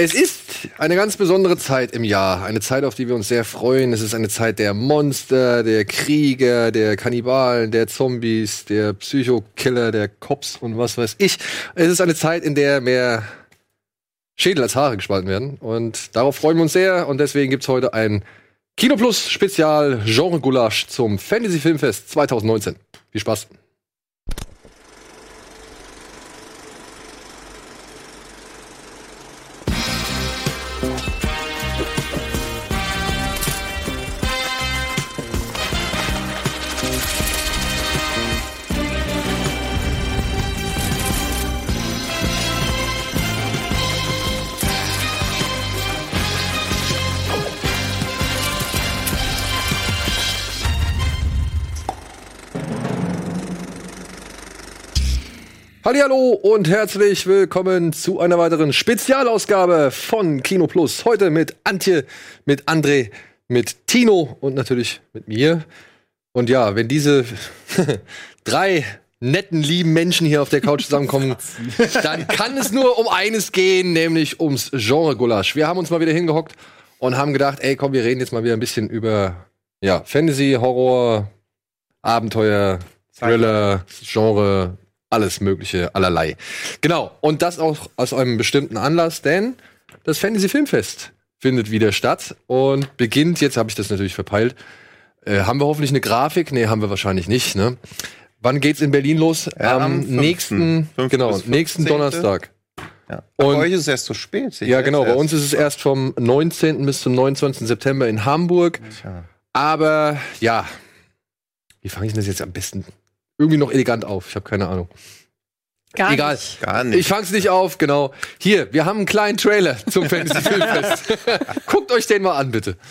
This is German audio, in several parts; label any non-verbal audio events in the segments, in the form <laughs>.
Es ist eine ganz besondere Zeit im Jahr. Eine Zeit, auf die wir uns sehr freuen. Es ist eine Zeit der Monster, der Krieger, der Kannibalen, der Zombies, der Psychokiller, der Cops und was weiß ich. Es ist eine Zeit, in der mehr Schädel als Haare gespalten werden. Und darauf freuen wir uns sehr. Und deswegen gibt's heute ein Kino Plus Spezial Genre Gulasch zum Fantasy Filmfest 2019. Viel Spaß. Hallo und herzlich willkommen zu einer weiteren Spezialausgabe von Kino Plus. Heute mit Antje, mit André, mit Tino und natürlich mit mir. Und ja, wenn diese <laughs> drei netten, lieben Menschen hier auf der Couch zusammenkommen, <laughs> dann kann es nur um eines gehen, nämlich ums Genre Gulasch. Wir haben uns mal wieder hingehockt und haben gedacht, ey, komm, wir reden jetzt mal wieder ein bisschen über ja, Fantasy, Horror, Abenteuer, Thriller, Genre, alles mögliche, allerlei. Genau, und das auch aus einem bestimmten Anlass, denn das Fantasy Filmfest findet wieder statt und beginnt, jetzt habe ich das natürlich verpeilt, äh, haben wir hoffentlich eine Grafik? Nee, haben wir wahrscheinlich nicht, ne? Wann geht's in Berlin los? Ja, am, am 5. nächsten, 5. genau, nächsten 15.. Donnerstag. Ja. Und- bei euch ist es erst so spät. ich Ja, genau, bei uns ist es erst vom 19. bis zum 29. September in Hamburg. Tja. Aber ja, wie fange ich denn das jetzt am besten irgendwie noch elegant auf? Ich habe keine Ahnung. Gar Egal. nicht. Gar nicht. Ich fang's nicht auf, genau. Hier, wir haben einen kleinen Trailer zum <laughs> Fantasy Filmfest. <laughs> Guckt euch den mal an, bitte. <laughs>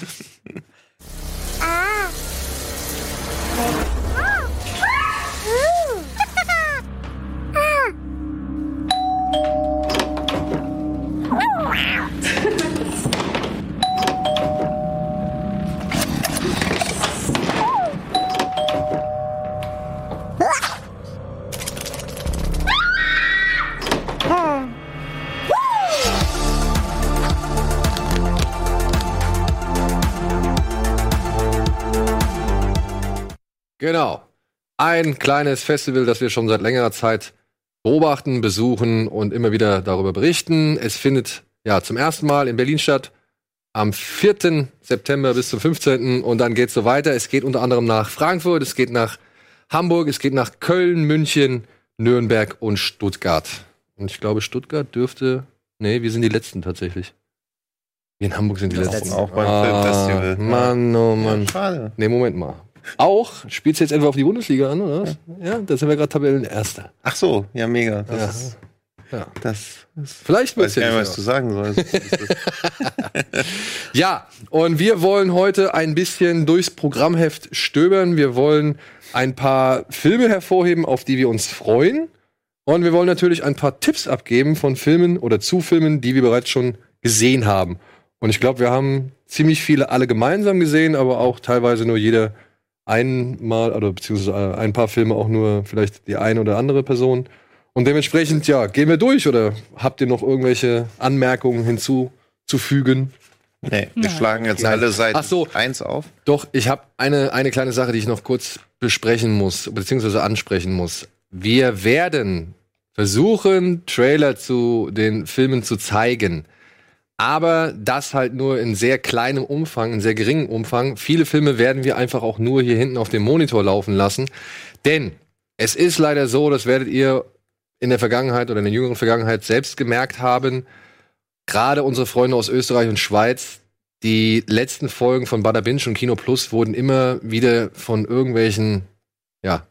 Genau. Ein kleines Festival, das wir schon seit längerer Zeit beobachten, besuchen und immer wieder darüber berichten. Es findet ja zum ersten Mal in Berlin statt. Am 4. September bis zum 15. Und dann geht's so weiter. Es geht unter anderem nach Frankfurt, es geht nach Hamburg, es geht nach Köln, München, Nürnberg und Stuttgart. Und ich glaube, Stuttgart dürfte. Nee, wir sind die Letzten tatsächlich. Wir in Hamburg sind die Das Letzten. auch beim Ah, Filmfestival. Mann, oh Mann. Ja, schade. Nee, Moment mal. Auch? Spielst du jetzt etwa auf die Bundesliga an, oder was? Ja, da sind wir gerade Tabellenerster. Ach so, ja, mega. Das, Ja. ist- Ja. das ist, Vielleicht weiß gar ja nicht, was du sagen sollst. <laughs> Ja, und wir wollen heute ein bisschen durchs Programmheft stöbern. Wir wollen ein paar Filme hervorheben, auf die wir uns freuen. Und wir wollen natürlich ein paar Tipps abgeben von Filmen oder zu Filmen, die wir bereits schon gesehen haben. Und ich glaube, wir haben ziemlich viele alle gemeinsam gesehen, aber auch teilweise nur jeder einmal oder beziehungsweise ein paar Filme auch nur vielleicht die eine oder andere Person. Und dementsprechend, ja, gehen wir durch oder habt ihr noch irgendwelche Anmerkungen hinzuzufügen? Nee, wir Nein. schlagen jetzt Nein. alle Seiten Ach so. eins auf. Doch, ich habe eine, eine kleine Sache, die ich noch kurz besprechen muss, beziehungsweise ansprechen muss. Wir werden versuchen, Trailer zu den Filmen zu zeigen. Aber das halt nur in sehr kleinem Umfang, in sehr geringem Umfang. Viele Filme werden wir einfach auch nur hier hinten auf dem Monitor laufen lassen. Denn es ist leider so, das werdet ihr in der Vergangenheit oder in der jüngeren Vergangenheit selbst gemerkt haben, gerade unsere Freunde aus Österreich und Schweiz, die letzten Folgen von Bada Binge und Kino Plus wurden immer wieder von irgendwelchen, ja,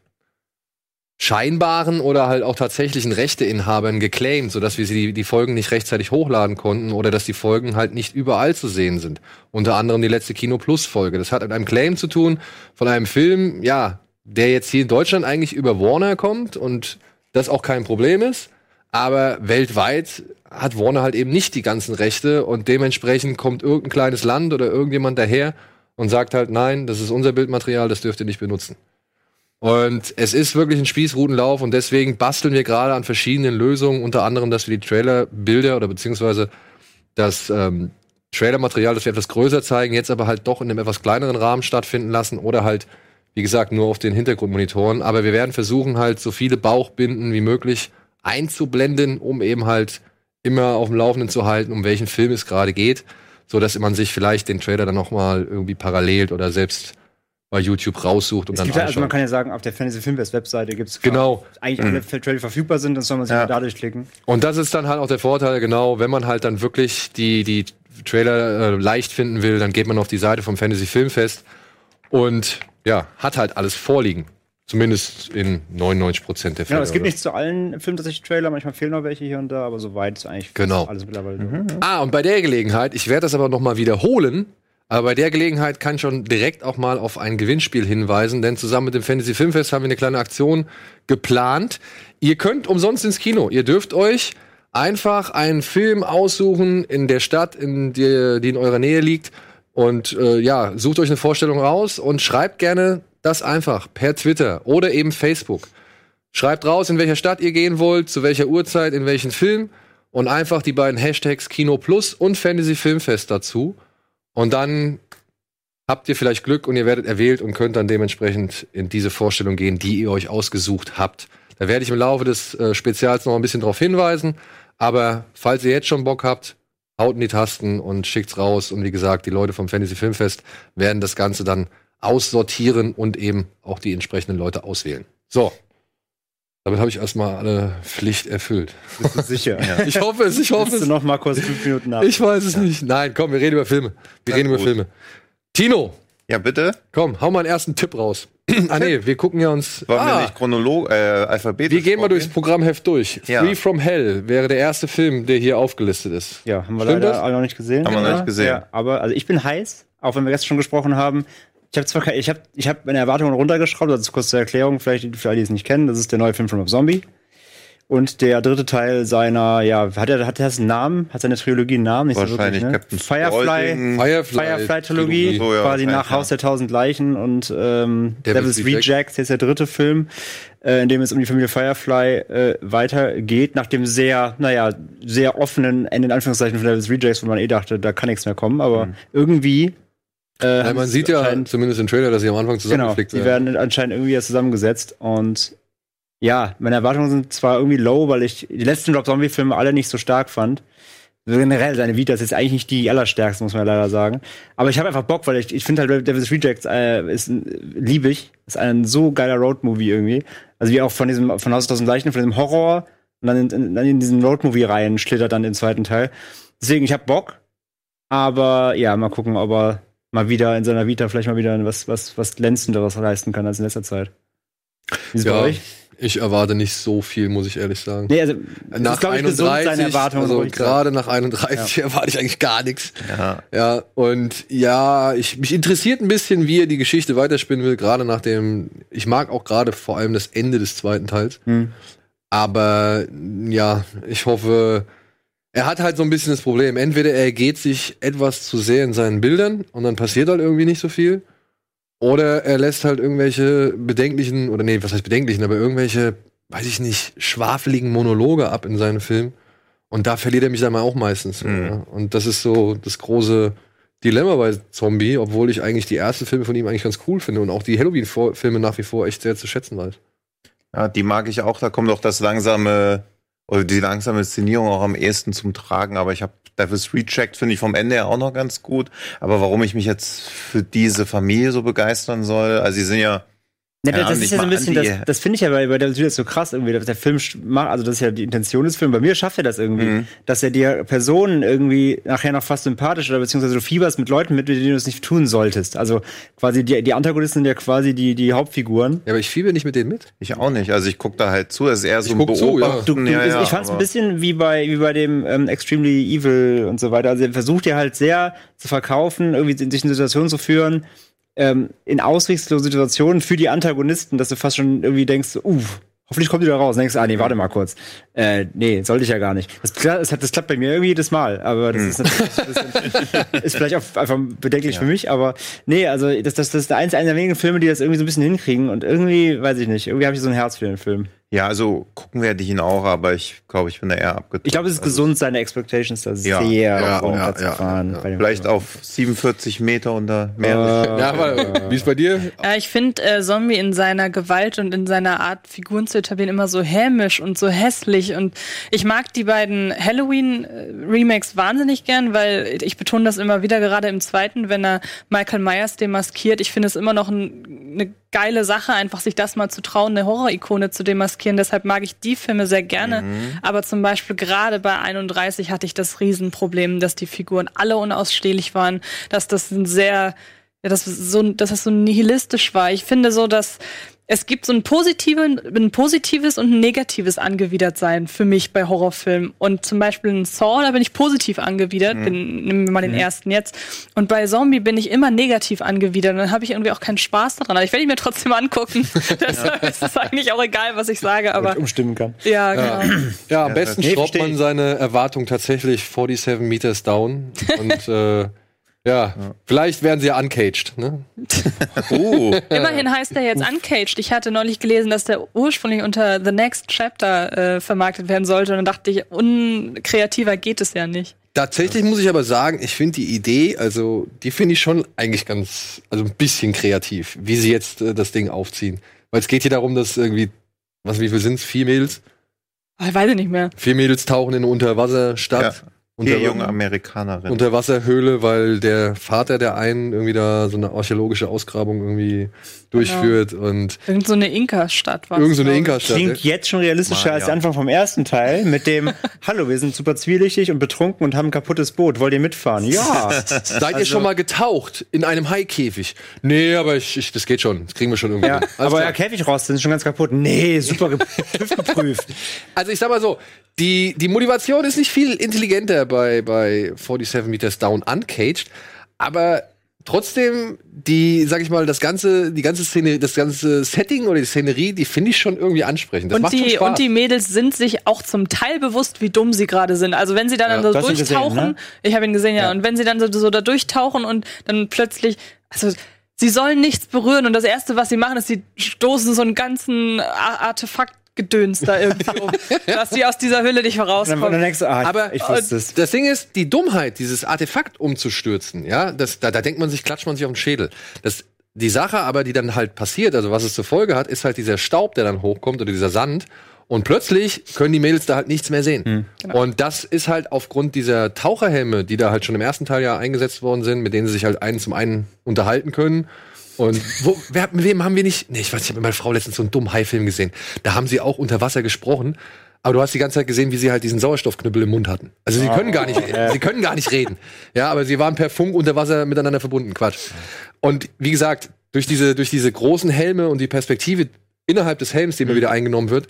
scheinbaren oder halt auch tatsächlichen Rechteinhabern geclaimed, sodass wir sie die, die Folgen nicht rechtzeitig hochladen konnten oder dass die Folgen halt nicht überall zu sehen sind. Unter anderem die letzte Kino Plus Folge. Das hat mit einem Claim zu tun von einem Film, ja, der jetzt hier in Deutschland eigentlich über Warner kommt und das auch kein Problem ist. Aber weltweit hat Warner halt eben nicht die ganzen Rechte und dementsprechend kommt irgendein kleines Land oder irgendjemand daher und sagt halt, nein, das ist unser Bildmaterial, das dürft ihr nicht benutzen. Und es ist wirklich ein Spießrutenlauf und deswegen basteln wir gerade an verschiedenen Lösungen, unter anderem, dass wir die Trailerbilder oder beziehungsweise das ähm, Trailer-Material, das wir etwas größer zeigen, jetzt aber halt doch in einem etwas kleineren Rahmen stattfinden lassen oder halt, wie gesagt, nur auf den Hintergrundmonitoren. Aber wir werden versuchen, halt so viele Bauchbinden wie möglich einzublenden, um eben halt immer auf dem Laufenden zu halten, um welchen Film es gerade geht, so dass man sich vielleicht den Trailer dann noch mal irgendwie parallel oder selbst bei YouTube raussucht und Es dann gibt ja, also man anschaut. kann ja sagen, auf der Fantasy Filmfest Webseite gibt es Genau. eigentlich alle Trailer verfügbar sind, dann soll man sich Ja. mal dadurch klicken. Und das ist dann halt auch der Vorteil, genau, wenn man halt dann wirklich die, die Trailer äh, leicht finden will, dann geht man auf die Seite vom Fantasy Filmfest und ja, hat halt alles vorliegen. Zumindest in 99 Prozent der Fälle. Genau, es gibt oder? nicht zu allen Filmen tatsächlich Trailer, manchmal fehlen noch welche hier und da, aber soweit ist eigentlich Genau. alles mittlerweile. da. Ah, und bei der Gelegenheit, ich werde das aber noch mal wiederholen, aber bei der Gelegenheit kann ich schon direkt auch mal auf ein Gewinnspiel hinweisen, denn zusammen mit dem Fantasy Filmfest haben wir eine kleine Aktion geplant. Ihr könnt umsonst ins Kino. Ihr dürft euch einfach einen Film aussuchen in der Stadt, in die, die in eurer Nähe liegt. Und äh, ja, sucht euch eine Vorstellung raus und schreibt gerne das einfach per Twitter oder eben Facebook. Schreibt raus, in welcher Stadt ihr gehen wollt, zu welcher Uhrzeit, in welchen Film und einfach die beiden Hashtags Kino Plus und Fantasy Filmfest dazu. Und dann habt ihr vielleicht Glück und ihr werdet erwählt und könnt dann dementsprechend in diese Vorstellung gehen, die ihr euch ausgesucht habt. Da werde ich im Laufe des äh, Spezials noch ein bisschen drauf hinweisen. Aber falls ihr jetzt schon Bock habt, haut in die Tasten und schickt's raus. Und wie gesagt, die Leute vom Fantasy Filmfest werden das Ganze dann aussortieren und eben auch die entsprechenden Leute auswählen. So. Damit habe ich erstmal alle Pflicht erfüllt. Bist du sicher? <laughs> Ich hoffe es, ich hoffe Willst du es. noch mal kurz fünf Minuten nach? Ich weiß es nicht. Nein, komm, wir reden über Filme. Wir Na reden über gut. Filme. Tino, Ja, bitte. komm, hau mal einen ersten Tipp raus. ah nee, wir gucken ja uns. Wollen wir Ah, nicht Chronolog, äh, alphabetisch wir gehen mal durchs? Programmheft durch. Ja. Free from Hell wäre der erste Film, der hier aufgelistet ist. Ja, haben wir Stimmt leider das? alle noch nicht gesehen. Haben wir noch Ja, nicht gesehen. Ja, aber also ich bin heiß, auch wenn wir gestern schon gesprochen haben. Ich habe zwar kein, ich habe ich habe meine Erwartungen runtergeschraubt, also kurz zur Erklärung, vielleicht für alle, die es nicht kennen, das ist der neue Film von Rob Zombie. Und der dritte Teil seiner, ja, hat er hat das einen Namen? Hat seine Trilogie einen Namen? Nicht Wahrscheinlich so wirklich, ne? Captain Firefly, Spaulding. Firefly. Firefly-Trilogie, So, ja, quasi nach Haus der tausend Leichen und ähm, Devil's Rejects. Rejects, der ist der dritte Film, äh, in dem es um die Familie Firefly äh, weitergeht, nach dem sehr, naja, sehr offenen Ende in Anführungszeichen von Devil's Rejects, wo man eh dachte, da kann nichts mehr kommen, aber irgendwie äh, haben man sie sieht ja zumindest im Trailer, dass sie am Anfang Genau, zusammengeflickt die werden anscheinend irgendwie erst zusammengesetzt und ja, meine Erwartungen sind zwar irgendwie low, weil ich die letzten Rob Zombie-Filme alle nicht so stark fand. Generell, seine Vita ist jetzt eigentlich nicht die allerstärkste, muss man leider sagen. Aber ich habe einfach Bock, weil ich, ich finde halt Devil's Rejects äh, ist ein- lieb ich. Ist ein so geiler Roadmovie irgendwie. Also wie auch von diesem, von Haus aus tausend Leichen, von diesem Horror und dann in, in, dann in diesen Roadmovie-Reihen schlittert dann den zweiten Teil. Deswegen, ich habe Bock. Aber ja, mal gucken, ob er mal wieder in seiner Vita vielleicht mal wieder was, was, was glänzenderes leisten kann als in letzter Zeit. Wie ist es Ja, bei euch? ich erwarte nicht so viel, muss ich ehrlich sagen. Nee, also, nach ist, glaub ich, gesund, 31, seine Erwartungen also gerade nach 31 erwarte ich eigentlich gar nichts. Ja. Ja, und ja, ich, mich interessiert ein bisschen, wie er die Geschichte weiterspinnen will, gerade nach dem, ich mag auch gerade vor allem das Ende des zweiten Teils. Hm. Aber ja, ich hoffe, er hat halt so ein bisschen das Problem. Entweder er geht sich etwas zu sehr in seinen Bildern und dann passiert halt irgendwie nicht so viel. Oder er lässt halt irgendwelche bedenklichen, oder nee, was heißt bedenklichen, aber irgendwelche, weiß ich nicht, schwafeligen Monologe ab in seinen Film. Und da verliert er mich dann mal auch meistens. Mhm. Ja. Und das ist so das große Dilemma bei Zombie, obwohl ich eigentlich die ersten Filme von ihm eigentlich ganz cool finde und auch die Halloween-Filme nach wie vor echt sehr zu schätzen weiß. ja, die mag ich auch. Da kommt auch das langsame, oder die langsame Inszenierung auch am ehesten zum Tragen. Aber ich habe Devil's Reject, finde ich vom Ende her auch noch ganz gut. Aber warum ich mich jetzt für diese Familie so begeistern soll, also sie sind ja, Ja, das Ahnung, ist ja so ein bisschen, das, das finde ich ja bei, bei der Süd so krass irgendwie, dass der Film macht, also das ist ja die Intention des Films, bei mir schafft er das irgendwie, Mhm. dass er dir Personen irgendwie nachher noch fast sympathisch oder beziehungsweise du fieberst mit Leuten mit, mit denen du es nicht tun solltest. Also quasi die, die Antagonisten sind ja quasi die, die Hauptfiguren. Ja, aber ich fieber nicht mit denen mit. ich auch nicht. Also ich gucke da halt zu. Es ist eher so Ich ein guck zu, ja. Du, du, ja, ja, ich fand es ein bisschen wie bei, wie bei dem ähm, Extremely Evil und so weiter. Also er versucht ja halt sehr zu verkaufen, irgendwie sich in Situationen zu führen, ähm, in auswegslose Situationen für die Antagonisten, dass du fast schon irgendwie denkst, uh, hoffentlich kommt die da raus. Und denkst, ah, nee, warte mal kurz. Äh, nee, sollte ich ja gar nicht. Das, das, das klappt bei mir irgendwie jedes Mal, aber das ist natürlich bisschen, ist vielleicht auch einfach bedenklich für mich, aber nee, also das, das, das ist eins einer der wenigen Filme, die das irgendwie so ein bisschen hinkriegen und irgendwie, weiß ich nicht, irgendwie habe ich so ein Herz für den Film. Ja, also gucken werde ich ihn auch, aber ich glaube, ich bin da eher abgetan. Ich glaube, es ist Also, gesund, seine Expectations da sehr Ja, runter ja, zu ja, fahren. ja. Vielleicht auf 47 Meter unter Meer. Ja, aber wie ist bei dir? Ja, ich finde äh, Zombie in seiner Gewalt und in seiner Art, Figuren zu etablieren, immer so hämisch und so hässlich. Und ich mag die beiden Halloween-Remakes wahnsinnig gern, weil ich betone das immer wieder, gerade im zweiten, wenn er Michael Myers demaskiert. Ich finde es immer noch ein, eine geile Sache, einfach sich das mal zu trauen, eine Horror-Ikone zu demaskieren. Deshalb mag ich die Filme sehr gerne. Aber zum Beispiel gerade bei 31 hatte ich das Riesenproblem, dass die Figuren alle unausstehlich waren, dass das ein sehr ja, dass so, dass es so nihilistisch war. Ich finde so, dass es gibt so ein, positiven, ein positives und ein negatives Angewidertsein für mich bei Horrorfilmen. Und zum Beispiel in Saw, da bin ich positiv angewidert. Bin, nehmen wir mal den ersten jetzt. Und bei Zombie bin ich immer negativ angewidert. Und dann habe ich irgendwie auch keinen Spaß daran. Aber ich werde ihn mir trotzdem angucken. <laughs> <laughs> Deshalb ist es eigentlich auch egal, was ich sage. Aber Damit umstimmen kann. ja, genau. <clears throat> Ja, am besten schraubt man ich. seine Erwartung tatsächlich 47 Meters down. <laughs> Und äh, ja, vielleicht werden sie ja uncaged. Ne? Uh, <laughs> Immerhin heißt er jetzt Uncaged. Ich hatte neulich gelesen, dass der ursprünglich unter The Next Chapter äh, vermarktet werden sollte. Und dann dachte ich, unkreativer geht es ja nicht. Tatsächlich muss ich aber sagen, ich finde die Idee, also die finde ich schon eigentlich ganz, also ein bisschen kreativ, wie sie jetzt äh, das Ding aufziehen. Weil es geht hier darum, dass irgendwie, was, wie viel sind es? Vier Mädels? Ah, Ich weiß ich nicht mehr. Vier Mädels tauchen in eine Unterwasserstadt. Vier Unter- junge Amerikanerinnen. Unterwasserhöhle, weil der Vater der einen irgendwie da so eine archäologische Ausgrabung irgendwie durchführt und Irgend so eine Inka-Stadt war irgend so eine Inka-Stadt. Klingt jetzt schon realistischer Mal, als der. Anfang vom ersten Teil mit dem <laughs> Hallo, wir sind super zwielichtig und betrunken und haben ein kaputtes Boot. Wollt ihr mitfahren? Ja. <laughs> Seid ihr schon mal getaucht in einem Haikäfig? Nee, aber ich, ich, das geht schon. Das kriegen wir schon irgendwie. ja. Aber klar. ja, Käfigroste sind schon ganz kaputt. Nee, super <laughs> geprüft. Also ich sag mal so, die, die Motivation ist nicht viel intelligenter bei, bei 47 Meters Down Uncaged, aber trotzdem, die, sag ich mal, das ganze, die ganze Szene, das ganze Setting oder die Szenerie, die finde ich schon irgendwie ansprechend. Das Und die, Spaß. und die Mädels sind sich auch zum Teil bewusst, wie dumm sie gerade sind. Also wenn sie dann, Ja, so du hast ihn gesehen, durchtauchen, ne? ich habe ihn gesehen, ja, und wenn sie dann so, so da durchtauchen und dann plötzlich, also sie sollen nichts berühren und das Erste, was sie machen, ist, sie stoßen so einen ganzen A- Artefaktgedöns da irgendwie <laughs> um, dass sie aus dieser Hülle nicht dann, und dann herauskommen. denkst du, ah, Aber ich wusste es. das Ding ist, die Dummheit, dieses Artefakt umzustürzen, ja, das, da, da denkt man sich, klatscht man sich auf den Schädel. Das, die Sache aber, die dann halt passiert, also was es zur Folge hat, ist halt dieser Staub, der dann hochkommt oder dieser Sand. Und plötzlich können die Mädels da halt nichts mehr sehen. Und das ist halt aufgrund dieser Taucherhelme, die da halt schon im ersten Teil ja eingesetzt worden sind, mit denen sie sich halt einen zum einen unterhalten können. Und wo, wer, mit wem haben wir nicht? Nee, ich weiß, ich habe mit meiner Frau letztens so einen dummen Haifilm gesehen. Da haben sie auch unter Wasser gesprochen. Aber du hast die ganze Zeit gesehen, wie sie halt diesen Sauerstoffknüppel im Mund hatten. Also sie können gar nicht, sie können gar nicht reden. Ja, aber sie waren per Funk unter Wasser miteinander verbunden. Quatsch. Und wie gesagt, durch diese, durch diese großen Helme und die Perspektive innerhalb des Helms, die immer wieder eingenommen wird,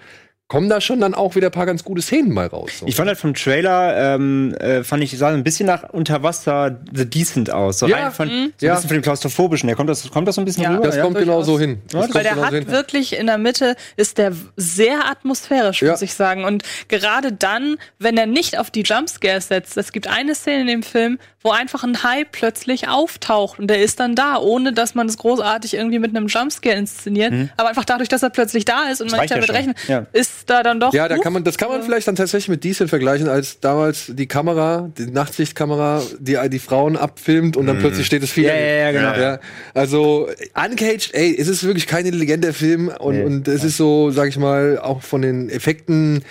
kommen da schon dann auch wieder ein paar ganz gute Szenen mal raus. So. Ich fand halt vom Trailer, ähm, äh, fand ich, sah ein bisschen nach Unterwasser The Decent aus. So Ja, rein von, so ein ja. bisschen von dem Klaustrophobischen. her. kommt das, kommt das so ein bisschen Ja. rüber? das kommt genau so hin. Das Weil der genau hat so hin. wirklich in der Mitte, ist der sehr atmosphärisch, Ja. muss ich sagen. Und gerade dann, wenn er nicht auf die Jumpscares setzt, es gibt eine Szene in dem Film, wo einfach ein Hai plötzlich auftaucht und der ist dann da, ohne dass man es großartig irgendwie mit einem Jumpscare inszeniert. Aber einfach dadurch, dass er plötzlich da ist und man reicht nicht ja damit schon. rechnet, Ja. ist da dann doch. Ja, da kann man, das kann man vielleicht dann tatsächlich mit Diesel vergleichen, als damals die Kamera, die Nachtsichtkamera, die die Frauen abfilmt und dann plötzlich steht es viel. Ja, ja, ja, genau. Ja, also Uncaged, ey, es ist wirklich kein intelligenter Film und, Nee. und es ist so, sag ich mal, auch von den Effekten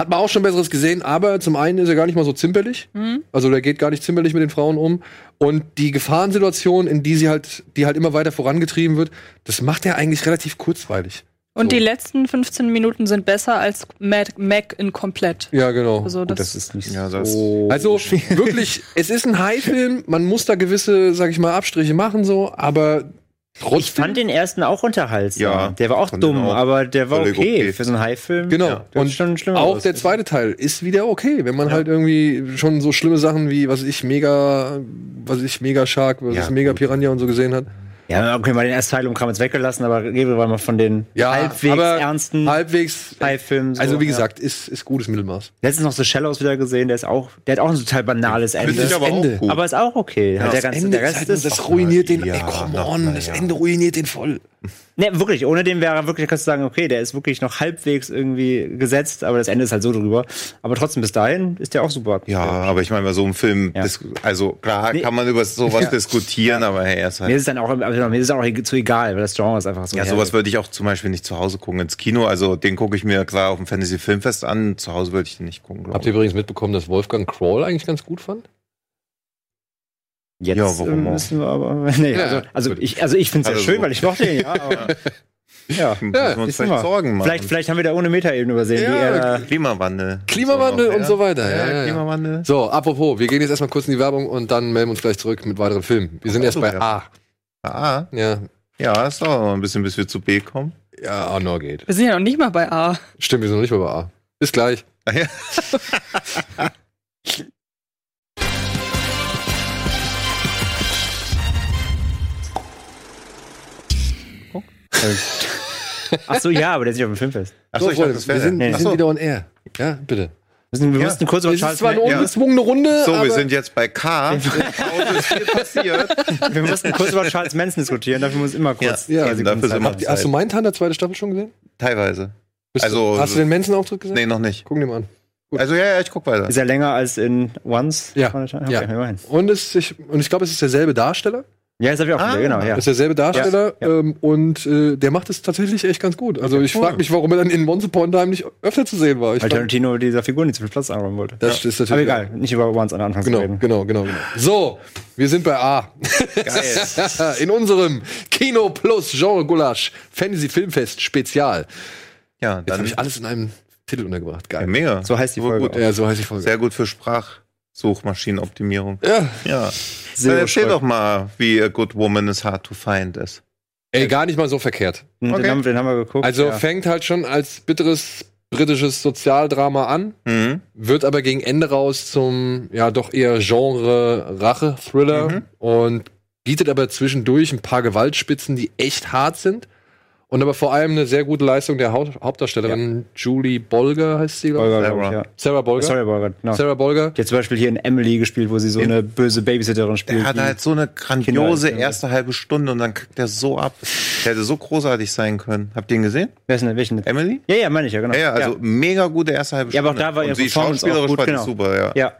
hat man auch schon besseres gesehen, aber zum einen ist er gar nicht mal so zimperlich. Also der geht gar nicht zimperlich mit den Frauen um. Und die Gefahrensituation, in die sie halt, die halt immer weiter vorangetrieben wird, das macht er eigentlich relativ kurzweilig. Und So. die letzten 15 Minuten sind besser als Mad Mac in komplett. Ja, genau. Also das, Das ist nicht Ja, das- so. Also wirklich, es ist ein High-Film, man muss da gewisse, sag ich mal, Abstriche machen, so, aber Ich trotzdem. fand den ersten auch unterhaltsam. Ja, der war auch dumm, auch aber der war okay, okay. für so einen High-Film. Genau. Ja, und schon auch aus. der zweite Teil ist wieder okay, wenn man halt irgendwie schon so schlimme Sachen wie, was ich, mega, was ich, mega Shark, was Ja, ich, mega. Piranha und so gesehen hat. Ja, okay, mal den ersten Teil um kann man jetzt weggelassen, aber reden wir mal von den Ja, halbwegs aber ernsten halbwegs. High-Filmen. so, Also wie ja. gesagt, ist, ist gutes Mittelmaß. Letztens noch The Shallows wieder gesehen, der ist auch, der hat auch ein total banales Ende. Finde ich aber Ende. auch gut. Aber ist auch okay. Halt der ganze, der Rest ist, das ruiniert den, ja, ey, come on, na, das ja. Ende ruiniert den voll. Ne, wirklich, ohne den wäre er wirklich, kannst du sagen, okay, der ist wirklich noch halbwegs irgendwie gesetzt, aber das Ende ist halt so drüber. Aber trotzdem, bis dahin ist der auch super. Ja, aber ich meine, bei so einem Film, Ja. also klar Nee. kann man über sowas <laughs> Ja. diskutieren, aber hey, er ist Mir halt. ist es dann auch, also mir ist auch zu egal, weil das Genre ist einfach so. Ja, herrlich. sowas würde ich auch zum Beispiel nicht zu Hause gucken ins Kino. Also den gucke ich mir klar auf dem Fantasy Filmfest an. Zu Hause würde ich den nicht gucken. Habt ihr übrigens mitbekommen, dass Wolfgang Crawl eigentlich ganz gut fand? Jetzt Ja, warum auch? müssen wir aber. <laughs> Nee, Ja, also, also ich, also ich finde es ja Also schön, so. weil ich mochte ihn, ja. Aber, <laughs> ja. Müssen wir uns vielleicht mal. Sorgen machen. Vielleicht, vielleicht haben wir da ohne Metaebene übersehen. Ja, die er, Klimawandel. Klimawandel So noch, und so weiter. Ja, ja, ja. Klimawandel. So, apropos, wir gehen jetzt erstmal kurz in die Werbung und dann melden wir uns gleich zurück mit weiteren Filmen. Wir sind erst so, bei ja. A. Ah, Ja, ja, es dauert noch ein bisschen, bis wir zu B kommen. ja, A noch geht. Wir sind ja noch nicht mal bei A. Stimmt, wir sind noch nicht mal bei A. Bis gleich. Ja. <laughs> ach so, ja, aber der ist nicht auf dem Filmfest. Achso, So, ich dachte, das wir wäre sind, der. wir sind wieder on air. Ja, bitte. Wir, müssen, wir Ja. mussten kurz über Es ist Charles zwar eine Manson, ungezwungene Runde, So, aber wir sind jetzt bei K. <laughs> Wir mussten kurz über Charles Manson diskutieren, dafür muss immer kurz. Ja, dafür sind wir- hast du Mindhunter zweite Staffel schon gesehen? Teilweise. Bist Also- du, hast du den Manson-Auftritt gesehen? Nee, noch nicht. Gucken wir mal an. Also ja, ja, ich guck weiter. Ist er länger als in Once? Ja. Okay, Ja. Und, es, ich, und ich glaube, es ist derselbe Darsteller. Ja, das habe ich auch Ah. wieder, genau. Ja. Das ist derselbe Darsteller Ja, ja. Ähm, und äh, der macht es tatsächlich echt ganz gut. Also ich frage mich, warum er dann in Once Upon a Time nicht öfter zu sehen war. Ich Weil Tarantino dieser Figur nicht so viel Platz einräumen wollte. das ist natürlich Aber egal, nicht über Once an Anfang zu Genau, reden. genau, genau, genau. So, wir sind bei A. Geil. <laughs> In unserem Kino Plus Genre Gulasch Fantasy Filmfest Spezial. Ja, dann habe ich alles in einem Titel untergebracht. ja, Geil. mega. So heißt die Folge Gut. auch. Ja, so heißt die Folge. Sehr gut für Sprachsuchmaschinenoptimierung. Ja, Ja. Sehr Dann erzähl toll. doch mal, wie A Good Woman is Hard to Find ist. ey, gar nicht mal so verkehrt. Hm, Okay. Den, haben, den haben wir geguckt. Also ja. fängt halt schon als bitteres britisches Sozialdrama an, Mhm. wird aber gegen Ende raus zum ja doch eher Genre-Rache-Thriller Mhm. und bietet aber zwischendurch ein paar Gewaltspitzen, die echt hart sind. Und aber vor allem eine sehr gute Leistung der Haupt Hauptdarstellerin Julie Bolger heißt sie, glaube ich. Bolger, glaub ich, Sarah. ja. Sarah Bolger. Sorry, Bolger. Genau. Sarah Bolger. Die hat zum Beispiel hier in Emily gespielt, wo sie so eine böse Babysitterin spielt. Der hat halt so eine grandiose Kinder- erste halbe Stunde und dann kackt der so ab. Der hätte so großartig sein können. Habt ihr ihn gesehen? Wer ist denn, welchen? Emily? Ja, ja, meine ich ja, genau. Ja, ja, also mega gute erste halbe Ja, Stunde. aber auch da war und ihre sie Performance auch schauspielerisch gut, genau. super, ja. Ja.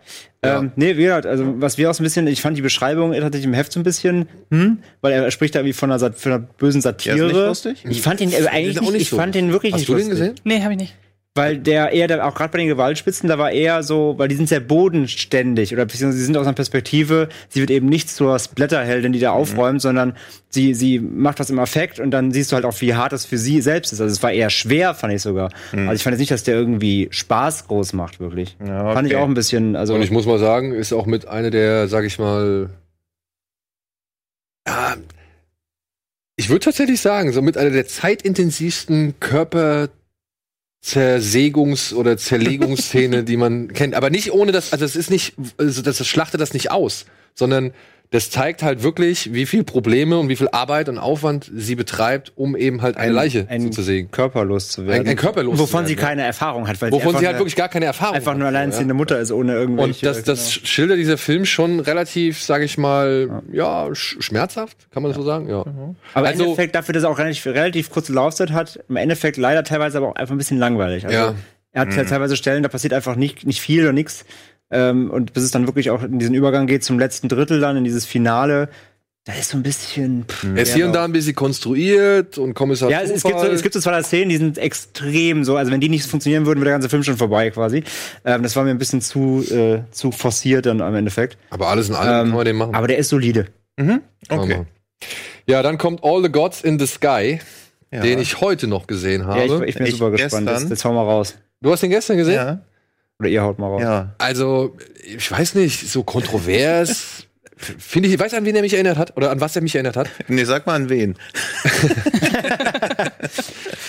Ja. Ähm, nee, wie gesagt, also was wir auch so ein bisschen, ich fand die Beschreibung tatsächlich im Heft so ein bisschen, hm, weil er spricht da wie von einer, Sat von einer bösen Satire. Ja, ist nicht lustig? Ich fand ihn äh, eigentlich nicht, nicht ich so. fand ihn wirklich Hast nicht du den lustig. gesehen? Nee, habe ich nicht. Weil der eher, da, auch gerade bei den Gewaltspitzen, da war eher so, weil die sind sehr bodenständig oder beziehungsweise sie sind aus einer Perspektive, sie wird eben nicht zur Splatterheldin, die da aufräumt, sondern sie, sie macht was im Affekt und dann siehst du halt auch, wie hart das für sie selbst ist. Also es war eher schwer, fand ich sogar. Also ich fand jetzt nicht, dass der irgendwie Spaß groß macht, wirklich. Ja, Fand ich okay. auch ein bisschen, also. Und ich muss mal sagen, ist auch mit einer der, sag ich mal, ja, ich würde tatsächlich sagen, so mit einer der zeitintensivsten Körperzersägungs- oder Zerlegungsszene, <laughs> die man kennt. Aber nicht ohne das, also es ist nicht, also das, das schlachtet das nicht aus, sondern das zeigt halt wirklich, wie viel Probleme und wie viel Arbeit und Aufwand sie betreibt, um eben halt eine Ein- Leiche ein- so zu sägen. körperlos zu werden. Ein- ein körperlos zu Wovon werden, sie ja. keine Erfahrung hat, weil Wovon sie, sie einfach halt wirklich gar keine Erfahrung einfach nur hat. alleinerziehende Mutter ist ohne irgendwelche. Und das, das schildert dieser Film schon relativ, sage ich mal, ja, sch schmerzhaft, kann man das so sagen? Ja. Aber Also- im Endeffekt, dafür, dass er auch relativ, relativ kurze Laufzeit hat, im Endeffekt leider teilweise aber auch einfach ein bisschen langweilig. Also Ja. er hat ja teilweise Stellen, da passiert einfach nicht, nicht viel oder nichts. Ähm, und bis es dann wirklich auch in diesen Übergang geht zum letzten Drittel dann, in dieses Finale, da ist so ein bisschen. Pff, Er ist hier und da ein bisschen konstruiert und Kommissar Ja, es, es, gibt so, es gibt so zwei Szenen, die sind extrem so. Also wenn die nicht funktionieren würden, wäre der ganze Film schon vorbei quasi. Ähm, das war mir ein bisschen zu, äh, zu forciert dann am Endeffekt. aber alles in allem Ähm, kann man den machen. Aber der ist solide. Mhm. Okay. Ja, dann kommt All the Gods in the Sky, Ja. den ich heute noch gesehen habe. Ja, ich, ich bin Echt super gespannt. jetzt hau mal raus. du hast den gestern gesehen? Ja, Oder ihr haut mal raus. ja. Also, ich weiß nicht, so kontrovers. Finde ich, weiß an wen er mich erinnert hat oder an was er mich erinnert hat. Nee, sag mal an wen. <laughs>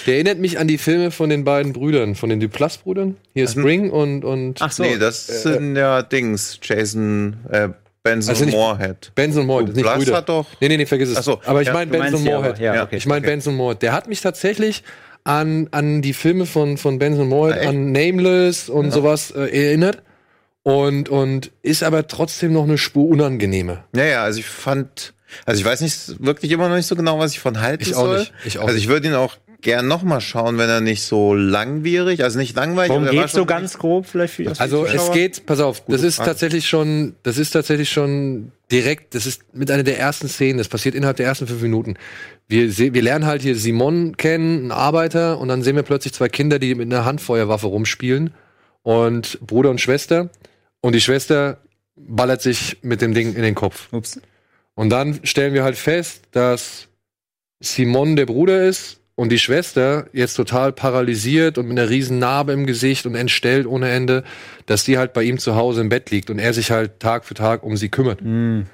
Der erinnert mich an die Filme von den beiden Brüdern, von den Duplass-Brüdern. Hier Spring und, und Ach so. nee, das sind ja Dings. Jason, äh, Benson Also Moorhead. Benson Moore, das sind nicht Duplass Brüder. hat doch- Nee, nee, nee, vergiss es. Ach so, Aber ich ja, meine Benson Moorhead. Ja, okay. Ich meine Okay. Benson Moore. Der hat mich tatsächlich an, an die Filme von, von Benson Moore, an Nameless und sowas äh, erinnert. Und, und ist aber trotzdem noch eine Spur unangenehmer. Ja, ja, also ich fand, Also ich weiß nicht wirklich immer noch nicht so genau, was ich von halten Ich auch soll. nicht. Ich auch also ich würde ihn auch gern noch mal schauen, wenn er nicht so langwierig, also nicht langweilig. Worum aber er war geht's so ganz grob vielleicht für Also es geht, pass auf, das ist Frage. tatsächlich schon, das ist tatsächlich schon direkt, das ist mit einer der ersten Szenen, das passiert innerhalb der ersten fünf Minuten. Wir, wir lernen halt hier Simon kennen, einen Arbeiter, und dann sehen wir plötzlich zwei Kinder, die mit einer Handfeuerwaffe rumspielen und Bruder und Schwester. Und die Schwester ballert sich mit dem Ding in den Kopf. Ups. Und dann stellen wir halt fest, dass Simon der Bruder ist und die Schwester jetzt total paralysiert und mit einer riesen Narbe im Gesicht und entstellt ohne Ende, dass die halt bei ihm zu Hause im Bett liegt und er sich halt Tag für Tag um sie kümmert. Hm.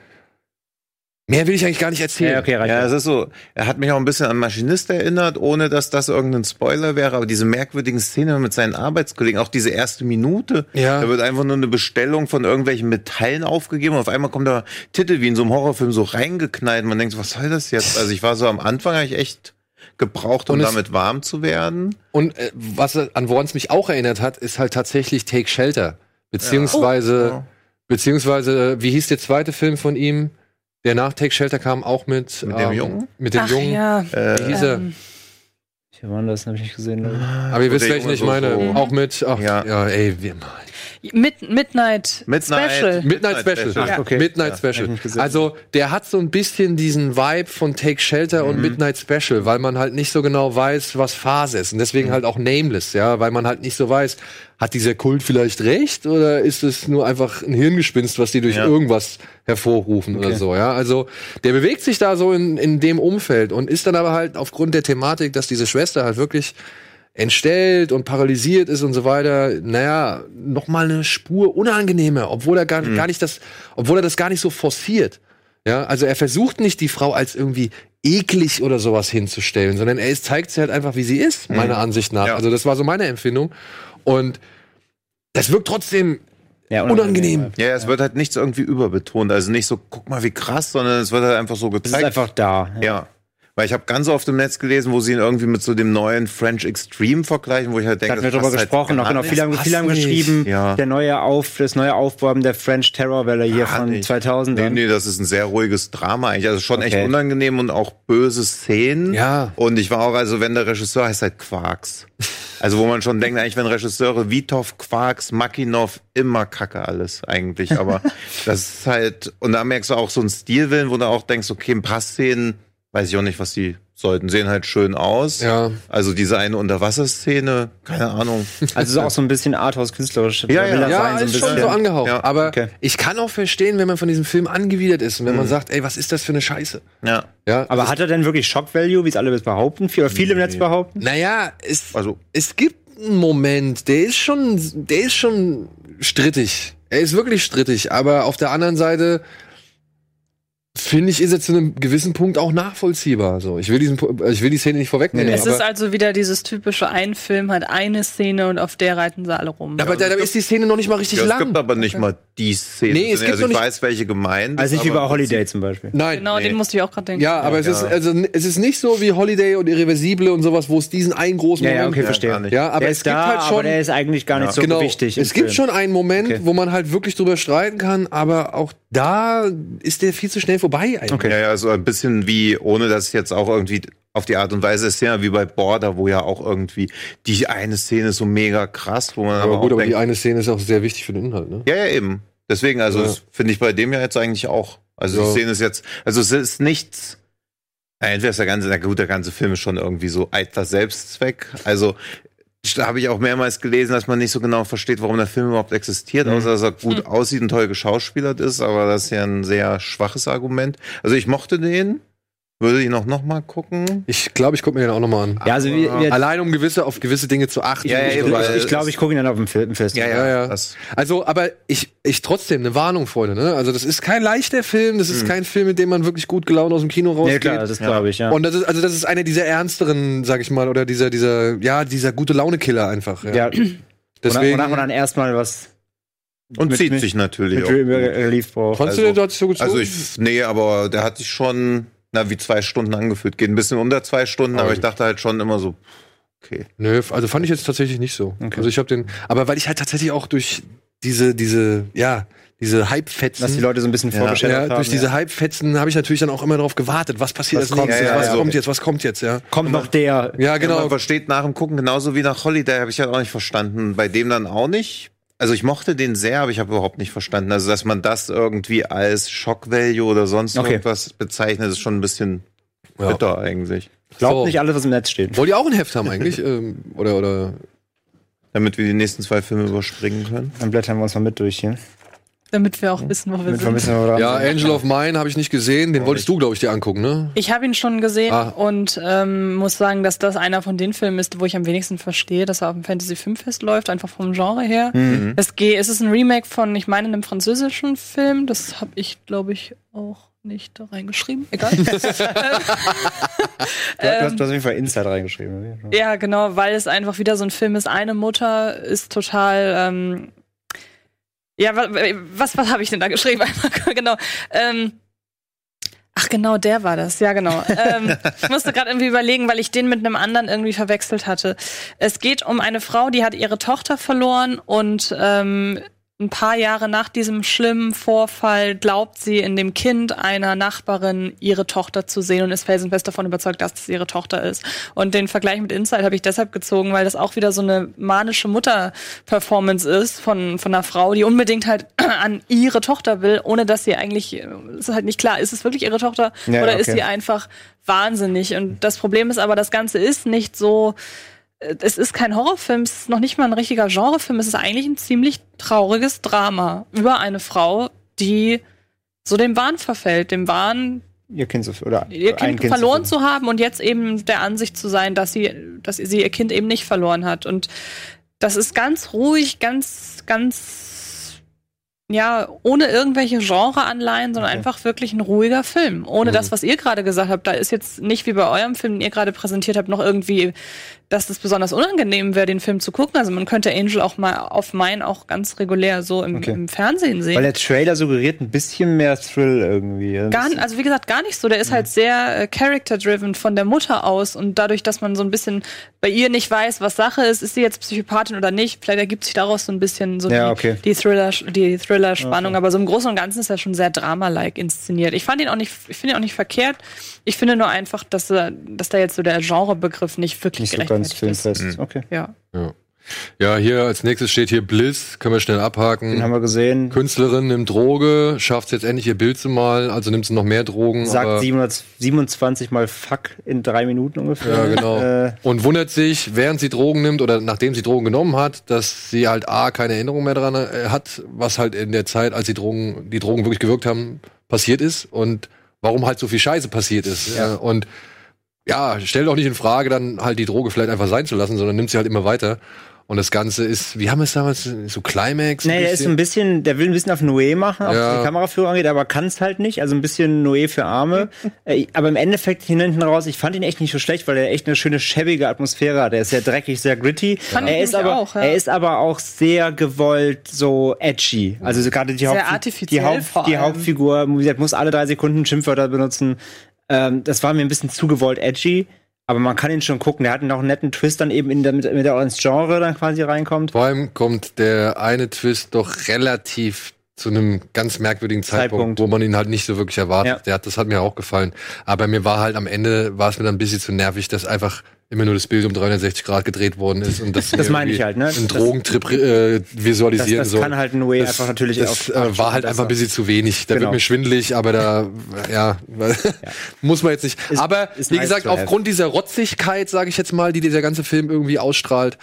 Mehr will ich eigentlich gar nicht erzählen. Ja, okay, reicht. Ja, es ist so, er hat mich auch ein bisschen an Maschinist erinnert, ohne dass das irgendein Spoiler wäre, aber diese merkwürdigen Szenen mit seinen Arbeitskollegen, auch diese erste Minute, Ja. da wird einfach nur eine Bestellung von irgendwelchen Metallen aufgegeben und auf einmal kommt da Titel wie in so einem Horrorfilm so reingeknallt und man denkt, so, was soll das jetzt? Also ich war so am Anfang habe ich echt gebraucht, um Und es- damit warm zu werden. Und äh, was an woran es mich auch erinnert hat, ist halt tatsächlich Take Shelter. Beziehungsweise, Ja. beziehungsweise, wie hieß der zweite Film von ihm, der nach Take Shelter kam, auch mit, Mit dem Jungen? Mit dem Ach Jungen. ja. Äh, Wie hieß er? Ähm, Hier waren das, habe ich nicht gesehen. ich. Aber ihr wisst, welchen ich meine. so- Auch mit, ach, ja, Ja. ey, wir, Mid Midnight, Midnight. Special. Midnight Special. Special. Ach, okay. Midnight Ja, Special. Also, der hat so ein bisschen diesen Vibe von Take Shelter Mhm. und Midnight Special, weil man halt nicht so genau weiß, was Phase ist. Und Mhm. deswegen halt auch Nameless, ja, weil man halt nicht so weiß, hat dieser Kult vielleicht recht oder ist es nur einfach ein Hirngespinst, was die durch Ja. irgendwas hervorrufen oder so, ja. Also, der bewegt sich da so in, in dem Umfeld und ist dann aber halt aufgrund der Thematik, dass diese Schwester halt wirklich entstellt und paralysiert ist und so weiter, naja, noch mal eine Spur unangenehmer, obwohl er gar, Mhm. gar nicht das, obwohl er das gar nicht so forciert. Ja, also er versucht nicht die Frau als irgendwie eklig oder sowas hinzustellen, sondern er ist, zeigt sie halt einfach, wie sie ist, meiner Ansicht nach. Mhm. Ja. Also das war so meine Empfindung. Und das wirkt trotzdem Ja, unangenehm. Ja, es wird halt nichts irgendwie überbetont. Also nicht so, guck mal, wie krass, sondern es wird halt einfach so Es ist gezeigt. einfach da. ja. Weil ich habe ganz oft im Netz gelesen, wo sie ihn irgendwie mit so dem neuen French Extreme vergleichen, wo ich halt Da denke, hatten wir passt halt gesprochen, noch gar genau. Viele haben, viele haben geschrieben, Ja. der neue Auf, das neue Aufbäumen der French Terrorwelle hier Gar von nicht. 2000. Nee, nee, das ist ein sehr ruhiges Drama eigentlich. Also schon echt Okay. unangenehm und auch böse Szenen. Ja. Und ich war auch, also wenn der Regisseur heißt halt Quarks. <laughs> Also wo man schon denkt, eigentlich wenn Regisseure Vitov, Quarks, Makinov, immer Kacke alles eigentlich. Aber <laughs> das ist halt, und da merkst du auch so einen Stilwillen, wo du auch denkst, okay, ein paar Szenen, weiß ich auch nicht, was die sollten, sehen halt schön aus. Ja. Also diese eine Unterwasserszene, keine Ahnung. <laughs> Also so auch so ein bisschen Arthouse-künstlerisch. Ja, will ja. das Ja, sein, so ein ist schon bisschen. so angehaucht. Ja, aber okay. ich kann auch verstehen, wenn man von diesem Film angewidert ist und wenn man sagt, ey, was ist das für eine Scheiße? Ja. Ja, Aber hat er denn wirklich Shock-Value, wie es alle behaupten? Oder viele im Netz behaupten? Naja, es, Also- es gibt einen Moment, der ist schon, der ist schon strittig. Er ist wirklich strittig, aber auf der anderen Seite finde ich, ist er zu einem gewissen Punkt auch nachvollziehbar. So, ich will diesen, ich will die Szene nicht vorwegnehmen. Es ist also wieder dieses typische, ein Film hat eine Szene und auf der reiten sie alle rum. aber da, da ist die Szene noch nicht mal richtig Ja, es lang. gibt aber nicht mal die Szene. Nee, es gibt also ich nicht- weiß, welche gemeint Also nicht wie bei aber- Holiday zum Beispiel. Nein. genau, nee. den musste ich auch gerade denken. Ja, aber es Ja. ist also es ist nicht so wie Holiday und Irreversible und sowas, wo es diesen einen großen Ja, ja, Moment okay, Ja, verstehe. gar nicht. Ja, aber der es ist gibt da, halt schon aber der ist eigentlich gar nicht so genau, wichtig. Es gibt Film. schon einen Moment, Okay. wo man halt wirklich drüber streiten kann, aber auch da ist der viel zu schnell vorbei eigentlich. Okay. Ja, ja, so ein bisschen wie, ohne dass es jetzt auch irgendwie auf die Art und Weise ist, ja wie bei Border, wo ja auch irgendwie die eine Szene ist so mega krass, wo man aber, Aber gut, auch aber die denkt, eine Szene ist auch sehr wichtig für den Inhalt, ne? ja, ja, eben. Deswegen, also Ja. das finde ich bei dem ja jetzt eigentlich auch. Also Ja. die Szene ist jetzt, also es ist nichts, entweder ist der ganze, na gut, der ganze Film ist schon irgendwie so eitler Selbstzweck. Also habe ich auch mehrmals gelesen, dass man nicht so genau versteht, warum der Film überhaupt existiert, außer dass er gut aussieht und toll geschauspielert ist, aber das ist ja ein sehr schwaches Argument. Also ich mochte den, würde ihn auch noch mal gucken. Ich glaube, ich gucke mir den auch nochmal an. Ja, also wir, wir, Allein um gewisse, auf gewisse Dinge zu achten. Ja, ja, Ich- weil- ich glaube, ich gucke ihn dann auf dem Filmfestival. Ja, ja. Das, Also, aber ich, ich trotzdem, eine Warnung, Freunde, ne? Also, das ist kein leichter Film, das ist kein Film, mit dem man wirklich gut gelaunt aus dem Kino Nee, rausgeht. klar, das glaube ich, ja. Und das ist, also, das ist einer dieser ernsteren, sag ich mal, oder dieser, dieser, ja, dieser gute Laune-Killer einfach. Ja. ja. Deswegen. Wonach man dann erstmal was und Mit- zieht mit- sich natürlich mit auch. Re Relief braucht. Konntest also- du den dort so gezogen? Also ich, nee, aber der hat sich schon, na, wie zwei Stunden angefühlt. Geht ein bisschen unter zwei Stunden, aber ich dachte halt schon immer so, okay. Nö, also fand ich jetzt tatsächlich nicht so. Also ich habe den, aber weil ich halt tatsächlich auch durch diese, diese, ja, diese Hype-Fetzen. Dass die Leute so ein bisschen Ja. vorgestellt ja, haben. durch diese ja. Hype-Fetzen habe ich natürlich dann auch immer darauf gewartet. Was passiert Was als kommt, nächstes? ja, was ja, kommt okay. jetzt? Was kommt jetzt? Ja, Kommt noch der. ja genau. man versteht nach dem Gucken genauso wie nach Holiday, habe ich ja auch nicht verstanden. Bei dem dann auch nicht. Also ich mochte den sehr, aber ich habe überhaupt nicht verstanden. Also dass man das irgendwie als Shock Value oder sonst Okay. irgendwas bezeichnet, ist schon ein bisschen Ja. bitter eigentlich. Glaubt So. nicht alles, was im Netz steht. Wollt ihr auch ein Heft haben eigentlich? <laughs> ähm, oder, oder Damit wir die nächsten zwei Filme überspringen können. Dann blättern wir uns mal mit durch hier. Damit wir auch wissen, wo wir Damit wir ein sind. bisschen dran Ja, sind. Angel of Mine habe ich nicht gesehen. Den wolltest du, glaube ich, dir angucken, ne? Ich habe ihn schon gesehen Ah. und ähm, muss sagen, dass das einer von den Filmen ist, wo ich am wenigsten verstehe, dass er auf dem Fantasy Filmfest läuft, einfach vom Genre her. Mhm. Es, geht, es ist ein Remake von, ich meine, einem französischen Film. Das habe ich, glaube ich, auch nicht da reingeschrieben. Egal. Du, <laughs> <laughs> du, hast, du hast auf jeden Fall Inside reingeschrieben. ja, genau, weil es einfach wieder so ein Film ist. Eine Mutter ist total. Ähm, ja, wa- was, was habe ich denn da geschrieben? <laughs> genau. Ähm, Ach genau, der war das. Ja, genau. ähm, ich musste gerade irgendwie überlegen, weil ich den mit einem anderen irgendwie verwechselt hatte. Es geht um eine Frau, die hat ihre Tochter verloren und ähm, ein paar Jahre nach diesem schlimmen Vorfall glaubt sie in dem Kind einer Nachbarin ihre Tochter zu sehen und ist felsenfest davon überzeugt, dass es ihre Tochter ist. Und den Vergleich mit Inside habe ich deshalb gezogen, weil das auch wieder so eine manische Mutter-Performance ist von, von einer Frau, die unbedingt halt <clears throat> an ihre Tochter will, ohne dass sie eigentlich, äh, es ist halt nicht klar, ist es wirklich ihre Tochter Ja, oder ja, ist okay. sie einfach wahnsinnig? Und das Problem ist aber, das Ganze ist nicht so, es ist kein Horrorfilm, es ist noch nicht mal ein richtiger Genrefilm, es ist eigentlich ein ziemlich trauriges Drama über eine Frau, die so dem Wahn verfällt, dem Wahn, Ihr Kind zu, oder ihr ein Kind verloren zu. zu haben und jetzt eben der Ansicht zu sein, dass sie, dass sie ihr Kind eben nicht verloren hat. Und das ist ganz ruhig, ganz, ganz, ja, ohne irgendwelche Genreanleihen, sondern Okay. einfach wirklich ein ruhiger Film. Ohne Mhm. das, was ihr gerade gesagt habt. Da ist jetzt nicht wie bei eurem Film, den ihr gerade präsentiert habt, noch irgendwie, dass es besonders unangenehm wäre, den Film zu gucken. Also man könnte Angel auch mal auf mein auch ganz regulär so im, Okay. im Fernsehen sehen. Weil der Trailer suggeriert ein bisschen mehr Thrill irgendwie. Gar, also wie gesagt, gar nicht so. Der ist halt sehr äh, character-driven von der Mutter aus und dadurch, dass man so ein bisschen bei ihr nicht weiß, was Sache ist, ist sie jetzt Psychopathin oder nicht, vielleicht ergibt sich daraus so ein bisschen so Ja, die, okay. die Thriller, die Thriller-Spannung. Aber so im Großen und Ganzen ist er schon sehr Drama-like inszeniert. Ich fand ihn auch nicht, ich finde ihn auch nicht verkehrt. Ich finde nur einfach, dass, dass da jetzt so der Genrebegriff nicht wirklich nicht so ganz gerechtfertigt ist. filmfest. Okay. Ja. Ja, hier als nächstes steht hier Bliss. Können wir schnell abhaken. Den haben wir gesehen. Künstlerin nimmt Droge, schafft es jetzt endlich ihr Bild zu malen, also nimmt sie noch mehr Drogen. Sagt aber, 727 mal Fuck in drei Minuten ungefähr. Ja, genau. <laughs> Äh, und wundert sich, während sie Drogen nimmt oder nachdem sie Drogen genommen hat, dass sie halt A, keine Erinnerung mehr daran äh, hat, was halt in der Zeit, als die Drogen, die Drogen wirklich gewirkt haben, passiert ist und warum halt so viel Scheiße passiert ist. Ja. Ja. Und ja, stellt auch nicht in Frage, dann halt die Droge vielleicht einfach sein zu lassen, sondern nimmt sie halt immer weiter. Und das Ganze ist, wie haben wir es damals, so Climax? nee, der ist so ein bisschen, der will ein bisschen auf Noé machen, auch Ja. was die Kameraführung angeht, aber kann es halt nicht. Also ein bisschen Noé für Arme. <laughs> Äh, aber im Endeffekt hinten raus, ich fand ihn echt nicht so schlecht, weil er echt eine schöne, schäbige Atmosphäre hat. Er ist sehr dreckig, sehr gritty. Fand ich er, ist aber, auch, ja. er ist aber auch sehr gewollt so edgy. Also so gerade die, Sehr Haupt, artifiziell die, Haupt, die. Hauptfigur wie gesagt, muss alle drei Sekunden Schimpfwörter benutzen. Ähm, das war mir ein bisschen zu gewollt edgy. Aber man kann ihn schon gucken. Der hat noch einen netten Twist dann eben in der, mit, mit der ins Genre dann quasi reinkommt. Vor allem kommt der eine Twist doch relativ zu einem ganz merkwürdigen Zeitpunkt, Zeitpunkt. wo man ihn halt nicht so wirklich erwartet. Ja. Der hat, das hat mir auch gefallen. Aber mir war halt am Ende, war es mir dann ein bisschen zu nervig, dass einfach immer nur das Bild um 360 Grad gedreht worden ist und das, <laughs> Das meine ich halt, ne? einen Das- Drogentrip äh, Das, visualisieren das soll. kann halt Noé das, einfach natürlich das auch- äh, war halt einfach ein bisschen zu wenig. Da Genau. wird mir schwindelig, aber da, <laughs> ja, <laughs> muss man jetzt nicht. Ist- aber ist wie nice gesagt, aufgrund dieser Rotzigkeit, sage ich jetzt mal, die dieser ganze Film irgendwie ausstrahlt,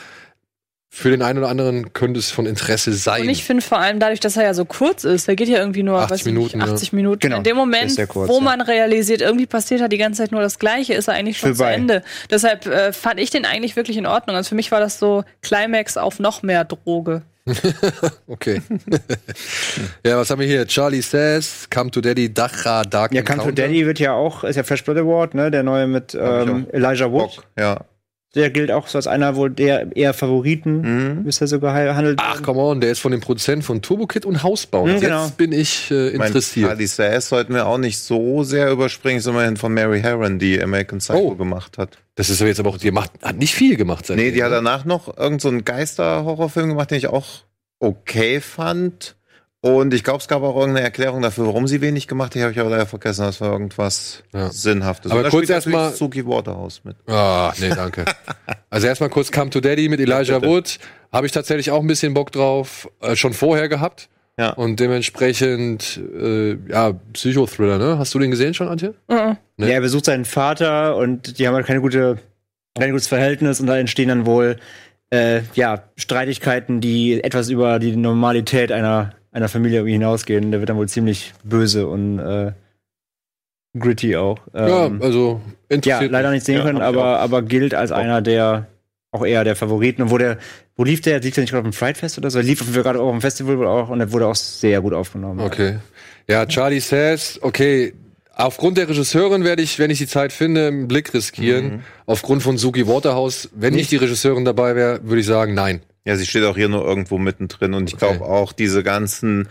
für den einen oder anderen könnte es von Interesse sein. Und ich finde vor allem dadurch, dass er ja so kurz ist, der geht ja irgendwie nur 80 weiß ich Minuten, nicht, ja. 80 Minuten. Genau, In dem Moment, kurz, wo ja. man realisiert, irgendwie passiert halt die ganze Zeit nur das Gleiche, ist er eigentlich schon Vorbei. zu Ende. Deshalb äh, fand ich den eigentlich wirklich in Ordnung. Also für mich war das so Climax auf noch mehr Droge. <laughs> Okay. ja, was haben wir hier? Charlie Says, Come to Daddy, Dacha, Dark Ja, Come to. Daddy wird ja auch, ist ja Fresh Blood Award, ne? Der neue mit ähm, Elijah Wood. Bock, ja. Der gilt auch so als einer wohl der eher Favoriten, Mhm. bisher so gehandelt. Ach, come on, der ist von dem Produzenten von Turbo Kid und Hausbau. Mhm, Jetzt genau. bin ich äh, Mein interessiert. Charlie Says sollten wir auch nicht so sehr überspringen, ist immerhin von Mary Herron, die American Psycho Oh. gemacht hat. Das ist aber jetzt aber auch, die macht, hat nicht viel gemacht seitdem. Nee, die hat ne? danach noch irgendeinen so Geister-Horrorfilm gemacht, den ich auch okay fand. Und ich glaube, es gab auch irgendeine Erklärung dafür, warum sie wenig gemacht hat. Die habe ich aber leider vergessen. Das war irgendwas Ja. Sinnhaftes. Aber kurz spielt natürlich erst mal- Suki Waterhouse mit. Ah, nee, danke. also erstmal kurz Come to Daddy mit Elijah bitte. Wood. Habe ich tatsächlich auch ein bisschen Bock drauf. Äh, schon vorher gehabt. Ja. Und dementsprechend, äh, ja, Psychothriller, ne? Hast du den gesehen schon, Antje? Mhm. Ne? Ja, er besucht seinen Vater und die haben halt keine gute, kein gutes Verhältnis und da entstehen dann wohl äh, ja, Streitigkeiten, die etwas über die Normalität einer, einer Familie irgendwie hinausgehen. Der wird dann wohl ziemlich böse und äh, gritty auch. ja, Ähm, also ja, interessiert leider nicht sehen Ja, können, aber, aber gilt als einer der auch eher der Favoriten. Und wo der, wo lief der? Lief der nicht gerade auf dem Fright Fest oder so? Er lief gerade auch auf dem Festival auch und der wurde auch sehr gut aufgenommen. Okay. Ja, Charlie Says, okay, aufgrund der Regisseurin werde ich, wenn ich die Zeit finde, einen Blick riskieren. Mhm. Aufgrund von Suki Waterhouse, wenn nicht die Regisseurin dabei wäre, würde ich sagen, nein. Ja, sie steht auch hier nur irgendwo mittendrin. Und ich Okay. glaube auch diese ganzen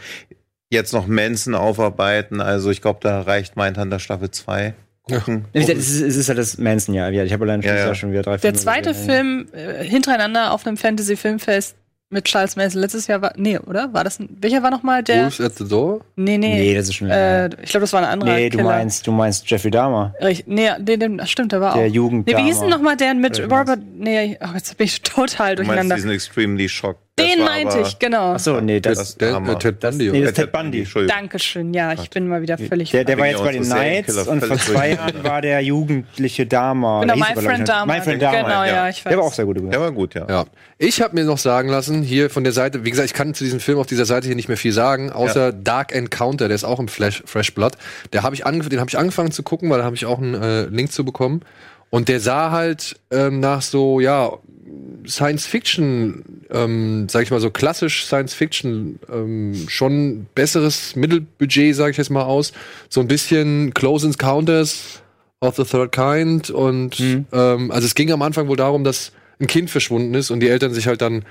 jetzt noch Mensen aufarbeiten. Also ich glaube, da reicht Mindhunter Staffel 2. Gucken. Es ist, es ist halt das Manson-Jahr. wieder. Ich habe allein Ja, ja. schon wieder drei Der Filme zweite gesehen. Film äh, hintereinander auf einem Fantasy-Filmfest mit Charles Manson letztes Jahr war. Nee, oder? War das ein, welcher war nochmal der? Wolves at the Door? Nee, nee. Nee, das ist schon äh, ich glaube, das war ein anderer. Nee, du Killer. meinst, du meinst Jeffrey Dahmer, Richt- Nee, nee, ach, stimmt, der war der auch. Jugend. Nee, wie hieß denn nochmal der mit Oder Robert? Nee, oh, jetzt bin ich total Du meinst durcheinander. diesen Extremely Shock. Das Den meinte ich, genau. Achso, nee, das, Das- Der, äh, Ted Bundy. nee, oder? das ist Ted Bundy. Entschuldigung. Dankeschön, ja, ich bin mal wieder völlig. Der, der war jetzt bei den Knights und vor zwei. Jahren war der jugendliche Dahmer. Genau, Der My Friend. Dahmer. My Friend Dahmer. Genau, ja, ja. ich weiß. Der war auch sehr gut. Der war gut, ja. Ja. Ich habe mir noch sagen lassen, hier von der Seite, wie gesagt, ich kann zu diesem Film auf dieser Seite hier nicht mehr viel sagen, außer Dark Encounter, der ist auch im Flash, Fresh Blood. Der hab ich den habe ich angefangen zu gucken, weil da habe ich auch einen äh, Link zu bekommen. Und der sah halt ähm, nach so, ja, Science Fiction, ähm, sag ich mal so klassisch Science Fiction, ähm, schon besseres Mittelbudget, sage ich jetzt mal aus. So ein bisschen Close Encounters of the Third Kind und Mhm. ähm, also es ging am Anfang wohl darum, dass ein Kind verschwunden ist und die Eltern sich halt dann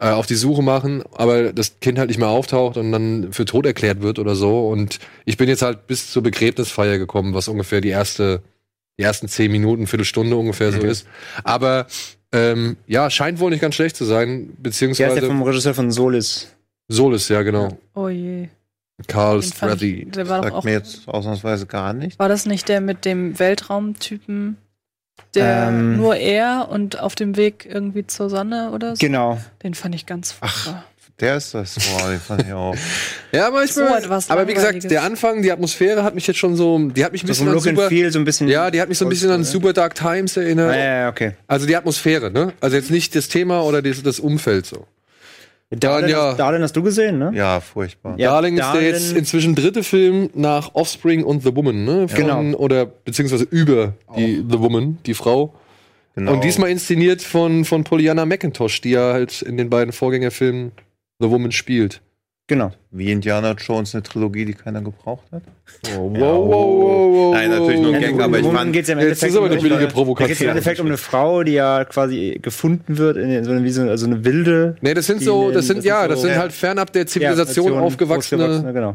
äh, auf die Suche machen, aber das Kind halt nicht mehr auftaucht und dann für tot erklärt wird oder so. Und ich bin jetzt halt bis zur Begräbnisfeier gekommen, was ungefähr die erste, die ersten zehn Minuten, Viertelstunde ungefähr so ist. Aber ähm, ja, scheint wohl nicht ganz schlecht zu sein, Der ist der beziehungsweise vom Regisseur von Solis. Solis, ja genau. Oh je. Carl Strathy. der war doch Sagt auch. mir jetzt ausnahmsweise gar nicht. War das nicht der mit dem Weltraumtypen? Der Ähm. nur er und auf dem Weg irgendwie zur Sonne oder so? Genau. Den fand ich ganz furchtbar. Der ist das. Boah, den fand ich auch. <laughs> Ja, aber ich So bin, aber wie gesagt, der Anfang, die Atmosphäre hat mich jetzt schon so, die hat mich ein So bisschen vom an Look and super, Feel so ein bisschen. ja, die hat mich so ein bisschen an Super Dark Times erinnert. Ah, ja, ja, okay. Also die Atmosphäre, ne? Also jetzt nicht das Thema oder das, das Umfeld so. Darlin, ja. hast, Darlin hast du gesehen, ne? Ja, furchtbar. Ja, Darling ist der Darlin- jetzt inzwischen dritte Film nach Offspring und The Woman, ne? Von, Genau. Oder beziehungsweise über die The Woman, die Frau. Genau. Und diesmal inszeniert von, von Pollyanna McIntosh, die ja halt in den beiden Vorgängerfilmen The Woman spielt. Genau. Wie Indiana Jones, eine Trilogie, die keiner gebraucht hat. Wow, wow, wow, wow, Nein, natürlich nur ein Ja, Gang, aber ich fand- geht's ja im Jetzt ist aber eine um- billige Da geht es im Provokation. Endeffekt um eine Frau, die ja quasi gefunden wird, in so eine, wie so, also eine wilde. Nee, das sind so, das sind, das ja, das sind Ja. halt fernab der Zivilisation Nation, aufgewachsene Genau.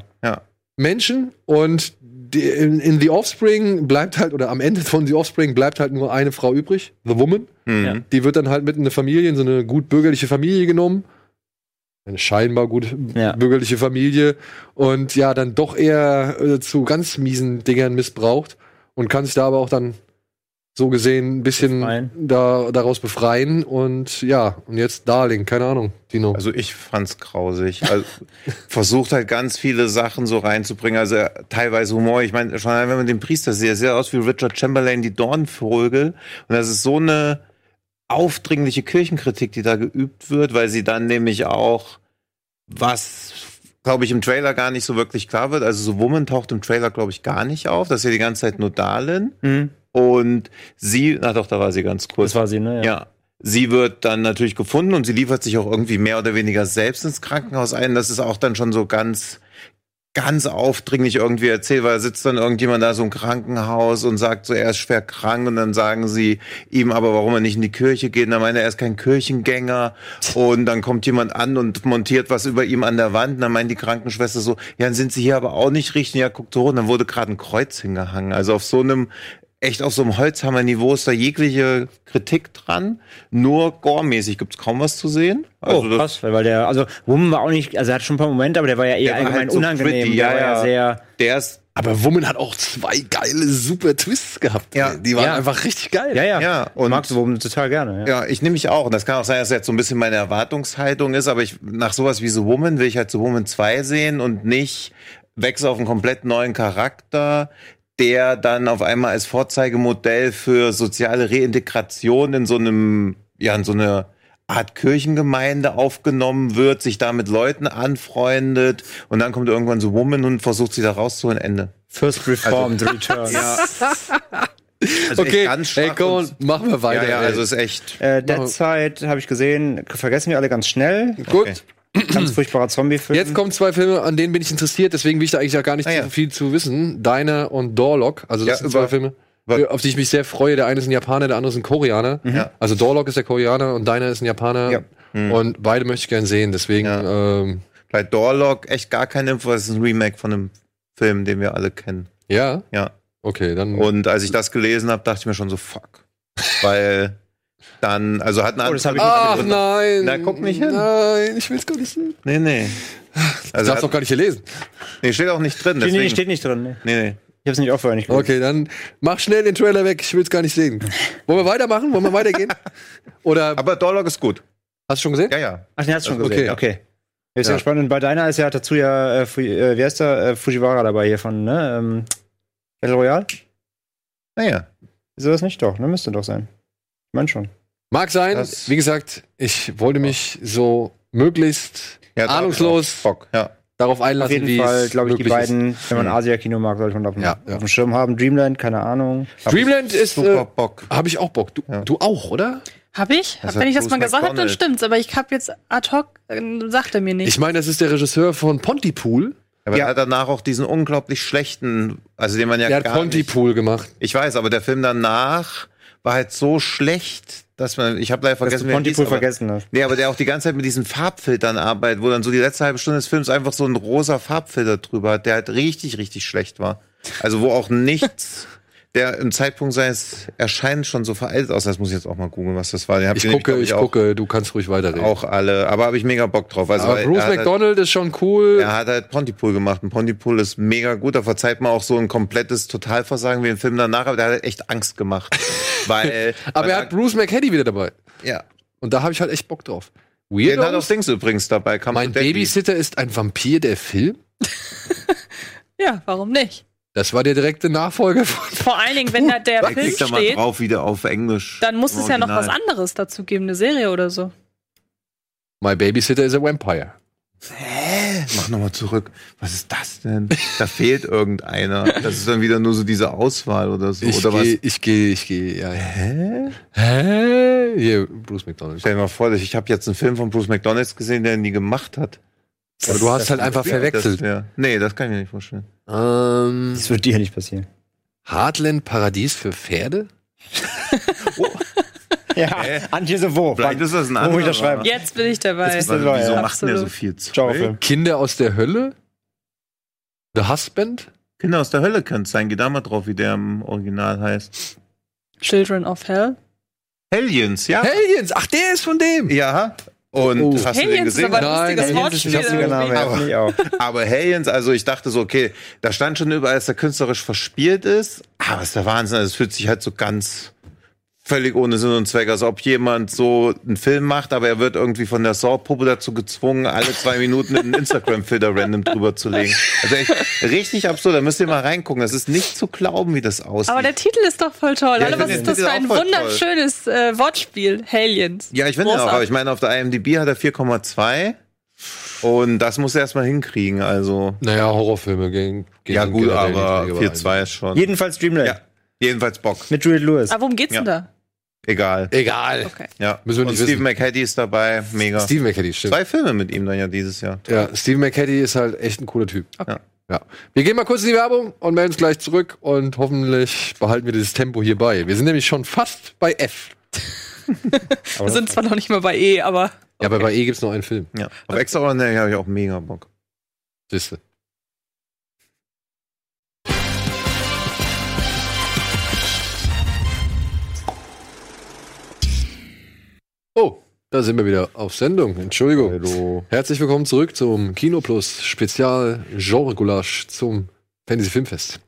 Menschen und die, in, in The Offspring bleibt halt, oder am Ende von The Offspring bleibt halt nur eine Frau übrig, The Woman. Mhm. Ja. Die wird dann halt mit in eine Familie, in so eine gut bürgerliche Familie genommen. Eine scheinbar gut Ja. bürgerliche Familie. Und ja, dann doch eher äh, zu ganz miesen Dingern missbraucht. Und kann sich da aber auch dann so gesehen ein bisschen Befreien. da, daraus befreien. Und ja, und jetzt Darling, keine Ahnung, Dino. Also ich fand's grausig. Also, <laughs> versucht halt ganz viele Sachen so reinzubringen. Also teilweise Humor. Ich meine, schon wenn man den Priester sieht, sieht aus wie Richard Chamberlain, die Dornvögel. Und das ist so eine aufdringliche Kirchenkritik, die da geübt wird, weil sie dann nämlich auch was glaube ich, im Trailer gar nicht so wirklich klar wird. Also so Woman taucht im Trailer, glaube ich, gar nicht auf. Das ist ja die ganze Zeit nur Darlin. Mhm. Und sie, na doch, da war sie ganz kurz. Das war sie, ne? Ja. Sie wird dann natürlich gefunden und sie liefert sich auch irgendwie mehr oder weniger selbst ins Krankenhaus ein. Das ist auch dann schon so ganz, ganz aufdringlich irgendwie erzählt, weil sitzt dann irgendjemand da so im Krankenhaus und sagt so, er ist schwer krank und dann sagen sie ihm aber, warum er nicht in die Kirche geht. Und dann meint er, er ist kein Kirchengänger und dann kommt jemand an und montiert was über ihm an der Wand und dann meint die Krankenschwester so, ja, dann sind sie hier aber auch nicht richtig. Ja, guckt so und dann wurde gerade ein Kreuz hingehangen. Also auf so einem echt auf so einem Holzhammer-Niveau ist da jegliche Kritik dran. Nur gore-mäßig gibt's kaum was zu sehen. Also oh, krass, weil, der, also Woman war auch nicht, also er hat schon ein paar Momente, aber der war ja eher allgemein halt so unangenehm. pretty, der ja, war ja sehr, der ist Aber Woman hat auch zwei geile, super Twists gehabt. Ja. die waren Ja. einfach richtig geil. ja, ja, Ja, und magst du Woman total gerne, ja. Ja, ich nehme mich auch. Und das kann auch sein, dass jetzt so ein bisschen meine Erwartungshaltung ist, aber ich, nach sowas wie The Woman will ich halt The Woman 2 sehen und nicht wechsle auf einen komplett neuen Charakter, der dann auf einmal als Vorzeigemodell für soziale Reintegration in so einem, ja, in so eine Art Kirchengemeinde aufgenommen wird, sich da mit Leuten anfreundet und dann kommt irgendwann The Woman und versucht sie da rauszuholen. Ende. First Reformed <laughs> Return. Ja. <laughs> Also Okay, ganz hey, komm, machen wir weiter. Ja, ja, also ist echt. Äh, Dead habe ich gesehen, vergessen wir alle ganz schnell. Gut. Okay. Ganz furchtbarer Zombie-Film. Jetzt kommen zwei Filme, an denen bin ich interessiert, deswegen will ich da eigentlich auch gar nicht Ah, ja. so viel zu wissen. Deiner und Doorlock, also das Ja, sind zwei Filme, auf die ich mich sehr freue. Der eine ist ein Japaner, der andere ist ein Koreaner. Ja. Also Doorlock ist der Koreaner und Deiner ist ein Japaner. Ja. Und beide möchte ich gern sehen, deswegen ähm, Bei Doorlock echt gar keine Info, das ist ein Remake von einem Film, den wir alle kennen. ja, Ja. okay, dann Und als ich das gelesen habe, dachte ich mir schon so, fuck. <laughs> Weil dann, also hat eine Oh, das hab ich Ach nicht nein. Na, guck nicht hin. Nein, ich will's gar nicht sehen. Nee, nee. Also darf's hat, doch gar nicht hier lesen. nee, steht auch nicht drin. steht, Deswegen, nicht, steht nicht drin. Ne? nee, nee. Ich habe es nicht auch vorher nicht gelesen. Okay, dann mach schnell den Trailer weg, ich will's gar nicht sehen. Wollen wir weitermachen? Wollen wir weitergehen? <laughs> Oder Aber Doorlock ist gut. hast du schon gesehen? Ja, ja. Ach, den hast du schon Okay. gesehen. Okay. Ist ja. Ja. spannend. Und bei deiner ist ja Tatsuya, äh, Fu- äh, wie heißt der? Äh, Fujiwara dabei hier von, ne? Ähm, Battle Royale? Naja. Ist das nicht? Doch, ne? Müsste doch sein. Ich meine schon. Mag sein. Das- Wie gesagt, ich wollte mich so möglichst ja Ahnungslos. Bock, ja. darauf Auf einlassen, jeden wie Fall, glaube ich, die möglich ist. beiden, wenn man Mhm. Asia-Kino mag, sollte man auf, dem- Ja, ja. auf dem Schirm haben. Dreamland, keine Ahnung. Dreamland ist, super äh, Bock. Habe ich auch Bock. Du, Ja. du auch, oder? Hab ich? Das Wenn hat ich das Bruce mal gesagt habe, dann stimmt's. Aber ich habe jetzt ad hoc, äh, sagt er mir nicht. Ich meine, das ist der Regisseur von Pontypool. Aber Ja. er hat danach auch diesen unglaublich schlechten, also den man ja Der hat gar nicht, Pontypool gemacht. Ich weiß, aber der Film danach war halt so schlecht, dass man, ich habe leider Dass vergessen, du er Pontypool hieß, aber- vergessen hast. Nee, aber der auch die ganze Zeit mit diesen Farbfiltern arbeitet, wo dann so die letzte halbe Stunde des Films einfach so ein rosa Farbfilter drüber hat, der halt richtig, richtig schlecht war. Also wo auch nichts, der im Zeitpunkt seines Erscheinens schon so veraltet aus. Das muss ich jetzt auch mal googeln, was das war. Den Ich gucke, ich gucke, du kannst ruhig weiterreden. auch alle, aber habe ich mega Bock drauf. Also Aber Bruce hat McDonald ist schon cool. Halt, er hat halt Pontypool gemacht und Pontypool ist mega gut. Da verzeiht man auch so ein komplettes Totalversagen wie im Film danach, aber der hat halt echt Angst gemacht. <laughs> weil, aber er hat Bruce McHattie wieder dabei. ja. Und da habe ich halt echt Bock drauf. Den hat auch Weirdos? Dings übrigens dabei. Come Mein. Babysitter ist ein Vampir, der Film? <laughs> ja, warum nicht? Das war der direkte Nachfolger von. <laughs> Vor allen Dingen, wenn da der Der Film da mal steht, drauf wieder auf Englisch. dann muss es ja noch was anderes dazu geben, eine Serie oder so. My Babysitter is a Vampire. Hä? Mach nochmal zurück. Was ist das denn? Da fehlt irgendeiner. Das ist dann wieder nur so diese Auswahl oder so. Ich oder was? gehe, ich gehe, ich gehe, ja. ja. Hä? Hä? Hier, Bruce McDonald. Stell dir mal vor, ich habe jetzt einen Film von Bruce McDonalds gesehen, der ihn nie gemacht hat. Aber du hast halt einfach verwechselt. Das wär, nee, das kann ich mir nicht vorstellen. Ähm, Das wird dir nicht passieren. Heartland Paradies für Pferde? <laughs> Ja, Hä? Antje so wo? Vielleicht ist das ein Wo anderer. ich das schreiben? Jetzt bin ich dabei. Jetzt du wieso ja. macht denn der so Absolut. viel. Zeug? Kinder aus der Hölle? The Husband? Kinder aus der Hölle könnte es sein. Geh da mal drauf, wie der im Original heißt. Children of Hell. Hellions, ja? Aliens! Ach, der ist von dem! Ja. Und Oh. hast du den Aliens ist gesehen? aber ein Nein, lustiges Aliens ist ein Wortspiel. Name, Aber-. Aber Hellions, also ich dachte so, okay, da stand schon überall, dass der künstlerisch verspielt ist. Aber es ist der Wahnsinn. Also es fühlt sich halt so ganz völlig ohne Sinn und Zweck, als ob jemand so einen Film macht, aber er wird irgendwie von der Saw-Puppe dazu gezwungen, alle zwei Minuten einen Instagram-Filter random drüber zu legen. Also echt richtig absurd. Da müsst ihr mal reingucken. Das ist nicht zu glauben, wie das aussieht. Aber der Titel ist doch voll toll. Ja, Alter, was ist das für ein wunderschönes äh, Wortspiel? Aliens. Ja, ich finde auch, aber ich meine, auf der IMDb hat er 4,2 und das muss er erstmal hinkriegen, also. Naja, Horrorfilme gehen. gehen Ja, gut, aber nicht über 4,2 ist schon. Jedenfalls Dreamland. Ja, jedenfalls Bock. Mit Juliette Lewis. Aber worum geht's denn da? Egal. Egal. Okay. Ja. Müssen wir und nicht Steve wissen. McHattie ist dabei, mega. Steve McHattie, stimmt. Zwei Filme mit ihm dann ja dieses Jahr. Ja, Steve McHattie ist halt echt ein cooler Typ. Okay. Ja. Wir gehen mal kurz in die Werbung und melden uns gleich zurück und hoffentlich behalten wir dieses Tempo hier bei. Wir sind nämlich schon fast bei F. <laughs> Wir sind zwar noch nicht mal bei E, aber Ja, aber bei E gibt's noch einen Film. Ja. Auf Extraordinary habe ich auch mega Bock. Siehste. Da sind wir wieder auf Sendung. Entschuldigung. Hallo. Herzlich willkommen zurück zum Kino Plus Spezial Genre Gulasch zum Fantasy Filmfest.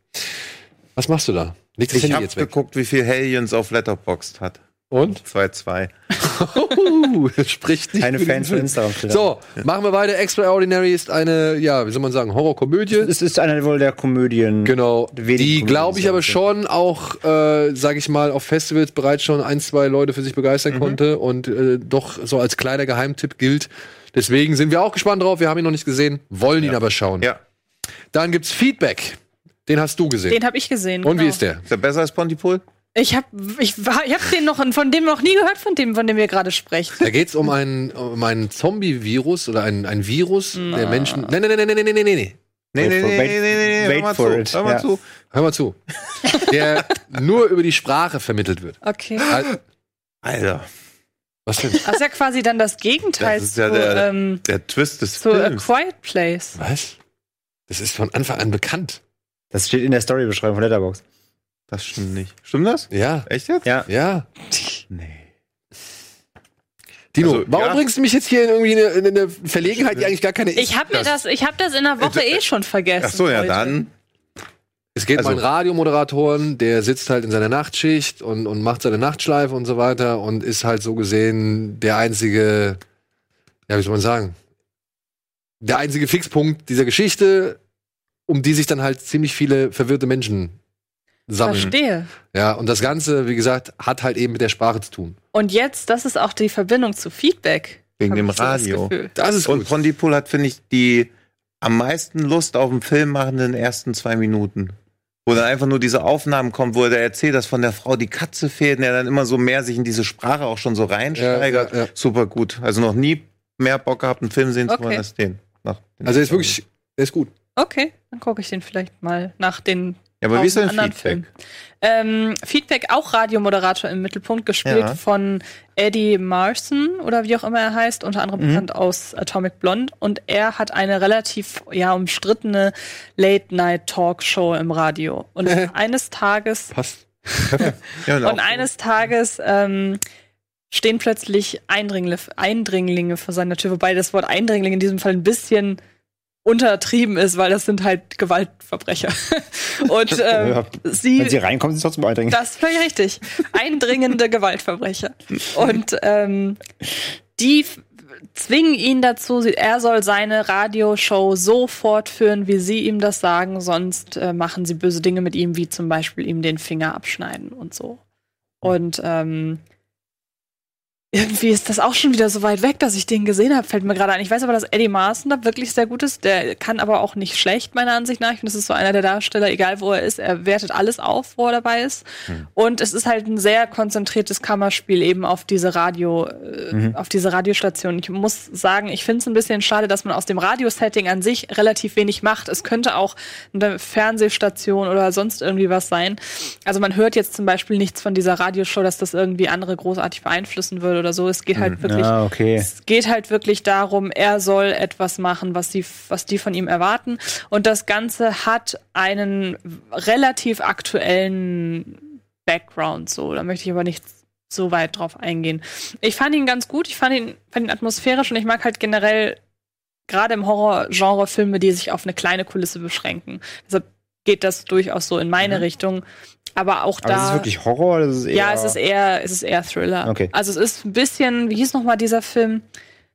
Was machst du da? Leg das Ich Handy habe jetzt weg. geguckt, wie viel Hellions auf Letterboxd hat. Und? 2-2. Uh, spricht nicht Keine Fans von. Instagram. So, machen wir weiter. Extraordinary ist eine, ja, wie soll man sagen, Horrorkomödie. Es ist einer wohl der Komödien. Genau. Die, glaube ich, aber schon auch, äh, sag ich mal, auf Festivals bereits schon ein, zwei Leute für sich begeistern konnte und äh, doch so als kleiner Geheimtipp gilt. Deswegen sind wir auch gespannt drauf. Wir haben ihn noch nicht gesehen, wollen ihn aber schauen. Ja. Dann gibt's Feedback. Den hast du gesehen. Den habe ich gesehen. und wie genau. ist der? Ist der besser als Pontypool? Ich habe ich, war- ich hab den noch von dem noch nie gehört, von dem, von dem wir gerade sprechen. Da geht's um ein, um ein Zombie-Virus oder ein, ein Virus, der Menschen. Nein, nein, nein, nein, nein, nein, nein, nein. Nee, nee, nee, nee, nee, nee, wait hör mal zu. it. Hör mal Ja. zu. Hör mal zu. Der nur über die Sprache vermittelt wird. Okay. Al- Alter, Was denn? Das ist ja quasi dann das Gegenteil Das ist ja zu, der- ähm, der Twist des zu A Films. Quiet Place. Was? Das ist von Anfang an bekannt. Das steht in der Storybeschreibung von Letterboxd. Das stimmt nicht. Stimmt das? Ja, Echt jetzt? Ja. ja. Nee. Dino, Also, warum ja. bringst du mich jetzt hier in irgendwie eine, in eine Verlegenheit, die eigentlich gar keine ist? Ich habe mir das, ich habe das in der Woche eh schon vergessen. Ach so, ja, heute. dann. Es geht um Also- einen Radiomoderatoren, der sitzt halt in seiner Nachtschicht und, und macht seine Nachtschleife und so weiter und ist halt so gesehen der einzige, ja, wie soll man sagen, der einzige Fixpunkt dieser Geschichte, um die sich dann halt ziemlich viele verwirrte Menschen sammeln. Verstehe. Ja, und das Ganze, wie gesagt, hat halt eben mit der Sprache zu tun. Und jetzt, das ist auch die Verbindung zu Feedback. Wegen dem das Radio. Gefühl. Das ist Und gut. Pontypool hat, finde ich, die am meisten Lust auf den Film machen in den ersten zwei Minuten. Wo dann einfach nur diese Aufnahmen kommen, wo er erzählt, dass von der Frau die Katze fehlt und er dann immer so mehr sich in diese Sprache auch schon so reinsteigert. Ja, ja, ja. Super gut. Also noch nie mehr Bock gehabt, einen Film sehen zu wollen Okay. als den. Nach den Also er ist wirklich, er ist gut. Okay, dann gucke ich den vielleicht mal nach den Ja, aber wie ist dein Feedback? Ähm, Feedback auch Radiomoderator im Mittelpunkt, gespielt Ja. von Eddie Marson oder wie auch immer er heißt, unter anderem Mhm. bekannt aus Atomic Blonde. Und er hat eine relativ ja umstrittene Late-Night-Talkshow im Radio. Und <laughs> eines Tages Passt. <laughs> Ja, und auch- eines Tages ähm, stehen plötzlich Eindringlinge, Eindringlinge vor seiner Tür, wobei das Wort Eindringling in diesem Fall ein bisschen untertrieben ist, weil das sind halt Gewaltverbrecher. <laughs> Und ähm, Ja, sie, Wenn sie reinkommen, sind sie trotzdem eindringen. das ist völlig richtig, eindringende Gewaltverbrecher. Und ähm, die zwingen ihn dazu, er soll seine Radioshow so fortführen, wie sie ihm das sagen, sonst äh, machen sie böse Dinge mit ihm, wie zum Beispiel ihm den Finger abschneiden und so. Und ähm, irgendwie ist das auch schon wieder so weit weg, dass ich den gesehen habe, fällt mir gerade ein. Ich weiß aber, dass Eddie Marson da wirklich sehr gut ist. Der kann aber auch nicht schlecht, meiner Ansicht nach. Ich finde, das ist so einer der Darsteller, egal wo er ist, er wertet alles auf, wo er dabei ist. Und es ist halt ein sehr konzentriertes Kammerspiel eben auf diese Radio, äh, auf diese Radiostation. Ich muss sagen, ich finde es ein bisschen schade, dass man aus dem Radiosetting an sich relativ wenig macht. Es könnte auch eine Fernsehstation oder sonst irgendwie was sein. Also man hört jetzt zum Beispiel nichts von dieser Radioshow, dass das irgendwie andere großartig beeinflussen würde oder so. Es geht halt wirklich Ah, okay. es geht halt wirklich darum, er soll etwas machen, was die, was die von ihm erwarten. Und das Ganze hat einen relativ aktuellen Background, so. Da möchte ich aber nicht so weit drauf eingehen. Ich fand ihn ganz gut, ich fand ihn, fand ihn atmosphärisch und ich mag halt generell gerade im Horror-Genre Filme, die sich auf eine kleine Kulisse beschränken. Deshalb geht das durchaus so in meine Richtung. Aber auch. Aber da. ist es wirklich Horror? Oder ist es eher Ja, es ist eher, es ist eher Thriller. Okay. Also es ist ein bisschen, wie hieß noch mal dieser Film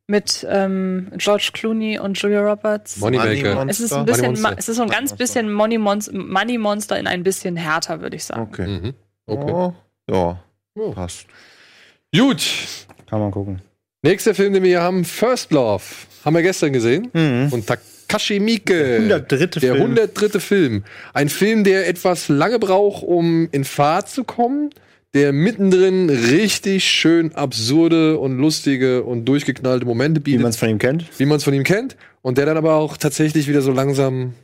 mit ähm, George Clooney und Julia Roberts? Money es ist ein Monster. bisschen, Money Monster. es ist so ein ganz bisschen Money Monster, Money Monster in ein bisschen härter, würde ich sagen. Okay. Mhm. Okay. Oh, ja, Oh. passt. Gut. Kann man gucken. Nächster Film, den wir hier haben, First Love. Haben wir gestern gesehen. Mhm. Und Takashi Miike. 103. Der Film. 103. Film. Ein Film, der etwas lange braucht, um in Fahrt zu kommen, der mittendrin richtig schön absurde und lustige und durchgeknallte Momente Wie man bietet, es von ihm kennt. wie man es von ihm kennt. Und der dann aber auch tatsächlich wieder so langsam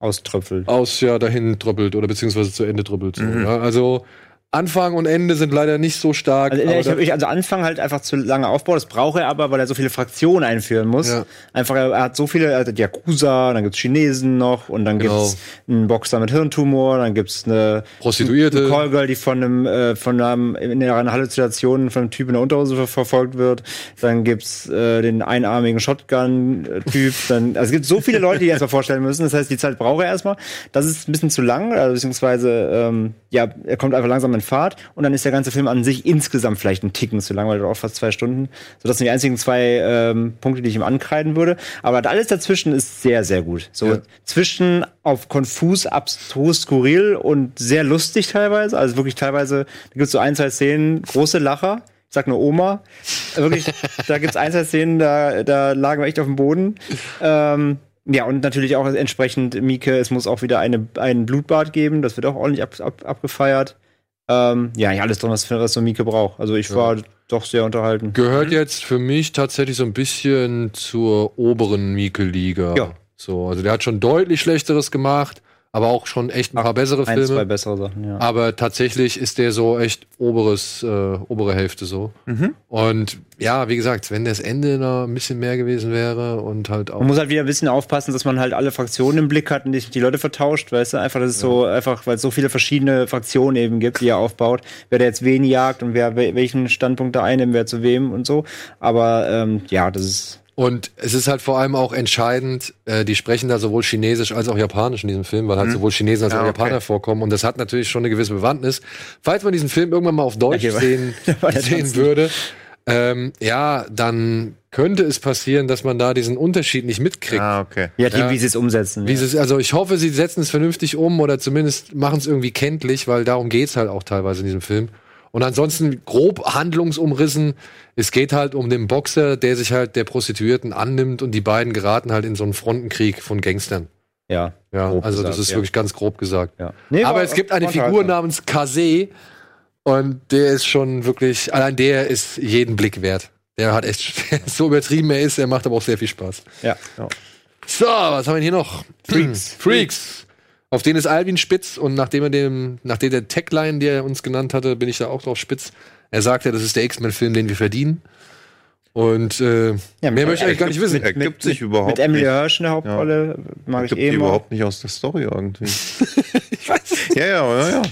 Auströpfelt. aus ja dahin tröppelt oder beziehungsweise zu Ende tröppelt. So, Mhm. ja. Also Anfang und Ende sind leider nicht so stark. Also, ich, ich, also Anfang halt einfach zu lange Aufbau, das braucht er aber, weil er so viele Fraktionen einführen muss. Ja. Einfach, er hat so viele, er hat Yakuza, dann gibt's Chinesen noch und dann Genau. gibt's einen Boxer mit Hirntumor, dann gibt's eine Prostituierte. eine Callgirl, die von einem, äh, von einem, in einer Halluzinationen von einem Typ in der Unterhose ver verfolgt wird. Dann gibt's äh, den einarmigen Shotgun-Typ. <laughs> Dann, also es gibt so viele Leute, die erstmal vorstellen müssen. Das heißt, die Zeit braucht er erstmal. Das ist ein bisschen zu lang, also, beziehungsweise, ähm, ja, er kommt einfach langsam in Fahrt und dann ist der ganze Film an sich insgesamt vielleicht ein Ticken zu lang, weil er dauert fast zwei Stunden. So, das sind die einzigen zwei ähm, Punkte, die ich ihm ankreiden würde. Aber alles dazwischen ist sehr, sehr gut. So Ja. zwischen auf konfus, abstrus, skurril und sehr lustig teilweise. Also wirklich teilweise, da gibt's so ein, zwei Szenen, große Lacher. Ich sag nur Oma. Wirklich, <laughs> da gibt's ein, zwei Szenen, da, da lagen wir echt auf dem Boden. Ähm, ja, und natürlich auch entsprechend, Mieke, es muss auch wieder eine, einen Blutbad geben. Das wird auch ordentlich ab, ab, abgefeiert. Ähm, ja, ja, alles drin, was, was so Mieke braucht. Also ich war doch sehr unterhalten. gehört Mhm. jetzt für mich tatsächlich so ein bisschen zur oberen Mieke-Liga. Ja. So, also der hat schon deutlich Schlechteres gemacht, aber auch schon echt ein paar bessere Ein, Filme. zwei bessere Sachen, ja. Aber tatsächlich ist der so echt oberes, äh, obere Hälfte so. Mhm. Und ja, wie gesagt, wenn das Ende noch ein bisschen mehr gewesen wäre und halt auch. Man muss halt wieder ein bisschen aufpassen, dass man halt alle Fraktionen im Blick hat und nicht die Leute vertauscht, weißt du? Einfach, das ist so, einfach, weil es so viele verschiedene Fraktionen eben gibt, die er aufbaut. Wer da jetzt wen jagt und wer wel- welchen Standpunkt da einnimmt, wer zu wem und so. Aber ähm, ja, das ist. Und es ist halt vor allem auch entscheidend, äh, die sprechen da sowohl Chinesisch als auch Japanisch in diesem Film, weil halt sowohl Chinesen als Ja, auch okay. Japaner vorkommen. Und das hat natürlich schon eine gewisse Bewandtnis. Falls man diesen Film irgendwann mal auf Deutsch war- sehen, <laughs> sehen würde, ähm, ja, dann könnte es passieren, dass man da diesen Unterschied nicht mitkriegt. Ah, okay. Ja, die, Ja. wie sie es umsetzen. Wie ja. sie es, also ich hoffe, sie setzen es vernünftig um oder zumindest machen es irgendwie kenntlich, weil darum geht's halt auch teilweise in diesem Film. Und ansonsten grob handlungsumrissen, es geht halt um den Boxer, der sich halt der Prostituierten annimmt und die beiden geraten halt in so einen Frontenkrieg von Gangstern. ja. Ja, also das gesagt, ist ja. wirklich ganz grob gesagt. ja. Nee, Aber war- es gibt eine Figur unterhaltsam. namens Kase und der ist schon wirklich, allein der ist jeden Blick wert. Der hat echt, <laughs> so übertrieben er ist, er macht aber auch sehr viel Spaß. Ja. ja. So, was haben wir hier noch? Freaks. Freaks. Auf den ist Alvin spitz und nachdem er dem, nachdem der Tagline, der er uns genannt hatte, bin ich da auch drauf spitz. Er sagte, das ist der X-Men-Film, den wir verdienen. Und äh, Ja, mehr mit- möchte ich eigentlich gar nicht wissen. Er gibt sich überhaupt Mit Emily nicht. Hirsch in der Hauptrolle mag ich eh die überhaupt nicht aus der Story irgendwie. <laughs> ich weiß. Ja, ja, ja, ja.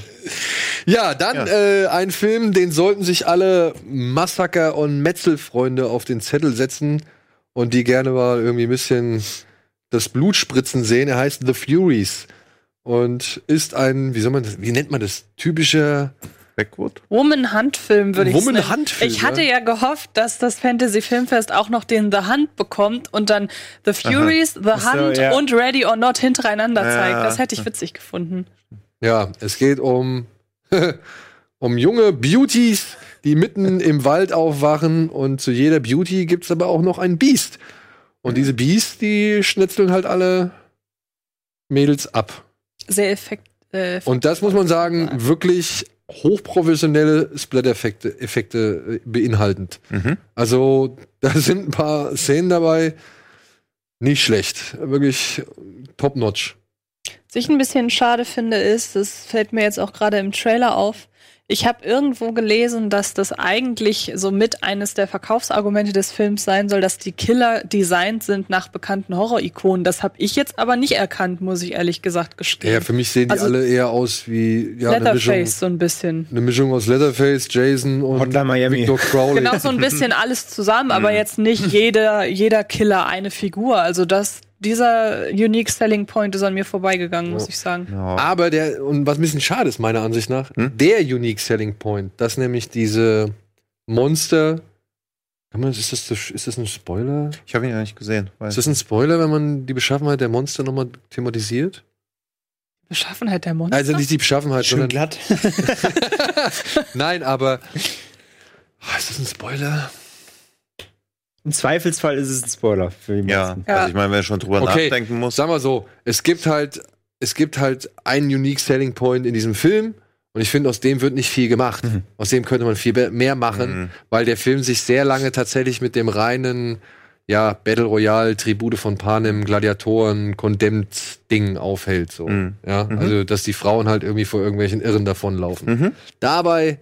Ja, dann Ja. Äh, ein Film, den sollten sich alle Massaker- und Metzelfreunde auf den Zettel setzen und die gerne mal irgendwie ein bisschen das Blut spritzen sehen. Er heißt The Furies und ist ein, wie soll man das, wie nennt man das? Typischer Backwood? Woman Hunt Film würde ich Woman nennen. Hunt Film, Ich hatte ja gehofft, dass das Fantasy Filmfest auch noch den The Hunt bekommt und dann The Furies, The so, Hunt ja. und Ready or Not hintereinander Ja. zeigt. Das hätte ich witzig gefunden. Ja, es geht um, <laughs> um junge Beauties, die mitten im Wald aufwachen und zu jeder Beauty gibt's aber auch noch ein Biest. Und diese Biest, die schnitzeln halt alle Mädels ab. Sehr effekt. Äh, Und das muss man sagen, wirklich hochprofessionelle Splatter-Effekte Effekte äh, beinhaltend. Mhm. Also, da sind ein paar Szenen dabei, nicht schlecht. Wirklich top-notch. Was ich ein bisschen schade finde, ist, das fällt mir jetzt auch gerade im Trailer auf. Ich habe irgendwo gelesen, dass das eigentlich so mit eines der Verkaufsargumente des Films sein soll, dass die Killer designt sind nach bekannten Horror-Ikonen. Das habe ich jetzt aber nicht erkannt, muss ich ehrlich gesagt gestehen. Ja, für mich sehen die Also- alle eher aus wie ja, eine, Mischung, so ein bisschen. eine Mischung aus Leatherface, Jason und Hotline Miami. Victor Crowley. Genau so ein bisschen <laughs> alles zusammen, aber jetzt nicht jeder, jeder Killer eine Figur. Also das, dieser Unique Selling Point ist an mir vorbeigegangen, muss ich sagen. Ja. Aber der, und was ein bisschen schade ist, meiner Ansicht nach, Hm? der Unique Selling Point, dass nämlich diese Monster. Kann man, ist, das, ist das ein Spoiler? Ich habe ihn ja nicht gesehen. Ist das ein Spoiler, wenn man die Beschaffenheit der Monster nochmal thematisiert? Beschaffenheit der Monster. Also nicht die Beschaffenheit, Schön sondern. glatt. <laughs> Nein, aber. Ah, Ist das ein Spoiler? Im Zweifelsfall ist es ein Spoiler für die ja, meisten. Ja. also ich meine, wenn er schon drüber Okay. nachdenken muss. Sagen wir so, es gibt halt, es gibt halt einen Unique Selling Point in diesem Film. Und ich finde, aus dem wird nicht viel gemacht. Aus dem könnte man viel mehr machen, Mhm. weil der Film sich sehr lange tatsächlich mit dem reinen, ja, Battle Royale, Tribute von Panem, Gladiatoren, Condemned-Ding aufhält. So. Mhm. Ja, also, dass die Frauen halt irgendwie vor irgendwelchen Irren davonlaufen. Mhm. Dabei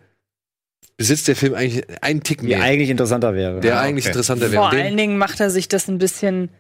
besitzt der Film eigentlich einen Tick mehr, eigentlich interessanter wäre. der Ah, eigentlich okay. interessanter wäre. Vor allen Dingen macht er sich das ein bisschen.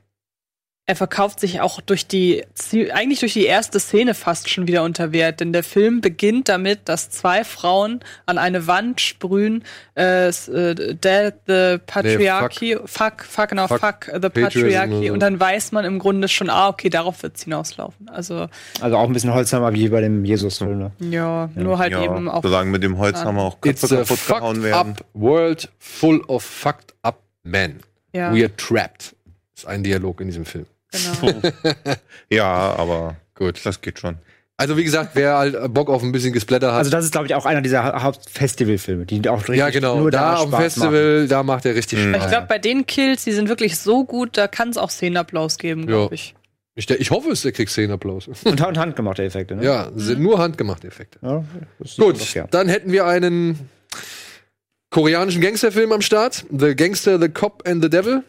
Er verkauft sich auch durch die, eigentlich durch die erste Szene fast schon wieder unter Wert, denn der Film beginnt damit, dass zwei Frauen an eine Wand sprühen, äh, äh, Death the Patriarchy, fuck, fuck, genau, Fuck fuck, the Patriarchy, so. und dann weiß man im Grunde schon, ah, okay, darauf wird's hinauslaufen. Also, Also auch ein bisschen Holzhammer wie bei dem Jesus-Film. Ne? ja, nur halt ja, eben auf. solange mit dem Holzhammer auch It's Köpfe a kaputt gehauen fucked werden. up world full of fucked up men. Ja, We are trapped. Ist ein Dialog in diesem Film. Genau. <laughs> Ja, aber Gut. das geht schon. Also wie gesagt, wer halt Bock auf ein bisschen Gesplatter hat, Also das ist, glaube ich, auch einer dieser Ha- Hauptfestivalfilme, die auch richtig ja genau, nur da da auf dem Spaß Festival, da macht er richtig Mhm. Spaß. Ich glaube, bei den Kills, die sind wirklich so gut, da kann es auch Szenenapplaus geben, glaube ich. Ich, ich hoffe, es der kriegt Szenenapplaus. machen. <laughs> Und, und handgemachte Effekte. Ne? Ja, sind nur handgemachte Effekte. ja Gut, dann hätten wir einen koreanischen Gangsterfilm am Start. The Gangster, The Cop and the Devil.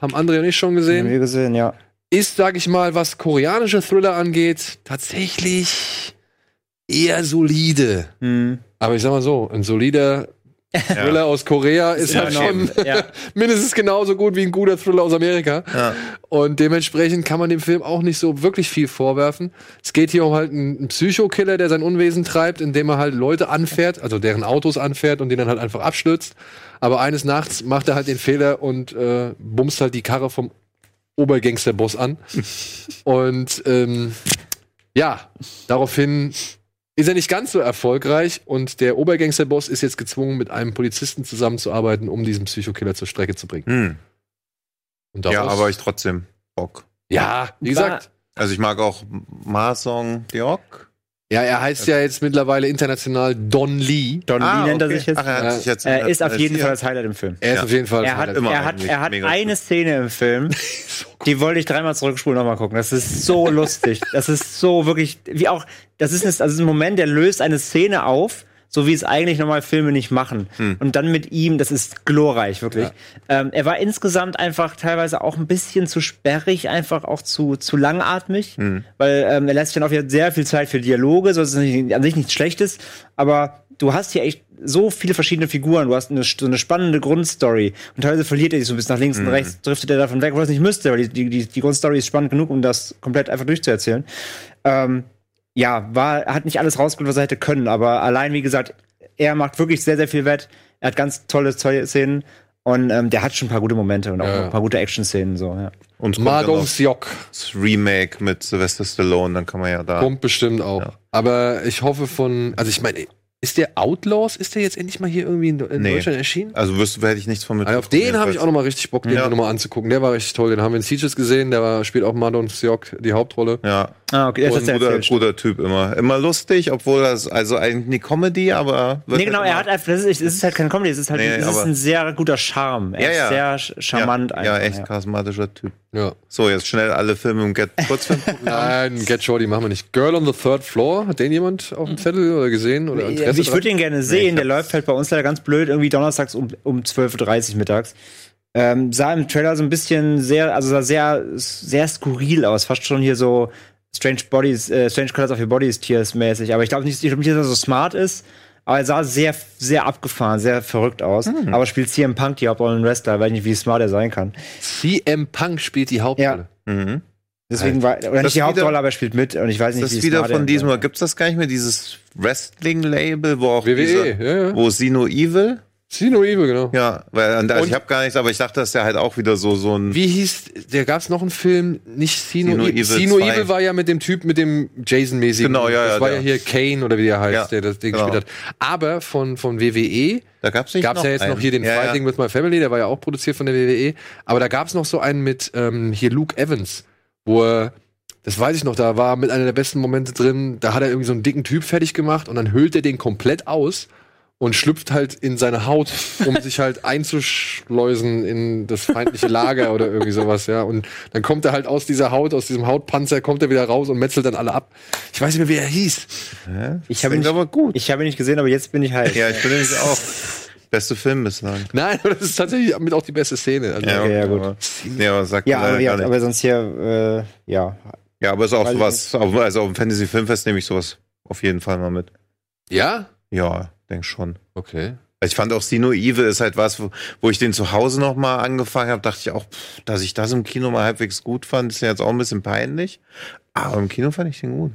Haben André und ich schon Haben gesehen. wir gesehen, ja. Ist, sag ich mal, was koreanische Thriller angeht, tatsächlich eher solide. Hm. Aber ich sag mal so, ein solider Thriller aus Korea ist Ja, halt genau. schon Ja. <laughs> mindestens genauso gut wie ein guter Thriller aus Amerika. Ja. Und dementsprechend kann man dem Film auch nicht so wirklich viel vorwerfen. Es geht hier um halt einen einen Psychokiller, der sein Unwesen treibt, indem er halt Leute anfährt, also deren Autos anfährt und die dann halt einfach abstürzt. Aber eines Nachts macht er halt den Fehler und äh, bumst halt die Karre vom Obergangsterboss an. und ähm, ja, daraufhin ist er nicht ganz so erfolgreich und der Obergangsterboss ist jetzt gezwungen, mit einem Polizisten zusammenzuarbeiten, um diesen Psychokiller zur Strecke zu bringen. Hm. Und Ja, aber ich trotzdem Bock. ja, wie gesagt, Also ich mag auch Ma Song Deok. Ja, er heißt ja jetzt mittlerweile international Don Lee. Don Lee nennt er sich jetzt. Ach, er hat Ja. sich jetzt er ist auf jeden Fall das Highlight im Film. Er ist Ja. auf jeden Fall. Er hat, immer er hat, er hat eine gut. Szene im Film, <laughs> die wollte ich dreimal zurückspulen nochmal gucken. Das ist so <laughs> lustig. Das ist so wirklich, wie auch, das ist, ein- das ist ein Moment, der löst eine Szene auf, so wie es eigentlich normal Filme nicht machen. Und dann mit ihm, das ist glorreich, wirklich. Ähm, er war insgesamt einfach teilweise auch ein bisschen zu sperrig, einfach auch zu, zu langatmig, weil ähm, er lässt sich dann auch wieder sehr viel Zeit für Dialoge, so ist an sich nichts Schlechtes, aber du hast hier echt so viele verschiedene Figuren, du hast eine, so eine spannende Grundstory. Und teilweise verliert er sich so ein bisschen nach links und rechts, driftet er davon weg, wo er es nicht müsste, weil die, die, die, die Grundstory ist spannend genug, um das komplett einfach durchzuerzählen. Ähm, ja, war, hat nicht alles rausgeholt, was er hätte können, aber allein, wie gesagt, er macht wirklich sehr, sehr viel Wett. Er hat ganz tolle Szenen und ähm, der hat schon ein paar gute Momente und auch Ja. ein paar gute Action-Szenen, so, ja. Und Ma kommt dann noch Dong-seok das Remake mit Sylvester Stallone, dann kann man ja da. kommt bestimmt auch. Ja. Aber ich hoffe von, also ich meine, ist der Outlaws, ist der jetzt endlich mal hier irgendwie in, in Nee. Deutschland erschienen? Also wüsste, hätte ich nichts von mit. Also auf den habe ich auch noch mal richtig Bock, den Ja. nochmal anzugucken. Der war richtig toll. Den haben wir in Sieges gesehen. Der war, spielt auch Madon Seok die Hauptrolle. Ja, Ah, okay, und ein guter, guter Typ immer. Immer lustig, obwohl das, also eigentlich eine Comedy, aber. Nee, genau, halt er hat einfach, das ist, es ist halt kein Comedy, es ist halt Nee, es ist ein sehr guter Charme. Er Ja, ist sehr charmant ja, einfach. Ja, echt charismatischer Typ. Ja. So, jetzt schnell alle Filme im Get Kurzfilm. Nein, Get Shorty machen wir nicht. Girl on the Third Floor, hat den jemand auf dem Zettel oder gesehen oder Ja, Interesse ich würde den gerne sehen, ich der läuft halt bei uns leider ganz blöd, irgendwie donnerstags um, um 12.30 Uhr mittags. Ähm, sah im Trailer so ein bisschen sehr, also sah sehr, sehr skurril aus, fast schon hier so Strange Bodies, äh, Strange Colors of Your Bodies Tiers mäßig. Aber ich glaube nicht, ich glaub nicht, dass er so smart ist. Aber er sah sehr, sehr abgefahren, sehr verrückt aus. Hm. Aber spielt CM Punk die Hauptrolle in Wrestler, weiß nicht, wie smart er sein kann. CM Punk spielt die Hauptrolle. Mhm. Deswegen war, oder Das nicht die wieder- Hauptrolle, aber er spielt mit. Und ich weiß nicht, Das wie ist wieder er von diesem, kann. gibt's das gar nicht mehr, dieses Wrestling-Label, wo auch WWE, diese, ja, ja. wo Sino Evil? Sino Evil, genau. Ja, weil, also ich habe gar nichts, aber ich dachte, dass der halt auch wieder so, so ein. Wie hieß, der gab's noch einen Film, nicht Sino, Sino Evil. Sino 2. Evil war ja mit dem Typ, mit dem Jason-mäßigen. Genau, ja, Das ja, war ja der. hier Kane oder wie der heißt, Ja, der das Ding genau. gespielt hat. Aber von, von WWE Da gab's nicht gab's ja jetzt einen. noch hier den ja, Fighting with My Family, der war ja auch produziert von der WWE. Aber da gab's noch so einen mit ähm, hier Luke Evans, wo er, das weiß ich noch, da war mit einer der besten Momente drin, da hat er irgendwie so einen dicken Typ fertig gemacht und dann hüllt er den komplett aus und schlüpft halt in seine Haut, um sich halt <laughs> einzuschleusen in das feindliche Lager oder irgendwie sowas, ja. Und dann kommt er halt aus dieser Haut, aus diesem Hautpanzer, kommt er wieder raus und metzelt dann alle ab. Ich weiß nicht mehr, wie er hieß. Ja, Ich habe ihn aber gut. Ich habe ihn nicht gesehen, aber jetzt bin ich halt. ja, ich bin nämlich auch. beste Film bislang. Nein, aber das ist tatsächlich mit auch die beste Szene. Also, okay, ja, gut. Aber, ja, aber sagt Ja, aber, ja, gar nicht. aber sonst hier, äh, ja. ja, aber ist auch sowas, auf- also auf dem Fantasy Filmfest nehme ich sowas auf jeden Fall mal mit. ja? Ja, denk schon. Okay. Also Ich fand auch Sino Eve ist halt was, wo, wo ich den zu Hause noch mal angefangen habe, dachte ich auch, pff, dass ich das im Kino mal halbwegs gut fand, ist ja jetzt auch ein bisschen peinlich. Aber im Kino fand ich den gut.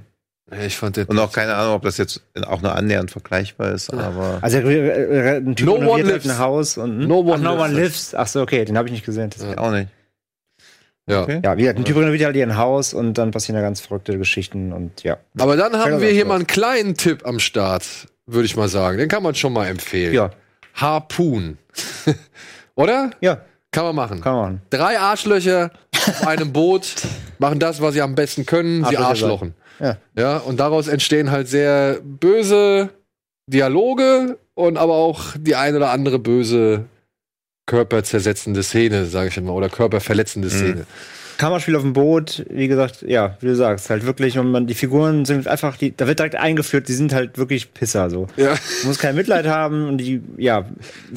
Ich fand den Und auch keine Ahnung, ob das jetzt auch nur annähernd vergleichbar ist, aber Also äh, äh, ein Typ No One renoviert halt Lives. ein Haus und No One Ach, no Lives. one lives. Ach so, okay, den habe ich nicht gesehen. Das- Ja. auch nicht. ja. Okay. Ja, wie gesagt, ein Typ renoviert halt ihr Haus und dann passieren da ganz verrückte Geschichten und ja. Aber dann haben wir hier mal einen kleinen Tipp am Start, würde ich mal sagen. Den kann man schon mal empfehlen. Ja, Harpoon. <laughs> Oder? ja, Kann man machen. kann man machen. Drei Arschlöcher auf einem Boot machen das, was sie am besten können, sie arschlochen. Ja. Ja, und daraus entstehen halt sehr böse Dialoge und aber auch die ein oder andere böse körperzersetzende Szene, sage ich immer, oder körperverletzende Szene. Kammerspiel auf dem Boot, wie gesagt, ja, wie du sagst, halt wirklich, und man, die Figuren sind einfach, die, da wird direkt eingeführt, die sind halt wirklich Pisser, so. Ja. Man muss kein Mitleid haben und die, ja,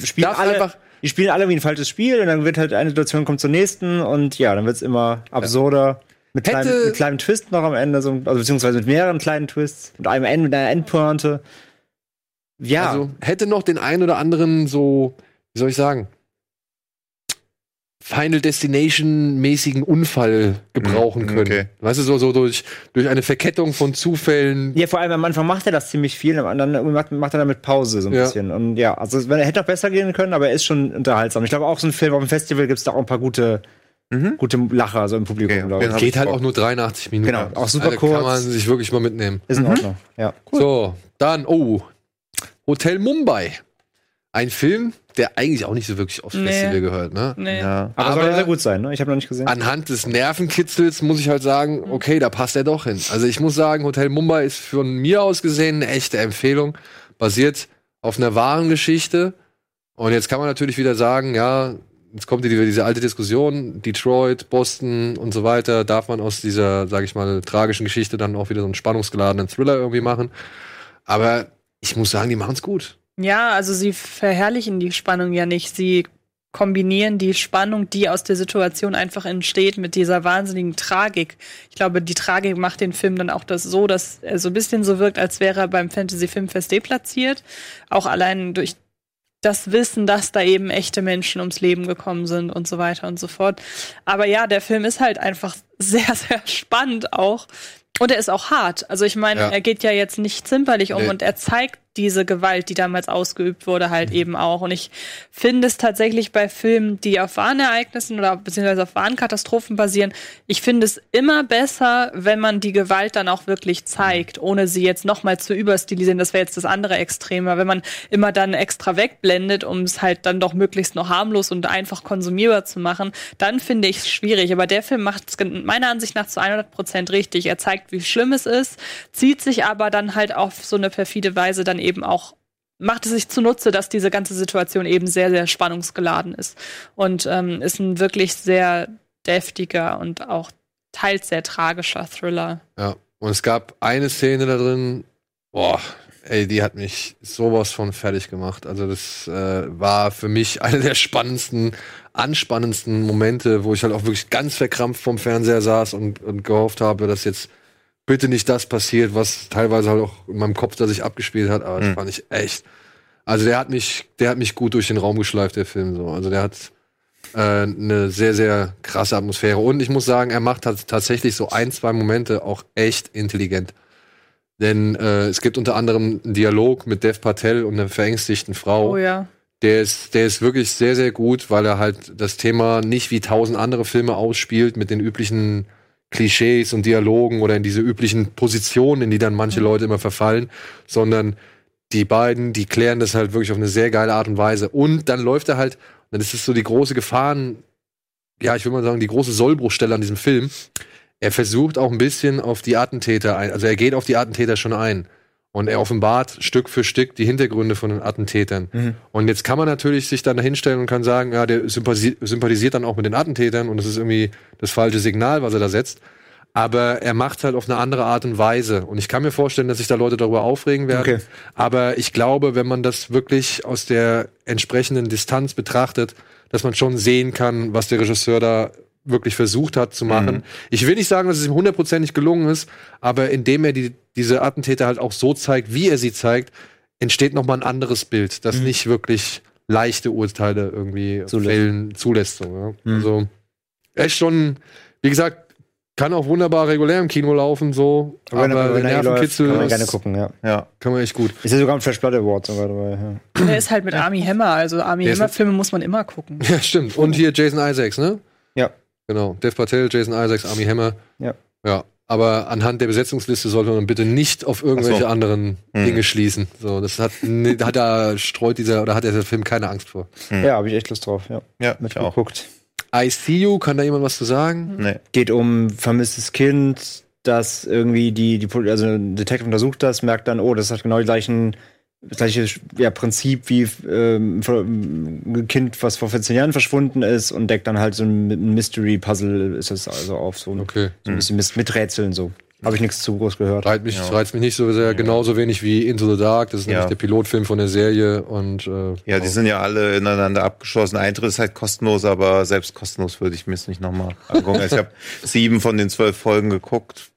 spielen Darf alle, einfach- die spielen alle wie ein falsches Spiel und dann wird halt eine Situation kommt zur nächsten und ja, dann wird's immer absurder. Mit, Hätte- kleinem, mit kleinem Twist noch am Ende, so, also beziehungsweise mit mehreren kleinen Twists, mit einem End, mit einer Endpointe. Ja, Also hätte noch den ein oder anderen so, wie soll ich sagen, Final Destination mäßigen Unfall gebrauchen Mhm, können. okay. Weißt du, so, so durch, durch eine Verkettung von Zufällen. Ja, vor allem am Anfang macht er das ziemlich viel, am anderen macht, macht er damit Pause so ein Ja. bisschen. Und ja, also wenn er hätte auch besser gehen können, aber er ist schon unterhaltsam. Ich glaube auch so ein Film auf dem Festival gibt es da auch ein paar gute, Mhm. gute Lacher so im Publikum, Okay, glaube ich. Geht halt auch nur 83 Minuten. Genau, auch super also kurz. Kann man sich wirklich mal mitnehmen. Ist in Ordnung. Ja. So, dann, oh, Hotel Mumbai. Ein Film, der eigentlich auch nicht so wirklich aufs Nee. Festival gehört, ne? Nee. Ja. Aber, soll Aber- ja sehr gut sein, ne? Ich habe noch nicht gesehen. Anhand des Nervenkitzels muss ich halt sagen, okay, da passt er doch hin. Also ich muss sagen, Hotel Mumbai ist von mir aus gesehen eine echte Empfehlung. Basiert auf einer wahren Geschichte. Und jetzt kann man natürlich wieder sagen, ja, jetzt kommt wieder diese alte Diskussion, Detroit, Boston und so weiter. Darf man aus dieser, sage ich mal, tragischen Geschichte dann auch wieder so einen spannungsgeladenen Thriller irgendwie machen? Aber ich muss sagen, die machen es gut. Ja, also sie verherrlichen die Spannung ja nicht. Sie kombinieren die Spannung, die aus der Situation einfach entsteht, mit dieser wahnsinnigen Tragik. Ich glaube, die Tragik macht den Film dann auch das so, dass er so ein bisschen so wirkt, als wäre er beim Fantasy Filmfest deplatziert. Auch allein durch das Wissen, dass da eben echte Menschen ums Leben gekommen sind und so weiter und so fort. Aber ja, der Film ist halt einfach <laughs> sehr, sehr spannend auch. Und er ist auch hart. Also ich meine, Ja. er geht ja jetzt nicht zimperlich um Nee. und er zeigt diese Gewalt, die damals ausgeübt wurde, halt eben auch. Und ich finde es tatsächlich bei Filmen, die auf wahren Ereignissen oder beziehungsweise auf wahren Katastrophen basieren, ich finde es immer besser, wenn man die Gewalt dann auch wirklich zeigt, ohne sie jetzt nochmal zu überstilisieren. Das wäre jetzt das andere Extreme. Wenn man immer dann extra wegblendet, um es halt dann doch möglichst noch harmlos und einfach konsumierbar zu machen, dann finde ich es schwierig. Aber der Film macht es meiner Ansicht nach zu 100 Prozent richtig. Er zeigt, wie schlimm es ist, zieht sich aber dann halt auf so eine perfide Weise dann eben auch macht es sich zunutze, dass diese ganze Situation eben sehr, sehr spannungsgeladen ist. Und ähm, ist ein wirklich sehr deftiger und auch teils sehr tragischer Thriller. Ja. Und es gab eine Szene da drin, boah, ey, die hat mich sowas von fertig gemacht. Also das äh, war für mich <laughs> eine der spannendsten, anspannendsten Momente, wo ich halt auch wirklich ganz verkrampft vom Fernseher saß und, und gehofft habe, dass jetzt bitte nicht das passiert, was teilweise halt auch in meinem Kopf da sich abgespielt hat. Aber das Mhm. fand ich echt. Also der hat mich, der hat mich gut durch den Raum geschleift, der Film so. Also der hat äh, eine sehr, sehr krasse Atmosphäre. Und ich muss sagen, er macht tats- tatsächlich so ein, zwei Momente auch echt intelligent. Denn äh, es gibt unter anderem einen Dialog mit Dev Patel und einer verängstigten Frau. Oh ja. Der ist, der ist wirklich sehr, sehr gut, weil er halt das Thema nicht wie tausend andere Filme ausspielt mit den üblichen Klischees und Dialogen oder in diese üblichen Positionen, in die dann manche Leute immer verfallen, sondern die beiden, die klären das halt wirklich auf eine sehr geile Art und Weise. Und dann läuft er halt, das ist so die große Gefahren, ja, ich würde mal sagen, die große Sollbruchstelle an diesem Film. Er versucht auch ein bisschen auf die Attentäter ein, also er geht auf die Attentäter schon ein. Und er offenbart Stück für Stück die Hintergründe von den Attentätern. Mhm. Und jetzt kann man natürlich sich dann hinstellen und kann sagen, ja, der sympathisi- sympathisiert dann auch mit den Attentätern und das ist irgendwie das falsche Signal, was er da setzt. aber er macht halt auf eine andere Art und Weise. Und ich kann mir vorstellen, dass sich da Leute darüber aufregen werden. Okay. Aber ich glaube, wenn man das wirklich aus der entsprechenden Distanz betrachtet, dass man schon sehen kann, was der Regisseur da wirklich versucht hat zu machen. Mhm. Ich will nicht sagen, dass es ihm hundertprozentig gelungen ist, aber indem er die, diese Attentäter halt auch so zeigt, wie er sie zeigt, entsteht noch mal ein anderes Bild, das Mhm. nicht wirklich leichte Urteile irgendwie Zulässt. fällen zulässt. So, ja. Mhm. Also echt schon, wie gesagt, kann auch wunderbar regulär im Kino laufen, so, aber, wenn er- der wenn er läuft, Nervenkitzel kann man ist- gerne gucken, ja. Ja. kann man echt gut. Ist ja sogar ein Fresh Blood Award sogar dabei. Ja. Der ist halt mit Army Hammer, also Army Der ist- Hammer-Filme muss man immer gucken. Ja, stimmt. Und hier Jason Isaacs, ne? Genau. Dev Patel, Jason Isaacs, Army Hammer. Ja. Ja. Aber anhand der Besetzungsliste sollte man bitte nicht auf irgendwelche so. anderen Mhm. Dinge schließen. So, das hat, ne, hat da streut dieser oder hat der Film keine Angst vor. Hm. Ja, habe ich echt Lust drauf, ja. Ja, ich auch. I See You, kann da jemand was zu sagen? Nee. Geht um vermisstes Kind, das irgendwie die, die also ein Detective untersucht das, merkt dann, oh, das hat genau die gleichen, das gleiche ja, Prinzip wie ähm, ein Kind, was vor 14 Jahren verschwunden ist und deckt dann halt so ein, Mystery-Puzzle, ist das also auf so ein, Okay. so ein bisschen mit, Rätseln so. Habe ich nichts zu groß gehört. Reizt mich, Ja. reizt mich nicht so sehr, genauso wenig wie Into the Dark. Das ist Ja. nämlich der Pilotfilm von der Serie und äh, Ja, die sind ja alle ineinander abgeschlossen. Eintritt ist halt kostenlos, aber selbst kostenlos würde ich mir es nicht nochmal angucken. Also ich habe <laughs> sieben von den zwölf Folgen geguckt.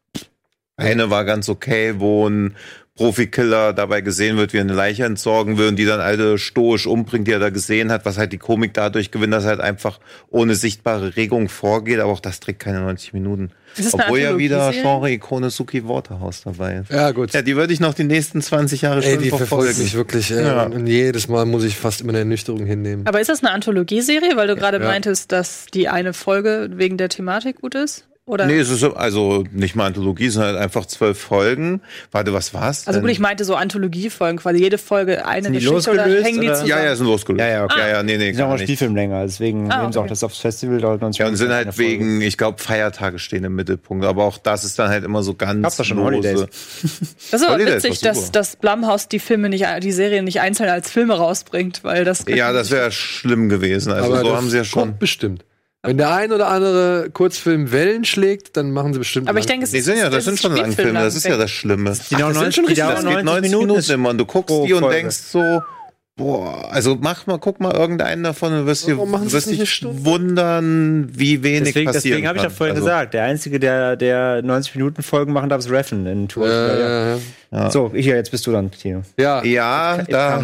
Eine war ganz okay, wo ein Profikiller dabei gesehen wird, wie er eine Leiche entsorgen will und die dann alle stoisch umbringt, die er da gesehen hat, was halt die Komik dadurch gewinnt, dass er halt einfach ohne sichtbare Regung vorgeht, aber auch das trägt keine 90 Minuten. Obwohl ja wieder? Genre-Ikone Suki Waterhouse dabei ist. ja gut. Ja, die würde ich noch die nächsten 20 Jahre Ey, die verfolgt verfolgen. mich wirklich. Äh, Ja. und jedes Mal muss ich fast immer eine Ernüchterung hinnehmen. Aber ist das eine Anthologieserie, weil du gerade Ja. meintest, dass die eine Folge wegen der Thematik gut ist? Oder? Nee, es ist so- also nicht mal Anthologie, sondern halt einfach zwölf Folgen. Warte, was war's? also gut, ich meinte so Anthologiefolgen, quasi jede Folge eine Sind die Geschichte oder losgelöst, hängen die oder? zusammen? ja, ja, sind losgelöst. Ja, ja, okay. ja, ja, nee, nee, Die sind auch gar ein nicht. Spielfilm länger, deswegen Ah, nehmen sie auch das aufs Festival 90 Ja, und sind halt wegen, ich glaube, Feiertage stehen im Mittelpunkt. Aber auch das ist dann halt immer so ganz Gab's doch schon lose. Holidays. <laughs> Das ist aber Holidays witzig, dass, dass Blumhouse die Filme nicht, die Serie nicht einzeln als Filme rausbringt, weil das. Ja, das wäre schlimm gewesen. Also so das haben sie ja schon. kommt bestimmt. Wenn der ein oder andere Kurzfilm Wellen schlägt, dann machen sie bestimmt. Aber ich lang- denke, es Die sind ja, das sind ist schon Langfilme, das ist ja lang. das Schlimme. Die dauern das sind 90 schon die richtig- Das geht 90 90 Minuten. Minuten immer und du guckst die und Folge. denkst so, boah, also mach mal, guck mal irgendeinen davon und wirst dir dich wundern, wie wenig Deswegen, passieren deswegen habe ich doch vorhin Also, gesagt, der Einzige, der, der 90 Minuten Folgen machen darf, ist Reffen in Tour. Äh, ja. Ja. So, ich, jetzt bist du dann, Tino. ja. Ja, da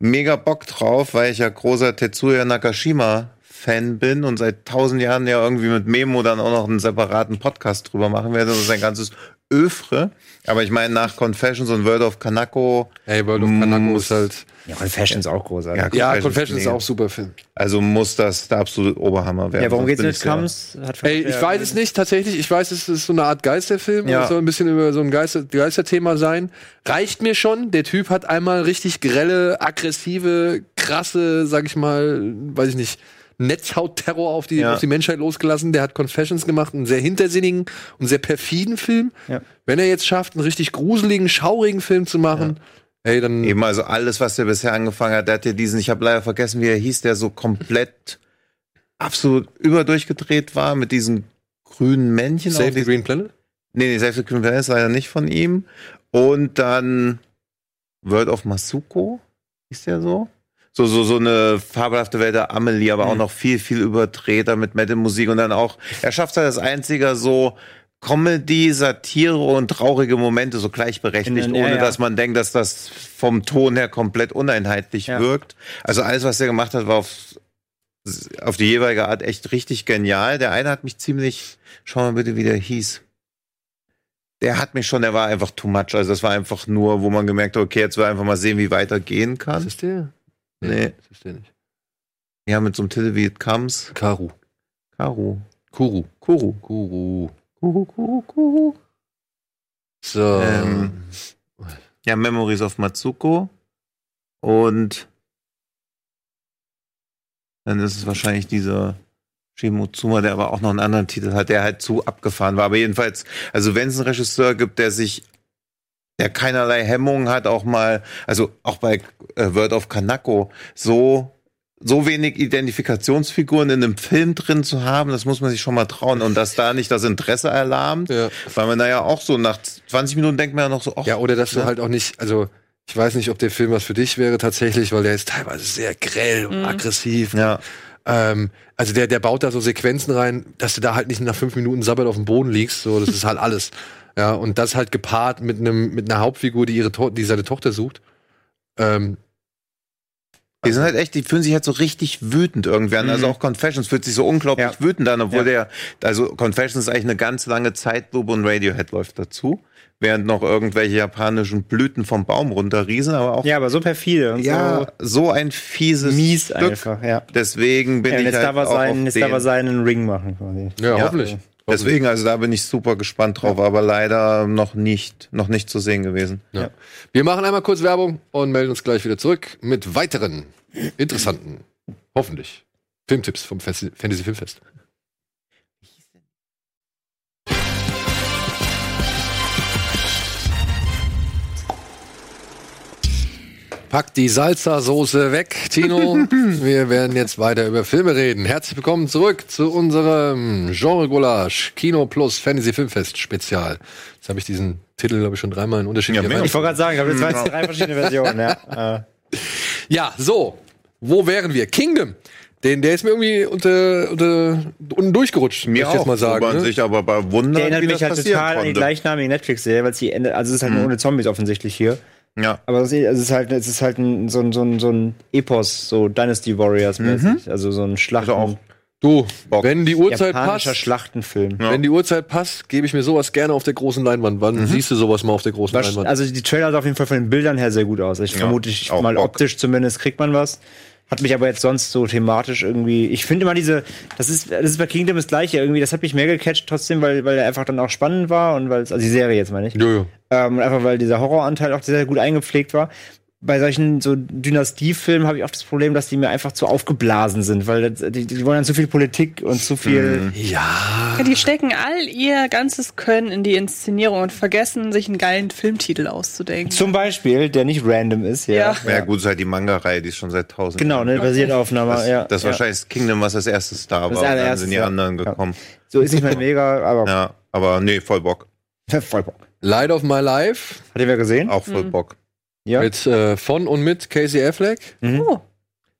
mega Bock drauf, weil ich ja großer Tetsuya Nakashima Fan bin und seit tausend Jahren ja irgendwie mit Memo dann auch noch einen separaten Podcast drüber machen werde. Das ist ein ganzes Öfre. Aber ich meine, nach Confessions und World of Kanako, Ey, World of Kanako ist halt. Ja, Confession ist auch großartig. Ja, Ja, Confessions Confession ist auch super Film. also muss das der absolute Oberhammer werden. Ja, warum geht's mit? Hat Ey, ich weiß es nicht, tatsächlich. Ich weiß, es ist so eine Art Geisterfilm. Ja. Ja. soll ein bisschen über so ein Geister Geisterthema sein. Reicht mir schon. Der Typ hat einmal richtig grelle, aggressive, krasse, sag ich mal, weiß ich nicht, Netzhautterror auf die, Ja. auf die Menschheit losgelassen. Der hat Confessions gemacht, einen sehr hintersinnigen und sehr perfiden Film. Ja. Wenn er jetzt schafft, einen richtig gruseligen, schaurigen Film zu machen, ey, dann Eben, also alles, was der bisher angefangen hat, der hat ja diesen, ich habe leider vergessen, wie er hieß, der so komplett absolut überdurchgedreht war mit diesen grünen Männchen. Save the Green Planet. Nee, nee, Save the Green Planet ist leider nicht von ihm. Und dann World of Masuko, ist der so? So, so, so eine fabelhafte Welt der Amelie, aber auch noch viel, viel überdrehter mit Metal-Musik und dann auch, er schafft halt das einzige so Comedy, Satire und traurige Momente so gleichberechtigt, ja, ohne ja. dass man denkt, dass das vom Ton her komplett uneinheitlich Ja. wirkt. Also alles, was er gemacht hat, war auf, auf die jeweilige Art echt richtig genial. Der eine hat mich ziemlich, schau mal bitte, wie der hieß der hat mich schon, der war einfach too much. Also das war einfach nur, wo man gemerkt hat, okay, jetzt will einfach mal sehen, wie weiter gehen Was kann. ist der? Nee. Das ist der nicht. Ja, mit so einem Titel wie It Comes. Karu. Karu. Kuru. Kuru. Kuru. Kuru, Kuru, Kuru. So. Ähm, Ja, Memories of Matsuko. Und dann ist es wahrscheinlich dieser Shimotsuma, der aber auch noch einen anderen Titel hat, der halt zu abgefahren war. Aber jedenfalls, also wenn es einen Regisseur gibt, der sich, der keinerlei Hemmungen hat, auch mal, also auch bei äh, Word of Kanako, so so wenig Identifikationsfiguren in einem Film drin zu haben, das muss man sich schon mal trauen. Und dass da nicht das Interesse erlahmt, Ja. weil man da ja auch so nach 20 Minuten denkt man ja noch so, ach, Ja, oder dass du halt auch nicht, also ich weiß nicht, ob der Film was für dich wäre tatsächlich, weil der ist teilweise sehr grell und aggressiv. ja. Ähm, also der, der baut da so Sequenzen rein, dass du da halt nicht nach fünf Minuten sabbert auf dem Boden liegst. So, das ist halt alles. Ja, und das halt gepaart mit einem mit einer Hauptfigur, die ihre to die seine Tochter sucht. Ähm, Die sind halt echt, die fühlen sich halt so richtig wütend irgendwie an. Also auch Confessions fühlt sich so unglaublich Ja. wütend an, obwohl Ja. der, also Confessions ist eigentlich eine ganz lange Zeitlupe und Radiohead läuft dazu. Während noch irgendwelche japanischen Blüten vom Baum runterriesen, aber auch Ja, aber so perfide und ja, so ein so fieses mies Stück. einfach, ja. Deswegen bin ja ich jetzt halt darf er auch seinen, auf jetzt darf er seinen Ring machen quasi. ja, Ja. hoffentlich. Deswegen, also da bin ich super gespannt drauf, aber leider noch nicht, noch nicht zu sehen gewesen. Ja. Wir machen einmal kurz Werbung und melden uns gleich wieder zurück mit weiteren interessanten, hoffentlich, Filmtipps vom Fantasy Filmfest. Pack die Salsa-Soße weg, Tino. <laughs> Wir werden jetzt weiter über Filme reden. Herzlich willkommen zurück zu unserem Genre Gulasch Kino Plus Fantasy Filmfest Spezial. Jetzt habe ich diesen Titel, glaube ich, schon dreimal in unterschiedlichen Ja, mehr. Ich wollte gerade sagen, ich habe jetzt zwei, drei verschiedene Versionen, ja. <laughs> Äh, Ja, so. Wo wären wir? Kingdom. Den, der ist mir irgendwie unter, unter, unten durchgerutscht, Mir muss ich jetzt auch, mal sagen. wo man Ne? sich aber bei Der Wunder, erinnert wie mich das halt total an die konnte. gleichnamige Netflix-Serie, weil es die Ende, also es ist halt nur ohne Zombies offensichtlich hier. Ja. Aber es ist, es ist halt, es ist halt ein, so, ein, so, ein, so ein Epos, so Dynasty Warriors mäßig. Also so ein Schlachten, Also auch Du, Bock. wenn die Uhrzeit japanischer passt, Schlachtenfilm. Ja. wenn die Uhrzeit passt, gebe ich mir sowas gerne auf der großen Leinwand. Wann siehst du sowas mal auf der großen Was, Leinwand? also die Trailer sah auf jeden Fall von den Bildern her sehr gut aus. Ich Ja, vermute, ich, mal Bock. optisch zumindest kriegt man was. Hat mich aber jetzt sonst so thematisch irgendwie. Ich finde immer diese, das ist, das ist bei Kingdom das gleiche irgendwie. Das hat mich mehr gecatcht trotzdem, weil, weil er einfach dann auch spannend war und weil es, also die Serie jetzt meine ich. Jojo. Ähm, einfach weil dieser Horroranteil auch sehr gut eingepflegt war. Bei solchen so Dynastiefilmen habe ich auch das Problem, dass die mir einfach zu aufgeblasen sind, weil das, die, die wollen dann zu viel Politik und zu viel. Ja. Ja, die stecken all ihr ganzes Können in die Inszenierung und vergessen, sich einen geilen Filmtitel auszudenken. Zum Beispiel, der nicht random ist, ja. Ja. Ja, gut, ist halt die Manga-Reihe, die ist schon seit tausend Genau, ne, basiert auf einer, Das, ja. das ist ja. wahrscheinlich das Kingdom, was als erstes da war. und dann sind die ja. anderen Ja. gekommen. So ist nicht mein Mega, aber Ja. aber nee, voll Bock. <laughs> voll Bock. Light of My Life Hat ihr wer gesehen? Auch voll Bock. Ja. mit äh, von und mit Casey Affleck. Oh,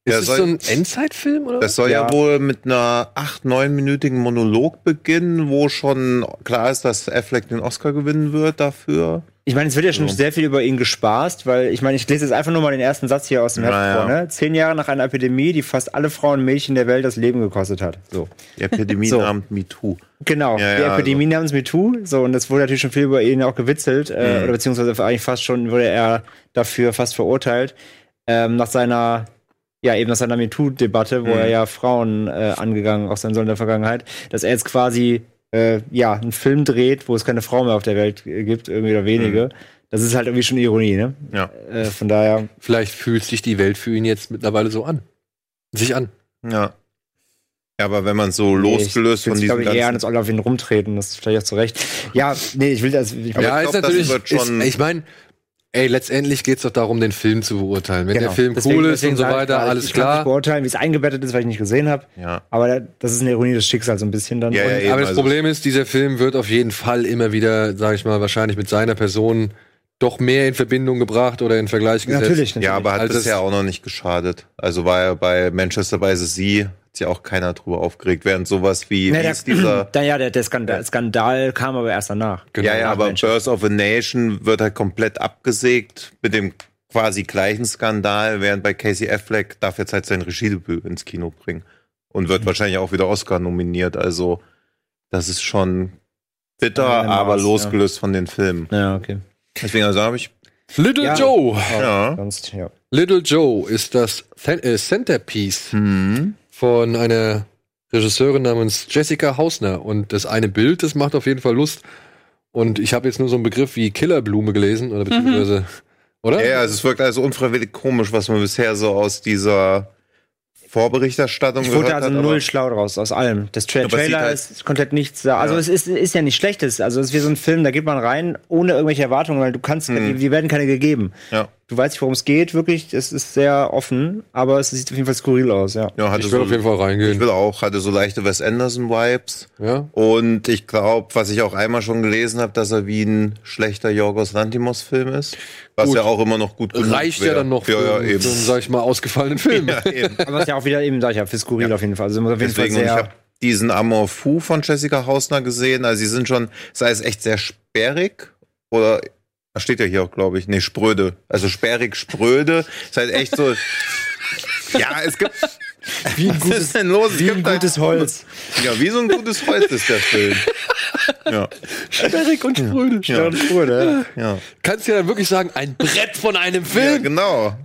Ist das soll- so ein Endzeitfilm oder? Das soll ja, Ja. wohl mit einer acht, neunminütigen Monolog beginnen, wo schon klar ist, dass Affleck den Oscar gewinnen wird dafür. Ich meine, es wird ja schon So. sehr viel über ihn gespaßt, weil ich meine, ich lese jetzt einfach nur mal den ersten Satz hier aus dem Heft Na ja. vor. Ne? Zehn Jahre nach einer Epidemie, die fast alle Frauen und Mädchen der Welt das Leben gekostet hat. So. Die Epidemie <laughs> So. namens MeToo. Genau, Ja, die ja, Epidemie namens MeToo. So, und das wurde natürlich schon viel über ihn auch gewitzelt, äh, Mhm. oder beziehungsweise eigentlich fast schon wurde er dafür fast verurteilt. Ähm, nach seiner, ja, eben nach seiner MeToo-Debatte, wo Mhm. er ja Frauen äh, angegangen auch sein soll in der Vergangenheit, dass er jetzt quasi äh, ja, einen Film dreht, wo es keine Frau mehr auf der Welt gibt, irgendwie oder wenige. Das ist halt irgendwie schon Ironie, ne? Ja. Äh, von daher, Vielleicht fühlt sich die Welt für ihn jetzt mittlerweile so an. Sich an. Ja. Ja, aber wenn man so losgelöst ich, von ich diesem glaube eher an, ganzen... jetzt alle auf ihn rumtreten, das ist vielleicht auch zu Recht. Ja, nee, ich will das. Ich ja, ich ist glaub, das natürlich. ist, ich meine, ey, letztendlich geht's doch darum, den Film zu beurteilen. Wenn Genau. der Film Deswegen- cool ist und so sage ich weiter, gerade, alles ich kann nicht klar. beurteilen, wie es eingebettet ist, weil ich nicht gesehen habe. Ja. Aber das ist eine Ironie des Schicksals so ein bisschen dann. Ja, ja, eben, Aber das also- Problem ist, dieser Film wird auf jeden Fall immer wieder, sage ich mal, wahrscheinlich mit seiner Person doch mehr in Verbindung gebracht oder in Vergleich gesetzt. natürlich, natürlich. Ja, aber hat Also bisher es- auch noch nicht geschadet. Also war ja bei Manchester by the Sea, hat sich auch keiner drüber aufgeregt, während sowas wie, Na, wie der, ist dieser... <clears throat> da, ja, der, der Skandal, Skandal kam aber erst danach. Genau. ja, ja, aber Manchester. Birth of a Nation wird halt komplett abgesägt mit dem quasi gleichen Skandal, während bei Casey Affleck darf jetzt halt sein Regiedebüt ins Kino bringen und Mhm. wird wahrscheinlich auch wieder Oscar nominiert. Also das ist schon bitter, Ja, im aber Maß, losgelöst von den Filmen. Ja, okay. Deswegen also habe ich Little Ja. Joe. Ja. Sonst, ja. Little Joe ist das Th äh, Centerpiece hm, von einer Regisseurin namens Jessica Hausner. Und das eine Bild, das macht auf jeden Fall Lust. Und ich habe jetzt nur so einen Begriff wie Killerblume gelesen, oder beziehungsweise, oder? Ja, ja, also es wirkt also unfreiwillig komisch, was man bisher so aus dieser Vorberichterstattung Ich wurde also hat. null schlau draus, aus allem. Das Tra Trailer halt- ist komplett nichts da. Also Ja. es ist, ist ja nicht schlechtes. Also es ist wie so ein Film, da geht man rein ohne irgendwelche Erwartungen, weil du kannst, Hm. die, die werden keine gegeben. Ja. Du weißt nicht, worum es geht, wirklich. Es ist sehr offen, aber es sieht auf jeden Fall skurril aus, ja. Ja, hatte Ich so, will auf jeden Fall ich reingehen. will auch, hatte so leichte Wes Anderson-Vibes. Ja. Und ich glaube, was ich auch einmal schon gelesen habe, dass er wie ein schlechter Yorgos Lantimos-Film ist. Was Gut. ja auch immer noch gut genug Reicht ja wär. dann noch für, Ja, ja, für eben. einen, sag ich mal, ausgefallenen Film. <laughs> Ja, eben. Aber ist ja auch wieder eben, sag ich ja, für skurril auf jeden Fall. Also, es muss auf jeden Deswegen, und Fall ich sehr. habe diesen Amor Fu von Jessica Hausner gesehen. Also sie sind schon, sei es echt sehr sperrig oder das steht ja hier auch, glaube ich. Nee, spröde. Also sperrig, spröde. Ist halt echt so. ja, es gibt. wie ein <laughs> Was gutes, ist denn los? Wie ein da- gutes Holz. Ja, wie so ein gutes Holz ist der Film. Ja, Sperrig und spröde. Ja. und spröde. ja. Kannst ja dann wirklich sagen, ein Brett von einem ja Film. genau.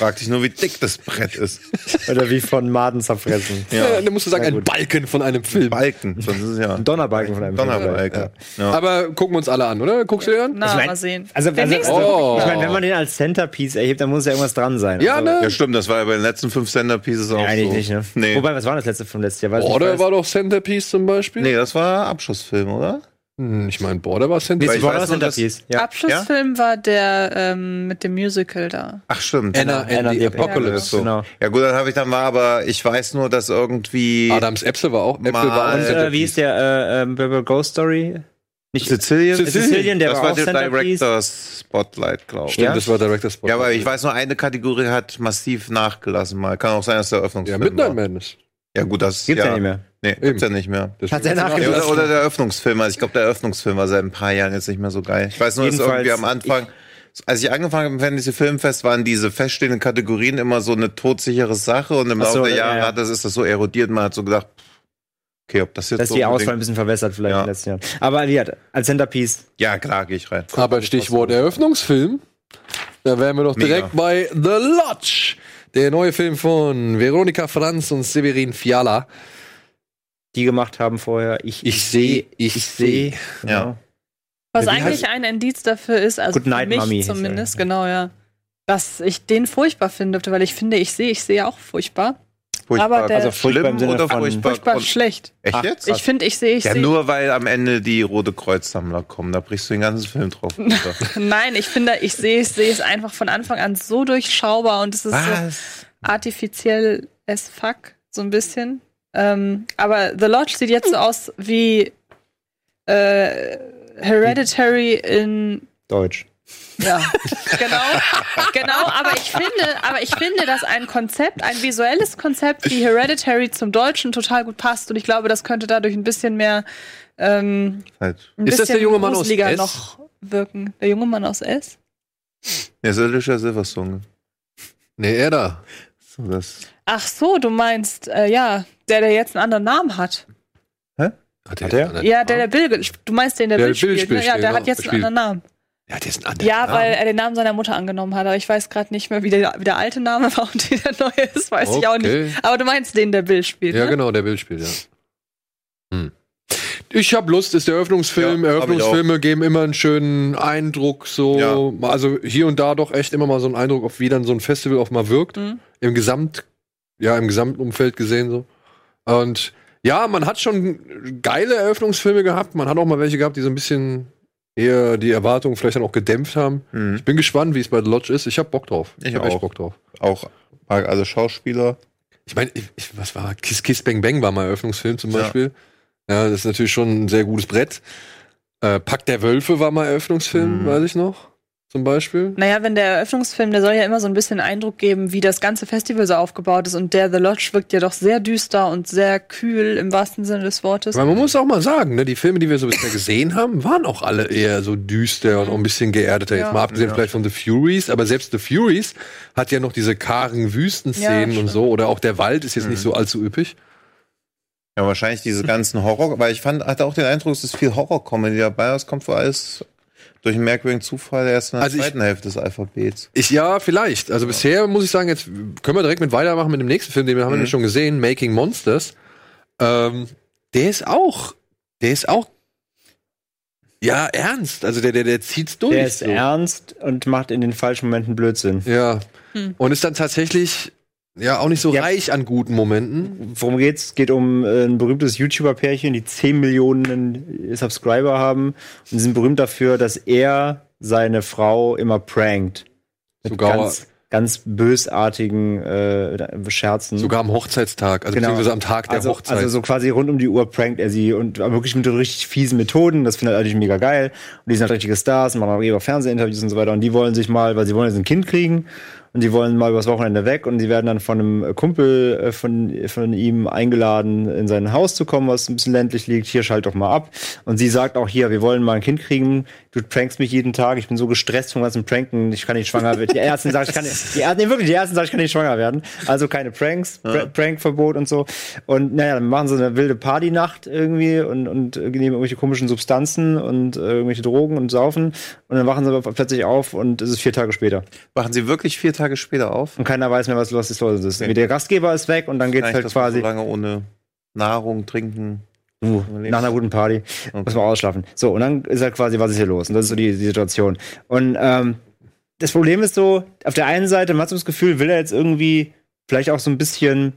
Frag dich nur, wie dick das Brett ist. <laughs> Oder wie von Maden zerfressen. Ja. Ja, dann musst du sagen, ein. Balken von einem Film. Balken. Sonst ist es ja Ein Donnerbalken von einem Film. Donnerbalken. Ja. Aber gucken wir uns alle an, oder? Guckst du dir an? Na, Ich mein, mal sehen. Also, also, also Oh. ich meine, wenn man den als Centerpiece erhebt, dann muss ja irgendwas dran sein. Ja, also, ne? ja, stimmt, das war ja bei den letzten fünf Centerpieces auch Ja, eigentlich so. nicht, ne? Nee. Wobei, was war das letzte vom letzten Jahr? Weiß Border nicht, war doch Centerpiece zum Beispiel. nee, das war Abschussfilm, oder? Hm, Ich meine, Border war Nee, Centerpiece. ich Border war Centerpiece. Ja. Abschlussfilm war der ähm, mit dem Musical da. Ach, stimmt. Anna and Anna the the Apocalypse. So. Genau. Ja gut, dann habe ich dann mal, aber ich weiß nur, dass irgendwie Adams Äpfel war auch. Äpfel war auch Mal- ein Und, Centerpiece. äh, wie ist der äh, Bible Ghost Story? Nicht Sizilien. Sizilien, der das war war auch der. Director's Spotlight, glaube ich. Stimmt, Ja? das war Director's Spot. Ja, aber ich weiß nur, eine Kategorie hat massiv nachgelassen mal. Kann auch sein, dass der Ja, Eröffnungsfilm Midnight war. Madness. Ja gut, das Gibt's ja, ja nicht mehr. Nee, gibt's ja nicht mehr. Deswegen Hat er Ja, nachgelassen? oder, oder der Eröffnungsfilm. Also ich glaube, der Eröffnungsfilm war seit ein paar Jahren jetzt nicht mehr so geil. Ich weiß nur, dass Jedenfalls, irgendwie am Anfang, als ich angefangen habe im Fantasy Filmfest, waren diese feststehenden Kategorien immer so eine todsichere Sache und im Ach Laufe so, der ja, Jahre ja. hat das, ist das so erodiert. Man hat so gedacht, okay, ob das jetzt Dass so die Auswahl ein bisschen verwässert vielleicht Ja. in den letzten Jahren. Aber wie hat als Centerpiece Ja, klar, gehe ich rein. Aber Stichwort Eröffnungsfilm. Da wären wir doch Mega. direkt bei The Lodge. Der neue Film von Veronika Franz und Severin Fiala. die gemacht haben vorher. Ich, Ich seh, ich seh. Ja. Was Ja, eigentlich ein Indiz dafür ist, also Good Night, für mich Mummy hieß zumindest, genau, ja. Dass ich den furchtbar finde, weil ich finde, ich sehe, ich sehe auch furchtbar. Furchtbar, Aber der- Also furchtbar im schlimm oder furchtbar? Furchtbar schlecht. Echt jetzt? Ich finde, ich sehe, ich ja, sehe. nur weil am Ende die Rote Kreuzsammler kommen, da brichst du den ganzen Film drauf. <laughs> Nein, ich finde, ich sehe, ich sehe es einfach von Anfang an so durchschaubar und es ist so Was? artifiziell as fuck, so ein bisschen. Ähm, aber The Lodge sieht jetzt so aus wie äh, Hereditary in Deutsch. Ja, genau, genau. Aber ich finde, aber ich finde, dass ein Konzept, ein visuelles Konzept wie Hereditary zum Deutschen total gut passt und ich glaube, das könnte dadurch ein bisschen mehr, ähm, Halt. ein Ist das bisschen der junge Mann aus S? noch wirken. Der junge Mann aus S? Ja, so Alicia Silverstone. Nee, er da. So, das. Ach so, du meinst, äh, ja, der, der jetzt einen anderen Namen hat. Hat, Hat er? einen Ja, der, der Bill, du meinst den, der, Der Bill spielt. Bill spielt, ne? Ja, der genau, hat jetzt einen spielt. anderen Namen. Ja, der ist ein anderer Ja, Name. weil er den Namen seiner Mutter angenommen hat, aber ich weiß gerade nicht mehr, wie der, wie der alte Name war und wie der neue ist, weiß ich auch Okay. nicht. Aber du meinst den, der Bill spielt, Ja, ne? genau, der Bildspiel, ja. Hm. Ich hab Lust, ist der Eröffnungsfilm. Ja, Eröffnungsfilme geben immer einen schönen Eindruck, so, also hier und da doch echt immer mal so einen Eindruck, auf wie dann so ein Festival auch mal wirkt. Mhm. Im Gesamt, ja, im Gesamtumfeld gesehen so. Und ja, man hat schon geile Eröffnungsfilme gehabt. Man hat auch mal welche gehabt, die so ein bisschen eher die Erwartungen vielleicht dann auch gedämpft haben. Mhm. Ich bin gespannt, wie es bei The Lodge ist. Ich hab Bock drauf. Ich hab echt auch. Bock drauf. Auch alle Schauspieler. Ich meine, ich, ich, was war Kiss Kiss Bang Bang war mal Eröffnungsfilm zum Ja. Beispiel. Ja, das ist natürlich schon ein sehr gutes Brett. Äh, Pack der Wölfe war mal Eröffnungsfilm, Mhm. weiß ich noch. Zum Beispiel. Naja, wenn der Eröffnungsfilm, der soll ja immer so ein bisschen Eindruck geben, wie das ganze Festival so aufgebaut ist. Und der The Lodge wirkt ja doch sehr düster und sehr kühl im wahrsten Sinne des Wortes. Aber man muss auch mal sagen, ne, die Filme, die wir so bisher gesehen haben, waren auch alle eher so düster und auch ein bisschen geerdeter. Ja. Jetzt mal abgesehen Ja. vielleicht von The Furies, aber selbst The Furies hat ja noch diese kargen Wüstenszenen Ja, und so. Oder auch der Wald ist jetzt Mhm. nicht so allzu üppig. Ja, wahrscheinlich diese ganzen Horror, weil ich fand, hatte auch den Eindruck, es ist viel Horror-Comedy dabei. Es kommt vor alles durch einen merkwürdigen Zufall erst in der Also ich- zweiten Hälfte des Alphabets. Ich, ja, vielleicht. Also bisher muss ich sagen, jetzt können wir direkt mit weitermachen mit dem nächsten Film, den wir haben Mhm. wir schon gesehen, Making Monsters. Ähm, der ist auch, der ist auch, ja, ernst. Also der, der, der zieht's durch. Der ist so. ernst und macht in den falschen Momenten Blödsinn. Ja. Hm. Und ist dann tatsächlich, ja, auch nicht so Ja. reich an guten Momenten. Worum geht's? Es geht um äh, ein berühmtes YouTuber-Pärchen, die 10 Millionen Subscriber haben. Und sie sind berühmt dafür, dass er seine Frau immer prankt. Mit Sogar- ganz, ganz bösartigen äh, Scherzen. Sogar am Hochzeitstag, also beziehungsweise am Tag der also, Hochzeit. Also so quasi rund um die Uhr prankt er sie und wirklich mit richtig fiesen Methoden. Das findet er natürlich mega geil. Und die sind halt richtige Stars und machen auch ihre Fernsehinterviews und so weiter. Und die wollen sich mal, weil sie wollen jetzt ein Kind kriegen und die wollen mal übers Wochenende weg und die werden dann von einem Kumpel äh, von, von ihm eingeladen, in sein Haus zu kommen, was ein bisschen ländlich liegt. Hier schalt doch mal ab. Und sie sagt auch hier, wir wollen mal ein Kind kriegen. Du prankst mich jeden Tag. Ich bin so gestresst vom ganzen Pranken. Ich kann nicht schwanger werden. Die Ärztin sagt, ich kann nicht, die Ärztin, nee, wirklich, die Ärztin sagt, ich kann nicht schwanger werden. Also keine Pranks, Pra Prankverbot und so. Und naja, dann machen sie eine wilde Partynacht irgendwie und, und nehmen irgendwelche komischen Substanzen und äh, irgendwelche Drogen und saufen. Und dann wachen sie aber plötzlich auf und es ist vier Tage später. Machen sie wirklich vier Tage später auf? Und keiner weiß mehr, was los ist. los ist. Der Gastgeber ist weg und dann geht's Kann ich halt quasi so lange ohne Nahrung, Trinken. uh, nach einer guten Party. Muss man ausschlafen. So, und dann ist halt quasi, was ist hier los? Und das ist so die, die Situation. Und ähm, das Problem ist so, auf der einen Seite, man hat so das Gefühl, will er jetzt irgendwie vielleicht auch so ein bisschen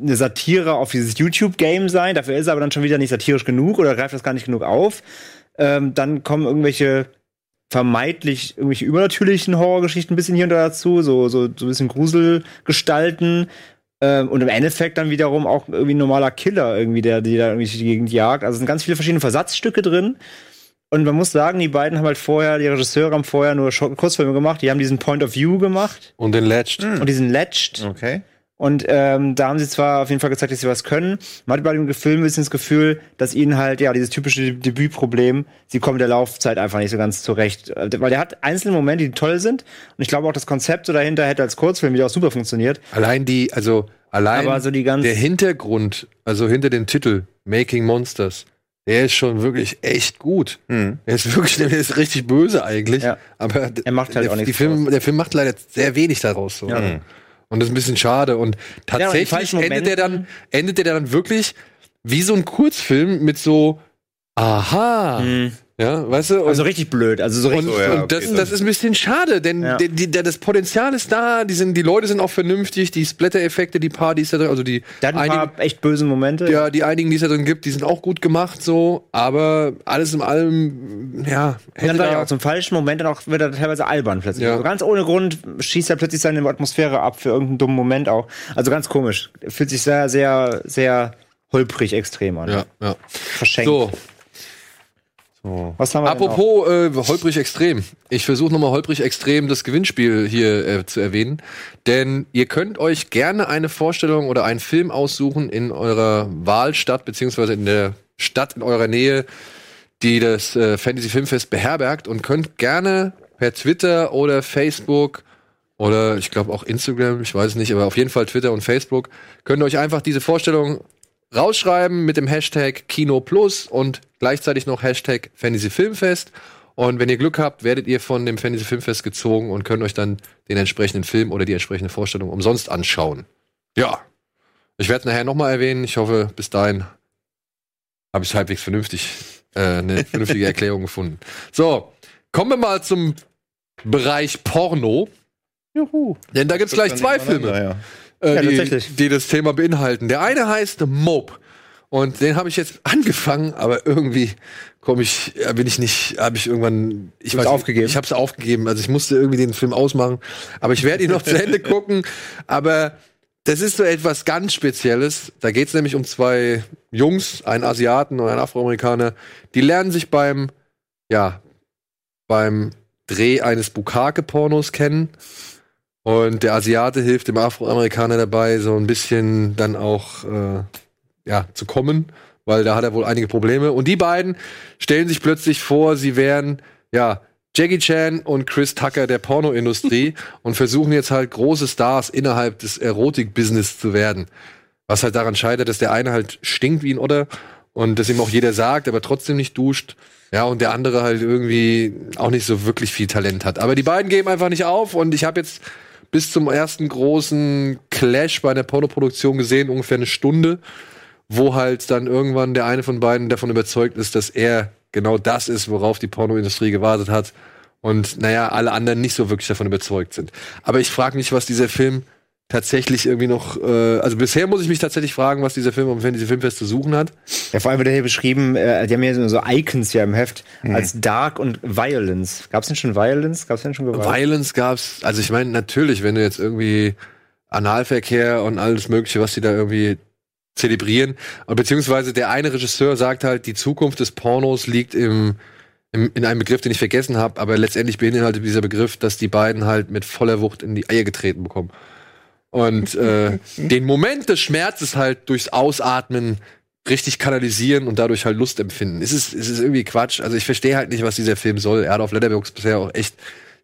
eine Satire auf dieses YouTube-Game sein. Dafür ist er aber dann schon wieder nicht satirisch genug oder greift das gar nicht genug auf. Ähm, dann kommen irgendwelche vermeintlich irgendwelche übernatürlichen Horrorgeschichten ein bisschen hier und da dazu, so, so, so ein bisschen Gruselgestalten. Ähm, und im Endeffekt dann wiederum auch irgendwie ein normaler Killer, irgendwie, der die da irgendwie die Gegend jagt. Also es sind ganz viele verschiedene Versatzstücke drin. Und man muss sagen, die beiden haben halt vorher, die Regisseure haben vorher nur Kurzfilme gemacht, die haben diesen Point of View gemacht und den Ledged. und diesen Ledged. Okay. Und ähm, da haben sie zwar auf jeden Fall gezeigt, dass sie was können. Man hat bei dem Film ein bisschen das Gefühl, dass ihnen halt, ja, dieses typische Debütproblem, sie kommen mit der Laufzeit einfach nicht so ganz zurecht. Äh, Weil der hat einzelne Momente, die toll sind. Und ich glaube auch, das Konzept so dahinter hätte als Kurzfilm wieder auch super funktioniert. Allein die, also allein Aber so die ganz- der Hintergrund, also hinter dem Titel Making Monsters, der ist schon wirklich echt gut. Hm. Er ist wirklich, der ist richtig böse eigentlich. Ja. Aber Er macht halt der, auch nichts die Film. Der Film macht leider sehr wenig daraus. So. Ja. Und das ist ein bisschen schade. Und tatsächlich falschen endet der dann, endet der dann wirklich wie so ein Kurzfilm mit so, aha, ja, weißt du? Und, Also richtig blöd. Also so richtig. und, ja, und das, das ist ein bisschen schade, denn Ja. die, die, das Potenzial ist da, die, sind, die Leute sind auch vernünftig, die Splatter-Effekte, die Partys da drin, also die hat ein paar echt böse Momente. ja, die einigen, die es da drin gibt, die sind auch gut gemacht, so, aber alles in allem, ja, Und hätte dann war da, ja auch zum falschen Moment dann auch wird er teilweise albern plötzlich. Ja. Also ganz ohne Grund schießt er plötzlich seine Atmosphäre ab für irgendeinen dummen Moment auch. Also ganz komisch. Fühlt sich sehr, sehr, sehr holprig extrem an. ja, ja. Verschenkt. So, So. Was haben wir? Apropos äh, holprig extrem. Ich versuche nochmal holprig extrem das Gewinnspiel hier äh, zu erwähnen. Denn ihr könnt euch gerne eine Vorstellung oder einen Film aussuchen in eurer Wahlstadt, beziehungsweise in der Stadt in eurer Nähe, die das äh, Fantasy Filmfest beherbergt und könnt gerne per Twitter oder Facebook oder ich glaube auch Instagram, ich weiß es nicht, aber auf jeden Fall Twitter und Facebook, könnt ihr euch einfach diese Vorstellung rausschreiben mit dem Hashtag Kino Plus und gleichzeitig noch Hashtag Fantasy Filmfest. Und wenn ihr Glück habt, werdet ihr von dem Fantasy Filmfest gezogen und könnt euch dann den entsprechenden Film oder die entsprechende Vorstellung umsonst anschauen. Ja. Ich werde es nachher nochmal erwähnen. Ich hoffe, bis dahin habe ich halbwegs vernünftig äh, eine <laughs> vernünftige Erklärung gefunden. So, kommen wir mal zum Bereich Porno. Juhu. Denn da gibt's gleich zwei Filme Ja. Äh, Ja, die, die das Thema beinhalten. Der eine heißt Mope. Und den habe ich jetzt <laughs> angefangen, aber irgendwie komme ich, äh, bin ich nicht, habe ich irgendwann, ich weiß, aufgegeben? Ich habe es aufgegeben. Also ich musste irgendwie den Film ausmachen. Aber ich werde ihn noch zu Ende <laughs> gucken. Aber das ist so etwas ganz Spezielles. Da geht es nämlich um zwei Jungs, einen Asiaten und einen Afroamerikaner. Die lernen sich beim, ja, beim Dreh eines Bukake-Pornos kennen. Und der Asiate hilft dem Afroamerikaner dabei, so ein bisschen dann auch äh, ja, zu kommen, weil da hat er wohl einige Probleme. Und die beiden stellen sich plötzlich vor, sie wären ja Jackie Chan und Chris Tucker der Pornoindustrie <laughs> und versuchen jetzt halt große Stars innerhalb des Erotik-Business zu werden. Was halt daran scheitert, dass der eine halt stinkt wie ein Otter und das ihm auch jeder sagt, aber trotzdem nicht duscht. Ja, und der andere halt irgendwie auch nicht so wirklich viel Talent hat. Aber die beiden geben einfach nicht auf und ich habe jetzt bis zum ersten großen Clash bei einer Pornoproduktion gesehen, ungefähr eine Stunde, wo halt dann irgendwann der eine von beiden davon überzeugt ist, dass er genau das ist, worauf die Pornoindustrie gewartet hat. Und naja, alle anderen nicht so wirklich davon überzeugt sind. Aber ich frage mich, was dieser Film tatsächlich irgendwie noch, äh, also bisher muss ich mich tatsächlich fragen, was dieser Film am Fantasy Filmfest zu suchen hat. Ja, vor allem wird er hier beschrieben, äh, die haben hier so Icons ja im Heft, als Dark und Violence. Gab's denn schon Violence? Gab's denn schon Gewalt? Violence gab's, also ich meine, natürlich, wenn du jetzt irgendwie Analverkehr und alles Mögliche, was die da irgendwie zelebrieren, und beziehungsweise der eine Regisseur sagt halt, die Zukunft des Pornos liegt im, im in einem Begriff, den ich vergessen habe, aber letztendlich beinhaltet dieser Begriff, dass die beiden halt mit voller Wucht in die Eier getreten bekommen. Und äh, den Moment des Schmerzes halt durchs Ausatmen richtig kanalisieren und dadurch halt Lust empfinden. Es ist, es ist irgendwie Quatsch. Also ich verstehe halt nicht, was dieser Film soll. Er hat auf Letterboxd bisher auch echt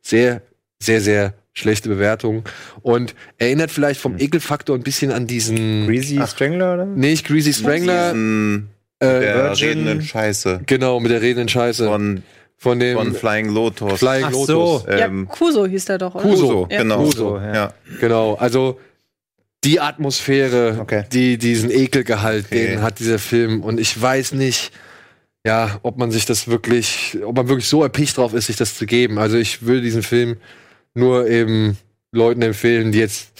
sehr, sehr, sehr schlechte Bewertungen. Und erinnert vielleicht vom Ekelfaktor ein bisschen an diesen. Greasy Strangler, oder? Nicht Greasy Strangler. Diesen, Äh, der Virgin- redenden Scheiße. genau, mit der redenden Scheiße. Von, Von, dem von Flying Lotus. Flying Ach Lotus. so. Ähm, ja, Kuso hieß der doch, oder? Kuso. Kuso, Ja. genau. Kuso, ja. ja. Genau, also die Atmosphäre, Okay. die, diesen Ekelgehalt, Okay. den hat dieser Film. Und ich weiß nicht, ja, ob man sich das wirklich, ob man wirklich so erpicht drauf ist, sich das zu geben. Also ich würde diesen Film nur eben Leuten empfehlen, die jetzt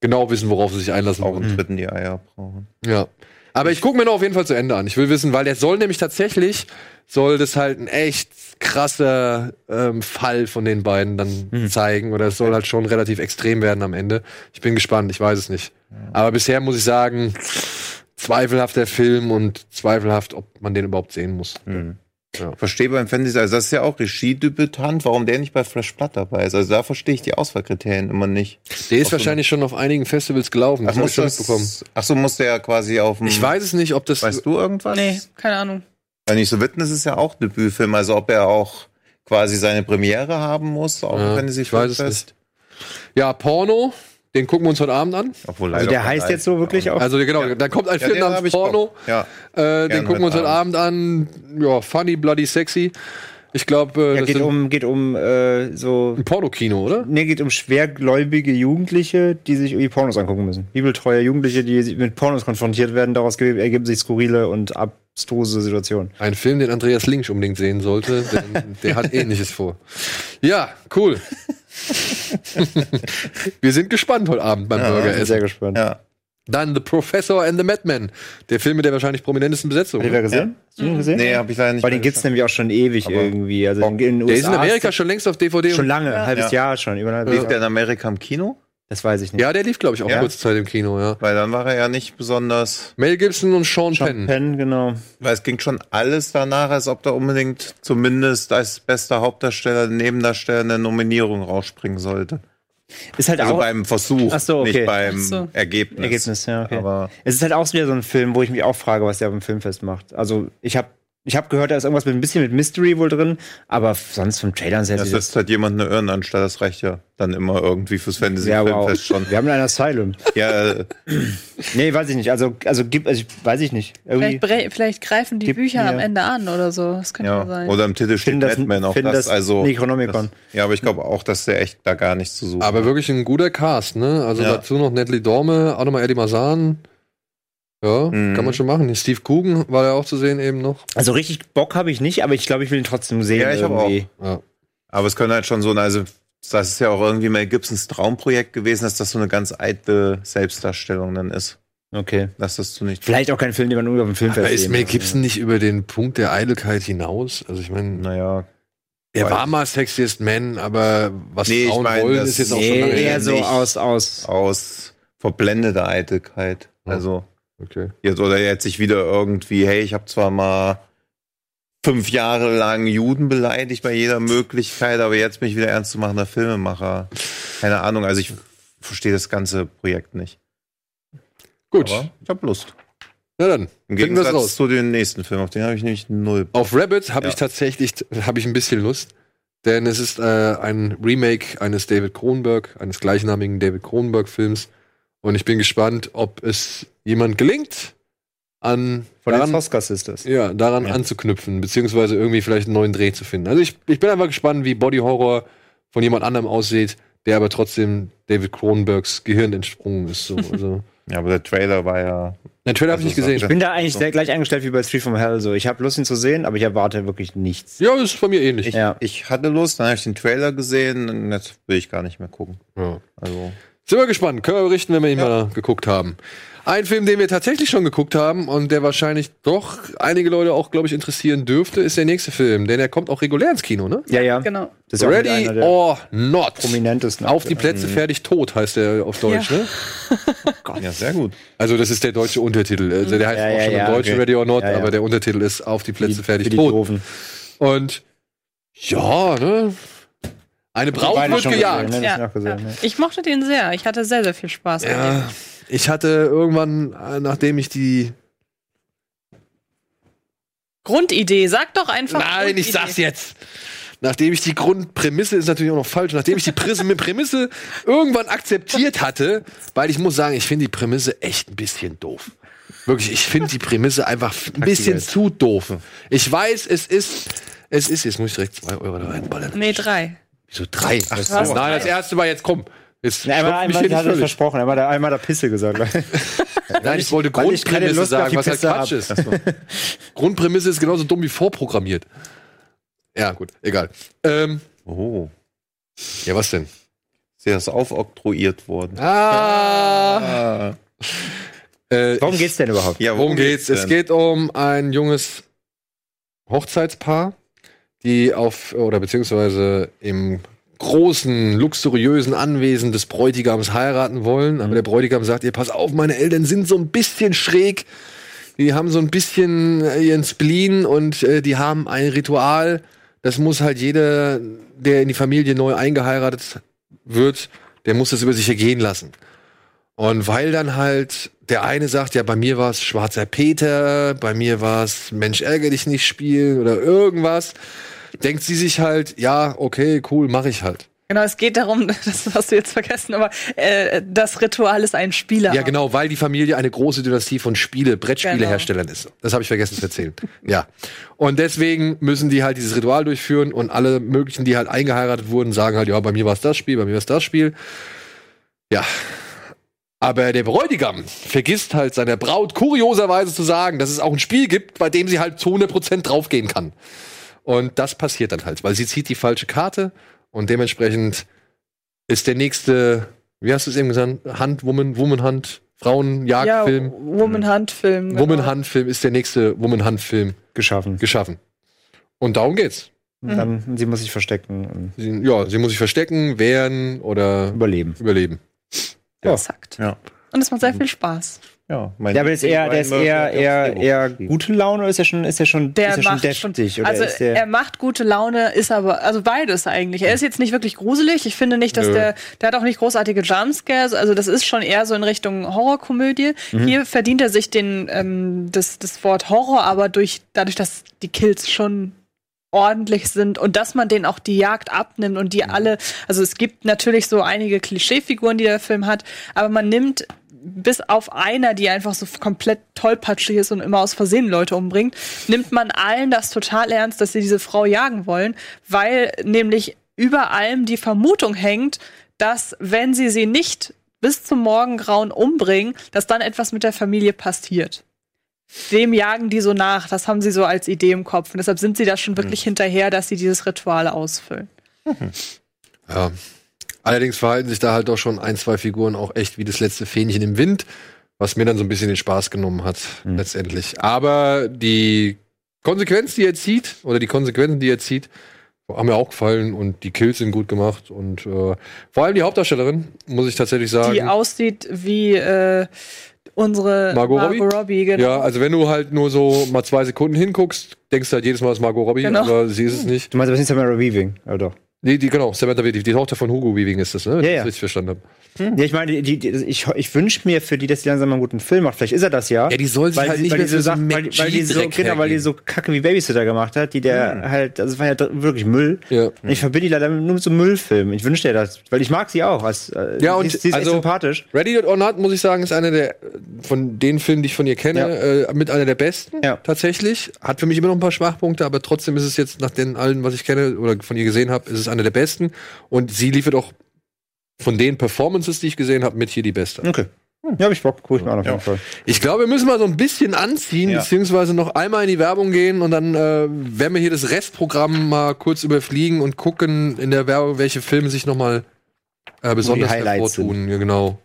genau wissen, worauf sie sich einlassen Auch wollen. dritten die Eier brauchen. Ja. Aber ich gucke mir noch auf jeden Fall zu Ende an. Ich will wissen, weil der soll nämlich tatsächlich, soll das halt ein echt krasser ähm, Fall von den beiden dann zeigen. Oder es soll halt schon relativ extrem werden am Ende. Ich bin gespannt, ich weiß es nicht. Aber bisher muss ich sagen, zweifelhafter Film und zweifelhaft, ob man den überhaupt sehen muss. Verstehe beim Fantasy, also das ist ja auch Regiedebütant, warum der nicht bei Fresh Blood dabei ist. Also da verstehe ich die Auswahlkriterien immer nicht. Der ist Auf so wahrscheinlich schon auf einigen Festivals gelaufen. Das habe ich schon mitbekommen. ach so, muss der ja quasi auf dem. Ich weiß es nicht, ob das. Weißt du irgendwas? Nee, keine Ahnung. Weil nicht so Witness ist ja auch Debütfilm, also ob er auch quasi seine Premiere haben muss, auch Ja, im Fantasy ich weiß es. Ja, Porno, den gucken wir uns heute Abend an. Obwohl Also leider der auch heißt jetzt so wirklich auch. Also genau, Ja. da kommt ein Ja, Film namens ich Porno. Ja. Äh, den Gern gucken wir uns heute Abend an. Ja, funny, bloody, sexy. Ich glaube, äh, ja, geht um, geht um äh, so. ein Pornokino, oder? Nee, geht um schwergläubige Jugendliche, die sich irgendwie Pornos angucken müssen. Bibeltreue Jugendliche, die mit Pornos konfrontiert werden, daraus ge- ergeben sich skurrile und abstruse Situationen. Ein Film, den Andreas Links unbedingt sehen sollte, denn der hat <laughs> ähnliches vor. Ja, cool. <laughs> Wir sind gespannt heute Abend beim Ja, Ich bin Burgeressen. sehr gespannt. Ja. Dann The Professor and the Madman. Der Film mit der wahrscheinlich prominentesten Besetzung. Habt ihr den gesehen? Hast du den gesehen? Nee, habe ich leider nicht. Weil den gibt's nämlich auch schon ewig Aber- irgendwie. Also in den Der ist in Amerika schon längst auf DVD. schon lange, ein halbes Ja. Jahr schon, über ein halbes Lief Jahr. der in Amerika im Kino? Das weiß ich nicht. ja, der lief, glaube ich, auch Ja? kurze Zeit im Kino, ja. Weil dann war er ja nicht besonders. Mel Gibson und Sean, Sean Penn. Penn, genau. Weil es ging schon alles danach, als ob da unbedingt zumindest als bester Hauptdarsteller, Nebendarsteller eine Nominierung rausspringen sollte. Ist halt Also auch beim Versuch, Ach so, okay. nicht beim Ach so. Ergebnis. Ergebnis, ja, okay. Aber Es ist halt auch wieder so ein Film, wo ich mich auch frage, was der beim Filmfest macht. Also ich habe ich hab gehört, da ist irgendwas mit ein bisschen mit Mystery wohl drin, aber sonst vom Trailer sehr da setzt halt jemand eine Irrenanstalt, das reicht ja dann immer irgendwie fürs Fantasy ja, wow. Schon. Wir haben ein Asylum. Ja, äh, <clears throat> Nee, weiß ich nicht. Also, also gibt, also weiß ich nicht. Vielleicht, bre- vielleicht greifen die Bücher am mir- Ende an oder so. Das könnte ja, ja. sein. Oder im Titel steht das- Batman auch finden das, das also. Necronomicon. Das, ja, aber ich glaube auch, dass der echt da gar nichts zu suchen Aber hat. wirklich ein guter Cast, ne? Also Ja. dazu noch Natalie Dorme, auch nochmal Eddie Mazan. Ja, Mhm. kann man schon machen. Steve Coogan war ja auch zu sehen eben noch. Also richtig Bock habe ich nicht, aber ich glaube, ich will ihn trotzdem sehen. Ja, ich hab irgendwie. Ja. Aber es könnte halt schon so, ein- also das ist ja auch irgendwie Mel Gibsons Traumprojekt gewesen, dass das so eine ganz eitle Selbstdarstellung dann ist. Okay. Dass das zu nicht. Vielleicht auch kein Film, den man nur auf dem Filmfest Aber ist Mel. Gibson nicht über den Punkt der Eitelkeit hinaus? Also ich meine, Naja. er war mal Sexiest Man, aber was Nee, ich Frauen mein, wollen, das- ist jetzt auch schon lange eher her. so aus, aus. Aus verblendeter Eitelkeit. Ja. Also Okay. jetzt oder jetzt sich wieder irgendwie, hey, ich habe zwar mal fünf Jahre lang Juden beleidigt bei jeder Möglichkeit, aber jetzt bin ich wieder ernst zu machender Filmemacher. Keine Ahnung, also ich verstehe das ganze Projekt nicht. Gut, Aber ich habe Lust. na dann, Im Gegensatz zu den nächsten Filmen, auf den habe ich nämlich null. Auf Rabbit habe Ja. ich tatsächlich habe ich ein bisschen Lust, denn es ist äh, ein Remake eines David Cronenberg, eines gleichnamigen David Cronenberg Films und ich bin gespannt, ob es jemand gelingt, an Von den daran, Tosca Sisters. ja, daran Ja. anzuknüpfen, beziehungsweise irgendwie vielleicht einen neuen Dreh zu finden. Also ich, ich bin einfach gespannt, wie Body Horror von jemand anderem aussieht, der aber trotzdem David Cronenbergs Gehirn entsprungen ist. So. Also, <laughs> Ja, aber der Trailer war ja. den Trailer habe ich Also nicht gesehen. Ich bin da eigentlich sehr gleich eingestellt wie bei Street from Hell. So, ich habe Lust, ihn zu sehen, aber ich erwarte wirklich nichts. Ja, ist von mir ähnlich. Ich, Ja. ich hatte Lust, dann habe ich den Trailer gesehen und jetzt will ich gar nicht mehr gucken. Ja. Also Sind wir gespannt. Können wir berichten, wenn wir ihn mal geguckt haben. Ein Film, den wir tatsächlich schon geguckt haben und der wahrscheinlich doch einige Leute auch, glaube ich, interessieren dürfte, ist der nächste Film. Denn er kommt auch regulär ins Kino, ne? Ja, ja. Genau. Das ist auch Ready einer der or not. prominentesten. Auf die Plätze, fertig, tot heißt der auf Deutsch, Ja. ne? <laughs> Ja, sehr gut. Also das ist der deutsche Untertitel. Also der heißt Ja, auch ja, schon ja, im Deutschen okay. Ready or Not, Ja, ja. aber der Untertitel ist auf die Plätze, Für fertig, die tot. Doofen. Und ja, ne? Eine Braut Beide wird gejagt. gesehen, ne? Ja. Ich gesehen, Ja. Ich mochte den sehr. Ich hatte sehr, sehr viel Spaß mit Ja, dem. ich hatte irgendwann, äh, nachdem ich die. Grundidee, sag doch einfach. Nein, ich sag's jetzt. Nachdem ich die Grundprämisse ist natürlich auch noch falsch, nachdem ich die Prämisse, <laughs> Prämisse irgendwann akzeptiert hatte, weil ich muss sagen, ich finde die Prämisse echt ein bisschen doof. Wirklich, ich finde die Prämisse einfach ein bisschen zu doof. Ich weiß, es ist, es ist, jetzt muss ich direkt zwei Euro da reinballern. Nee, drei. Wieso drei? Ach, Was? Nein, das erste Mal jetzt komm. Jetzt Ja, einmal, mich einmal hat er versprochen, einmal da, einmal da Pisse gesagt. <laughs> Nein, ich wollte ich Grundprämisse auf sagen, was halt Quatsch hab. ist. <laughs> Grundprämisse ist genauso dumm wie vorprogrammiert. Ja, gut, egal. Ähm, Oh. ja, was denn? Der ist aufoktroyiert worden. Ah! Ah. Äh, Worum geht's denn überhaupt? Ja, worum geht's? Es denn? geht um ein junges Hochzeitspaar, die auf, oder beziehungsweise im großen, luxuriösen Anwesen des Bräutigams heiraten wollen. Aber der Bräutigam sagt ihr, pass auf, meine Eltern sind so ein bisschen schräg. Die haben so ein bisschen äh, ihren Spleen und äh, die haben ein Ritual. Das muss halt jeder, der in die Familie neu eingeheiratet wird, der muss das über sich ergehen lassen. Und weil dann halt der eine sagt, ja, bei mir war es Schwarzer Peter, bei mir war es Mensch, ärgere dich nicht spielen oder irgendwas, denkt sie sich halt, ja, okay, cool, mache ich halt. Genau, es geht darum, <laughs> das hast du jetzt vergessen, aber äh, das Ritual ist ein Spieler. Ja, genau, weil die Familie eine große Dynastie von Spiele, Genau. Brettspieleherstellern ist. Das habe ich vergessen zu erzählen. ja. Und deswegen müssen die halt dieses Ritual durchführen und alle möglichen, die halt eingeheiratet wurden, sagen halt, ja, bei mir war es das Spiel, bei mir war es das Spiel. Ja. Aber der Bräutigam vergisst halt seiner Braut kurioserweise zu sagen, dass es auch ein Spiel gibt, bei dem sie halt zu 100% draufgehen kann. Und das passiert dann halt, weil sie zieht die falsche Karte und dementsprechend ist der nächste, wie hast du es eben gesagt, Hand, Woman, Woman Hand, ja, Frauenjagdfilm, Woman Hunt Film. genau. Woman Hand Film ist der nächste Woman Hand Film Geschaffen. geschaffen. Und darum geht's. Und Dann, sie muss sich verstecken Sie, ja, sie muss sich verstecken, wehren oder überleben. überleben. Exakt. Ja. Und es macht sehr viel Spaß. Ja, mein Der, aber ist eher, der ist eher, eher, eher gute Laune oder ist er schon, ist er schon, Der ist er schon macht schon, deftig? Oder also ist der, er macht gute Laune, ist aber, also beides eigentlich. Er ist jetzt nicht wirklich gruselig. Ich finde nicht, dass Nö. der, der hat auch nicht großartige Jumpscares. Also das ist schon eher so in Richtung Horrorkomödie. Mhm. Hier verdient er sich den, ähm, das, das Wort Horror, aber durch, dadurch, dass die Kills schon ordentlich sind und dass man denen auch die Jagd abnimmt und Mhm. die alle, also es gibt natürlich so einige Klischeefiguren, die der Film hat, aber man nimmt bis auf einer, die einfach so komplett tollpatschig ist und immer aus Versehen Leute umbringt, nimmt man allen das total ernst, dass sie diese Frau jagen wollen, weil nämlich über allem die Vermutung hängt, dass wenn sie sie nicht bis zum Morgengrauen umbringen, dass dann etwas mit der Familie passiert. Dem jagen die so nach, das haben sie so als Idee im Kopf. Und deshalb sind sie da schon wirklich hinterher, dass sie dieses Ritual ausfüllen. Ja. Allerdings verhalten sich da halt doch schon ein, zwei Figuren auch echt wie das letzte Fähnchen im Wind, was mir dann so ein bisschen den Spaß genommen hat, letztendlich. Aber die Konsequenz, die er zieht, oder die Konsequenzen, die er zieht, haben mir auch gefallen und die Kills sind gut gemacht und äh, vor allem die Hauptdarstellerin, muss ich tatsächlich sagen. Die aussieht wie äh, unsere Margot Robbie? genau. Ja, also wenn du halt nur so mal zwei Sekunden hinguckst, denkst du halt jedes Mal, es ist Margot Robbie, Genau. aber sie ist es <laughs> nicht. du meinst aber nicht Samara Weaving, oder doch? Nee, die, genau, Samantha Weaving, die Tochter von Hugo Weaving ist das, ne? Wenn Ja, ich ja. das richtig verstanden habe. Ja, ich meine, die, die, ich, ich wünsche mir für die, dass die langsam mal einen guten Film macht. Vielleicht ist er das ja. Ja, die soll sich weil, halt sie- nicht weil mehr so Sachen, weil, weil die so, genau, weil die so Kacke wie Babysitter gemacht hat, die der halt, also war ja wirklich Müll. Ja. Und Ich verbinde die leider nur mit so Müllfilmen. Ich wünschte dir das, weil ich mag sie auch. Als, äh, Ja, sie und ist, sie ist also- echt sympathisch. Ready or Not, muss ich sagen, ist einer der, von den Filmen, die ich von ihr kenne, äh, mit einer der besten, Ja. tatsächlich. Hat für mich immer noch ein paar Schwachpunkte, aber trotzdem ist es jetzt nach den allen, was ich kenne oder von ihr gesehen habe, ist es einer der besten. Und sie liefert auch von den Performances, die ich gesehen habe, mit hier die beste. Okay. Hm, Ja, hab ich Bock. Guck ich mir an auf Ja. jeden Fall. Ich glaube, wir müssen mal so ein bisschen anziehen, Ja. beziehungsweise noch einmal in die Werbung gehen und dann äh, werden wir hier das Restprogramm mal kurz überfliegen und gucken in der Werbung, welche Filme sich noch mal äh, besonders Highlights hervortun. Ja, genau.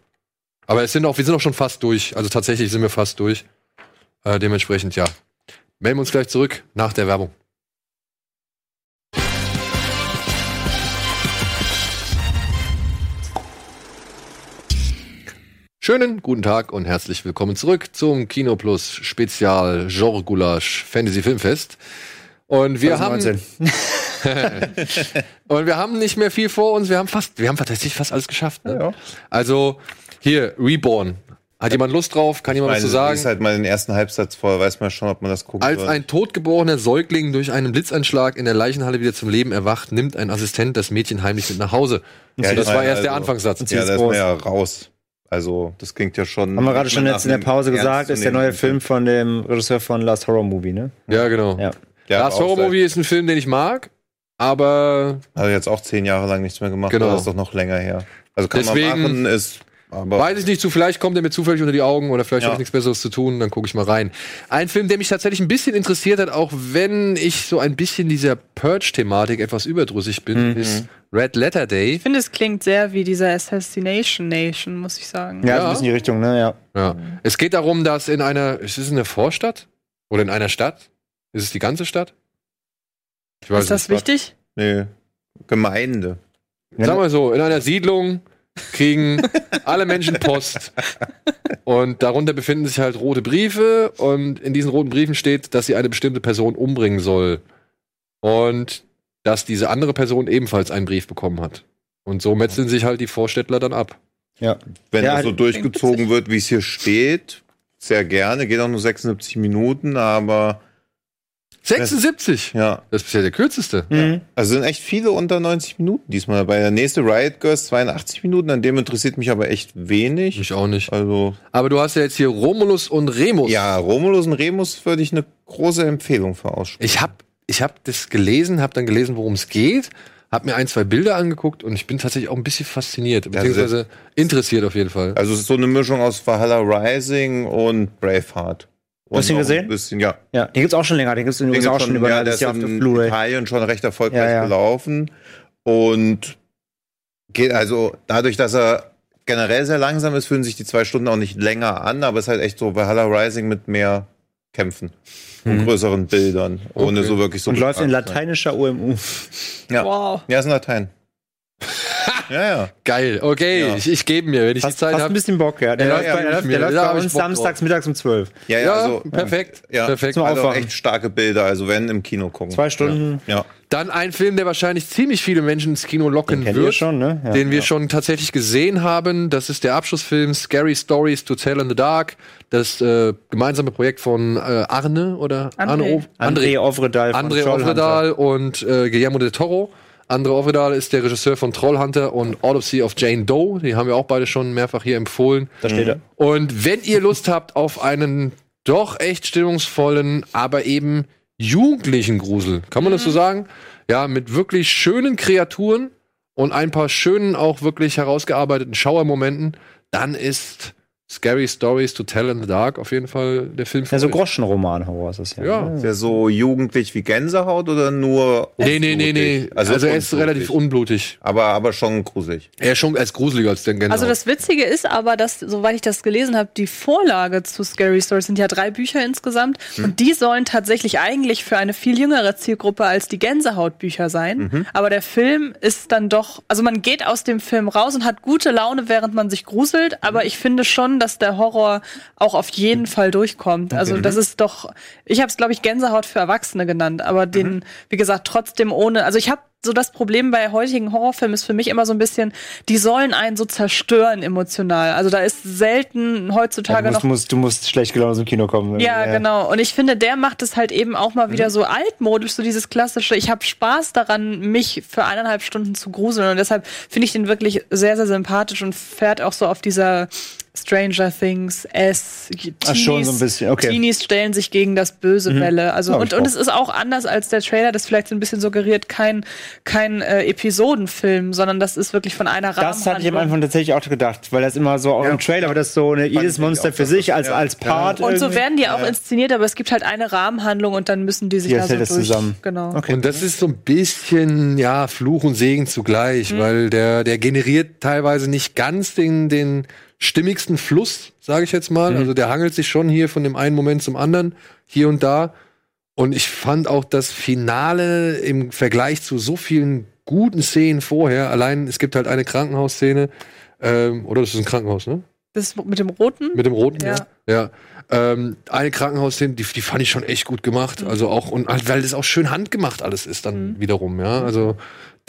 Aber es sind auch, wir sind auch schon fast durch. Also tatsächlich sind wir fast durch. Äh, dementsprechend, ja. Melden wir uns gleich zurück nach der Werbung. Schönen guten Tag und herzlich willkommen zurück zum Kino Plus Spezial Genre Gulasch Fantasy Filmfest. Und wir haben 2019. <laughs> und wir haben nicht mehr viel vor uns. Wir haben fast, wir haben tatsächlich fast alles geschafft. Ne? Ja. Also hier Reborn. Hat jemand Lust drauf? Kann jemand was Meine, zu sagen? ist halt mal den ersten Halbsatz vor, weiß man schon, ob man das gucken Als soll. ein totgeborener Säugling durch einen Blitzeinschlag in der Leichenhalle wieder zum Leben erwacht, nimmt ein Assistent das Mädchen heimlich mit nach Hause. Ja, das ich war erst der also- Anfangssatz. ja, da ist man ja raus. Also, das klingt ja schon. Haben wir gerade schon jetzt in der Pause gesagt, ist der neue Film. Von dem Regisseur von Last Horror Movie, ne? Ja, genau. Ja. Der Last Horror Movie ist ein Film, den ich mag, aber Hat jetzt auch zehn Jahre lang nichts mehr gemacht. Genau. Genau. Das ist doch noch länger her. Also kann Deswegen- man machen, ist. Aber Weiß ich nicht, zu vielleicht kommt er mir zufällig unter die Augen oder vielleicht Ja. habe ich nichts Besseres zu tun, dann gucke ich mal rein. Ein Film, der mich tatsächlich ein bisschen interessiert hat, auch wenn ich so ein bisschen dieser Purge-Thematik etwas überdrüssig bin, Mhm. ist Red Letter Day. Ich finde, es klingt sehr wie dieser Assassination Nation, muss ich sagen. Ja, Ja. so ein bisschen die Richtung, ne? Ja. Ja. Es geht darum, dass in einer, ist es eine Vorstadt? Oder in einer Stadt? Ist es die ganze Stadt? Ich Ist das nicht. wichtig? nee, Gemeinde. Sag mal so, in einer Siedlung kriegen alle Menschen Post. Und darunter befinden sich halt rote Briefe und in diesen roten Briefen steht, dass sie eine bestimmte Person umbringen soll. Und dass diese andere Person ebenfalls einen Brief bekommen hat. Und so metzeln sich halt die Vorstädtler dann ab. Ja. Wenn Ja, das so klingt durchgezogen <laughs> wird, wie es hier steht, sehr gerne. Geht auch nur 76 Minuten, aber 76! ja. Das ist bisher der kürzeste. Mhm. Also sind echt viele unter 90 Minuten diesmal dabei. Der nächste Riot Girls 82 Minuten, an dem interessiert mich aber echt wenig. Ich auch nicht. Also, Aber du hast ja jetzt hier Romulus und Remus. ja, Romulus und Remus würde ich eine große Empfehlung für aussprechen. Ich habe ich hab das gelesen, habe dann gelesen, worum es geht, habe mir ein, zwei Bilder angeguckt und ich bin tatsächlich auch ein bisschen fasziniert, beziehungsweise interessiert auf jeden Fall. Also es ist so eine Mischung aus Valhalla Rising und Braveheart. Und Hast du ihn gesehen? Ein bisschen, ja. Ja, den gibt's auch schon länger, den gibt's in den Den USA auch schon über ja, der ist Jahr auf der in Blu-ray. Italien schon recht erfolgreich Ja, ja. gelaufen. Und geht also dadurch, dass er generell sehr langsam ist, fühlen sich die zwei Stunden auch nicht länger an, aber es ist halt echt so Valhalla Rising mit mehr Kämpfen und größeren Bildern, ohne Okay. so wirklich so Und läuft in lateinischer UMU. Ja. Wow. ja, ist in Latein. Ja, ja. Geil, okay, Ja. ich, ich gebe mir, wenn ich die Hast, Zeit hast ein habe. bisschen Bock, ja. Der Ja, läuft ja, bei, der der läuft bei uns drauf. samstags mittags um 12. Ja, ja, Ja, also, perfekt, ja. perfekt. Also Aufwachen. echt starke Bilder, also wenn im Kino gucken. Zwei Stunden. Ja. Dann ein Film, der wahrscheinlich ziemlich viele Menschen ins Kino locken Den wird, schon, ne? Ja. den wir schon tatsächlich gesehen haben. Das ist der Abschlussfilm Scary Stories to Tell in the Dark. Das äh, gemeinsame Projekt von äh, Arne oder André. Arne o André Ovredal von André. Ovredal und äh, Guillermo del Toro. André Ovredal ist der Regisseur von Trollhunter und Autopsy of Jane Doe. Die haben wir auch beide schon mehrfach hier empfohlen. Da steht er. Und wenn ihr Lust habt auf einen doch echt stimmungsvollen, aber eben jugendlichen Grusel, kann man das so sagen? Ja, mit wirklich schönen Kreaturen und ein paar schönen, auch wirklich herausgearbeiteten Schauermomenten, dann ist Scary Stories to Tell in the Dark auf jeden Fall der Film Ja, so. Groschenroman-Horror ist das ja. Ja. Ist der so jugendlich wie Gänsehaut oder nur. Nee, nee, nee, nee. unblutig? Also, er ist relativ unblutig. Aber, aber schon gruselig. Er ist schon als gruseliger als der Gänsehaut. Also das Witzige ist aber, dass, soweit ich das gelesen habe, die Vorlage zu Scary Stories sind ja drei Bücher insgesamt und die sollen tatsächlich eigentlich für eine viel jüngere Zielgruppe als die Gänsehautbücher sein. Aber der Film ist dann doch, also man geht aus dem Film raus und hat gute Laune, während man sich gruselt, aber ich finde schon, dass der Horror auch auf jeden Fall durchkommt. Also das ist doch, ich habe es glaube ich Gänsehaut für Erwachsene genannt, aber den, wie gesagt, trotzdem ohne, also ich habe so das Problem bei heutigen Horrorfilmen ist für mich immer so ein bisschen, die sollen einen so zerstören emotional. Also da ist selten Ja, heutzutage du, musst, noch musst, du musst schlecht gelaunt aus dem Kino kommen. ja, genau. Und ich finde, der macht es halt eben auch mal wieder so altmodisch, so dieses klassische. Ich habe Spaß daran, mich für eineinhalb Stunden zu gruseln. Und deshalb finde ich den wirklich sehr, sehr sympathisch und fährt auch so auf dieser Stranger Things, S, Ach, schon so ein bisschen, okay. Teenies stellen sich gegen das Böse Mhm. Welle. Also und, und es ist auch anders als der Trailer, das vielleicht so ein bisschen suggeriert, kein, kein äh, Episodenfilm, sondern das ist wirklich von einer Das hatte ich am. Anfang tatsächlich auch gedacht, weil das immer so auch im Trailer wird das so eine, jedes Monster für sich als, ja. als Part. Und so irgendwie. werden die auch inszeniert, aber es gibt halt eine Rahmenhandlung und dann müssen die sich Die da so das durch. zusammen. Genau. Okay. Und das ist so ein bisschen, ja, Fluch und Segen zugleich, weil der, der generiert teilweise nicht ganz den, den stimmigsten Fluss, sage ich jetzt mal. Also der hangelt sich schon hier von dem einen Moment zum anderen, hier und da. Und ich fand auch das Finale im Vergleich zu so vielen guten Szenen vorher, allein es gibt halt eine Krankenhausszene, ähm, oder das ist ein Krankenhaus, ne? Das mit dem Roten? Mit dem roten, ja. Ja. ja. Ähm, eine Krankenhausszene, die, die fand ich schon echt gut gemacht. Also auch, und halt, weil das auch schön handgemacht alles ist dann wiederum, ja. Also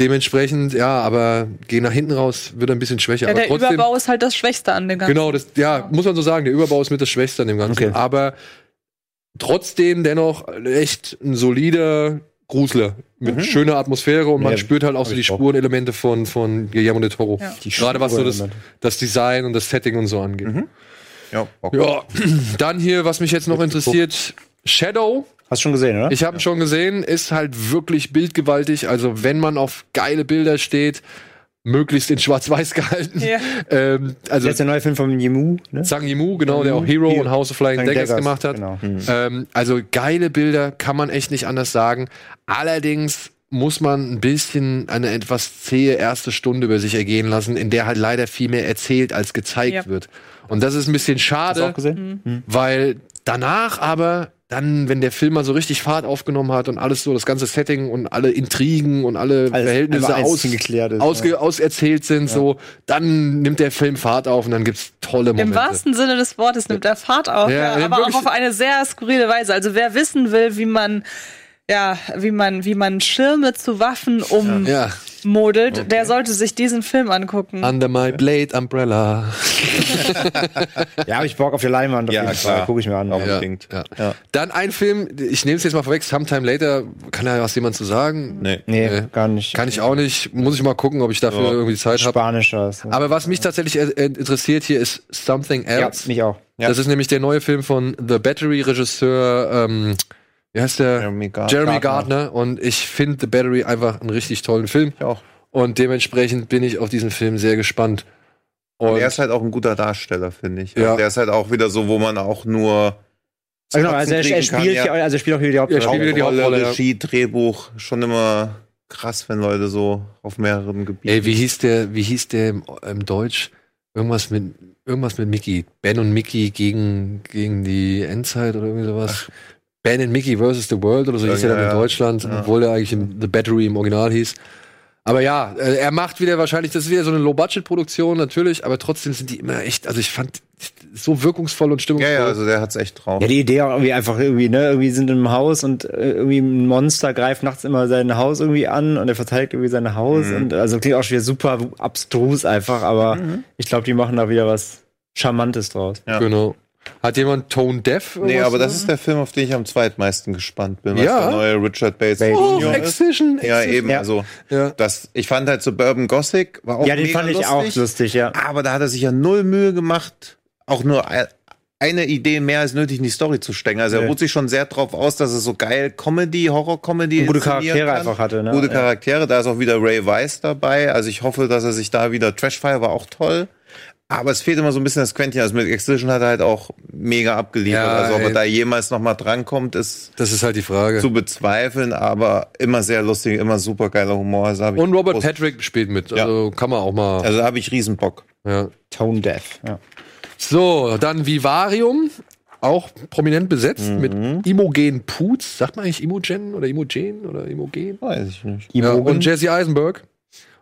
dementsprechend, ja, aber geh nach hinten raus, wird ein bisschen schwächer. Ja, aber der trotzdem, Überbau ist halt das Schwächste an dem Ganzen. Genau, das, ja, muss man so sagen, der Überbau ist mit das Schwächste an dem Ganzen. Okay. Aber trotzdem dennoch echt ein solider Grusler mit schöner Atmosphäre und man Ja, spürt halt auch so die. Spurenelemente von, von Guillermo del Toro. Ja. Gerade was so das, das Design und das Setting und so angeht. Ja, Bock. Ja, <clears throat> dann hier, was mich jetzt noch interessiert, Shadow. Hast du schon gesehen, oder? Ich habe ihn schon gesehen, ist halt wirklich bildgewaltig. Also wenn man auf geile Bilder steht, möglichst in Schwarz-Weiß gehalten. Ja. <laughs> Ähm, also Jetzt der neue Film von Yimou, ne? Zhang Yimou, genau, der auch Hero Hero. und House of Flying Daggers Daggers, gemacht hat. genau. Ähm, also geile Bilder, kann man echt nicht anders sagen. Allerdings muss man ein bisschen eine etwas zähe erste Stunde über sich ergehen lassen, in der halt leider viel mehr erzählt als gezeigt Ja. wird. Und das ist ein bisschen Hast du schade, auch gesehen? weil danach aber dann, wenn der Film mal so richtig Fahrt aufgenommen hat und alles so, das ganze Setting und alle Intrigen und alle Alles Verhältnisse aus, ist, ausge, ja. auserzählt sind, so, dann nimmt der Film Fahrt auf und dann gibt's tolle Momente. Im wahrsten Sinne des Wortes nimmt er Fahrt auf, Ja, ja, ja, aber auch auf eine sehr skurrile Weise. Also wer wissen will, wie man ja, wie man, wie man Schirme zu Waffen Ja. ummodelt, der sollte sich diesen Film angucken. Under my blade umbrella. <laughs> Ja, habe ich Bock auf die Leinwand. auf Ja, klar. Fall. Guck ich mir an. Auch Ja, unbedingt. ja. Ja. Dann ein Film, ich nehme es jetzt mal vorweg, Sometime Later, kann da was jemand zu sagen? Nee. Nee, Nee. gar nicht. Kann ich auch nicht, muss ich mal gucken, ob ich dafür Ja. irgendwie Zeit habe. Spanischer. ist, ne? Aber was mich tatsächlich interessiert hier ist Something Ja, Else. mich auch. Ja. Das ist nämlich der neue Film von The Battery-Regisseur, ähm, wie heißt der? Jeremy Gardner. Jeremy Gardner. Und ich finde The Battery einfach einen richtig tollen Film. Ich auch. Und dementsprechend bin ich auf diesen Film sehr gespannt. Und er ist halt auch ein guter Darsteller, finde ich. Ja. Also der ist halt auch wieder so, wo man auch nur. Ah, genau, also er, er spielt, kann, hier, also er spielt auch wieder die Er Hauptrolle. spielt wieder die Hauptrolle, ja. Regie, Drehbuch. Schon immer krass, wenn Leute so auf mehreren Gebieten. Ey, wie hieß der, wie hieß der im, im Deutsch? Irgendwas mit, irgendwas mit Mickey. Ben und Mickey gegen, gegen die Endzeit oder irgendwie sowas. Ben and Mickey versus the World oder so hieß Ja, er dann ja. in Deutschland, Ja. obwohl er eigentlich in The Battery im Original hieß. Aber ja, äh, er macht wieder wahrscheinlich, das ist wieder so eine Low-Budget-Produktion natürlich, aber trotzdem sind die immer echt, also ich fand so wirkungsvoll und ja, stimmungsvoll. ja, also der hat's echt drauf. Ja, die Idee auch irgendwie einfach irgendwie, ne, irgendwie sind im Haus und äh, irgendwie ein Monster greift nachts immer sein Haus irgendwie an und er verteidigt irgendwie sein Haus Mhm. und also klingt auch schon wieder super abstrus einfach, aber ich glaube, die machen da wieder was Charmantes draus. Ja. Genau. Hat jemand Tone Deaf? Nee, aber das ist der Film, auf den ich am zweitmeisten gespannt bin. Ja? der neue Richard Bates Bates. sagen? Jr. Oh, ist. Excision. Ja, Excision. eben. Ja. Also, Ja. das, ich fand halt Suburban Gothic war auch ja, den mega fand ich lustig, auch lustig, ja. Aber da hat er sich ja null Mühe gemacht, auch nur ein- eine Idee mehr als nötig in die Story zu stecken. Also er ruht sich schon sehr drauf aus, dass er so geil Comedy, Horror-Comedy Und gute Charaktere kann. einfach hatte, ne? Gute Ja. Charaktere, da ist auch wieder Ray Weiss dabei. Also ich hoffe, dass er sich da wieder Trashfire war auch toll. Aber es fehlt immer so ein bisschen das Quäntchen. Also mit Excision hat er halt auch mega abgeliefert. Ja, also ob er da jemals noch mal drankommt, ist Das ist halt die Frage. zu bezweifeln, aber immer sehr lustig, immer super geiler Humor. Also Und Robert groß- Patrick spielt mit. Also kann man auch mal. Also da habe ich riesen Bock. ja. Tone Deaf. Ja. So, dann Vivarium. Auch prominent besetzt Mhm. mit Imogen Poots. Sagt man eigentlich Imogen oder Imogen oder Imogen? Weiß ich nicht. Ja, Imogen. und Jesse Eisenberg.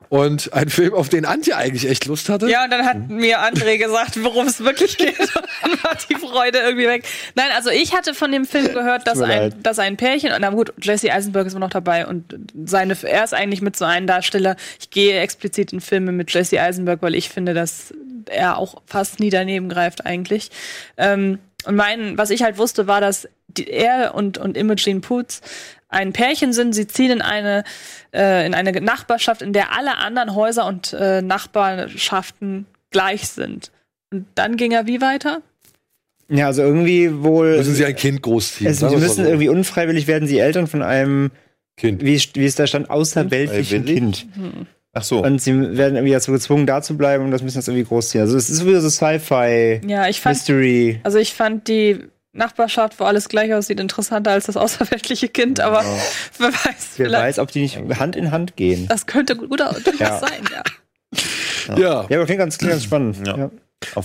Und ein Film, auf den Antje eigentlich echt Lust hatte. Ja, und dann hat mir André gesagt, worum es wirklich geht. <laughs> Und dann war die Freude irgendwie weg. Nein, also ich hatte von dem Film gehört, dass ein, dass ein Pärchen, und na gut, Jesse Eisenberg ist immer noch dabei und seine, er ist eigentlich mit so einem Darsteller. Ich gehe explizit in Filme mit Jesse Eisenberg, weil ich finde, dass er auch fast nie daneben greift eigentlich. Ähm, und mein, was ich halt wusste, war, dass die, er und, und Imogen Poots ein Pärchen sind. Sie ziehen in eine, äh, in eine Nachbarschaft, in der alle anderen Häuser und äh, Nachbarschaften gleich sind. Und dann ging er wie weiter? Ja, also irgendwie wohl. Müssen sie ein Kind großziehen. also, sagen sie müssen so. irgendwie unfreiwillig werden sie Eltern von einem, Kind. wie, wie es da stand, außerweltlichen Unfreiwillig? Kind. Ach so. Und sie werden irgendwie dazu gezwungen, da zu bleiben und das müssen jetzt irgendwie großziehen. Also es ist wieder so Sci-Fi, Ja, ich fand, Mystery. also ich fand die Nachbarschaft, wo alles gleich aussieht, interessanter als das außerweltliche Kind, aber <laughs> wer weiß, Wer weiß, ob die nicht Hand in Hand gehen. das könnte gut Ja. sein, ja. Ja. Ja, aber klingt ganz, klingt ganz spannend. Ja. Ja.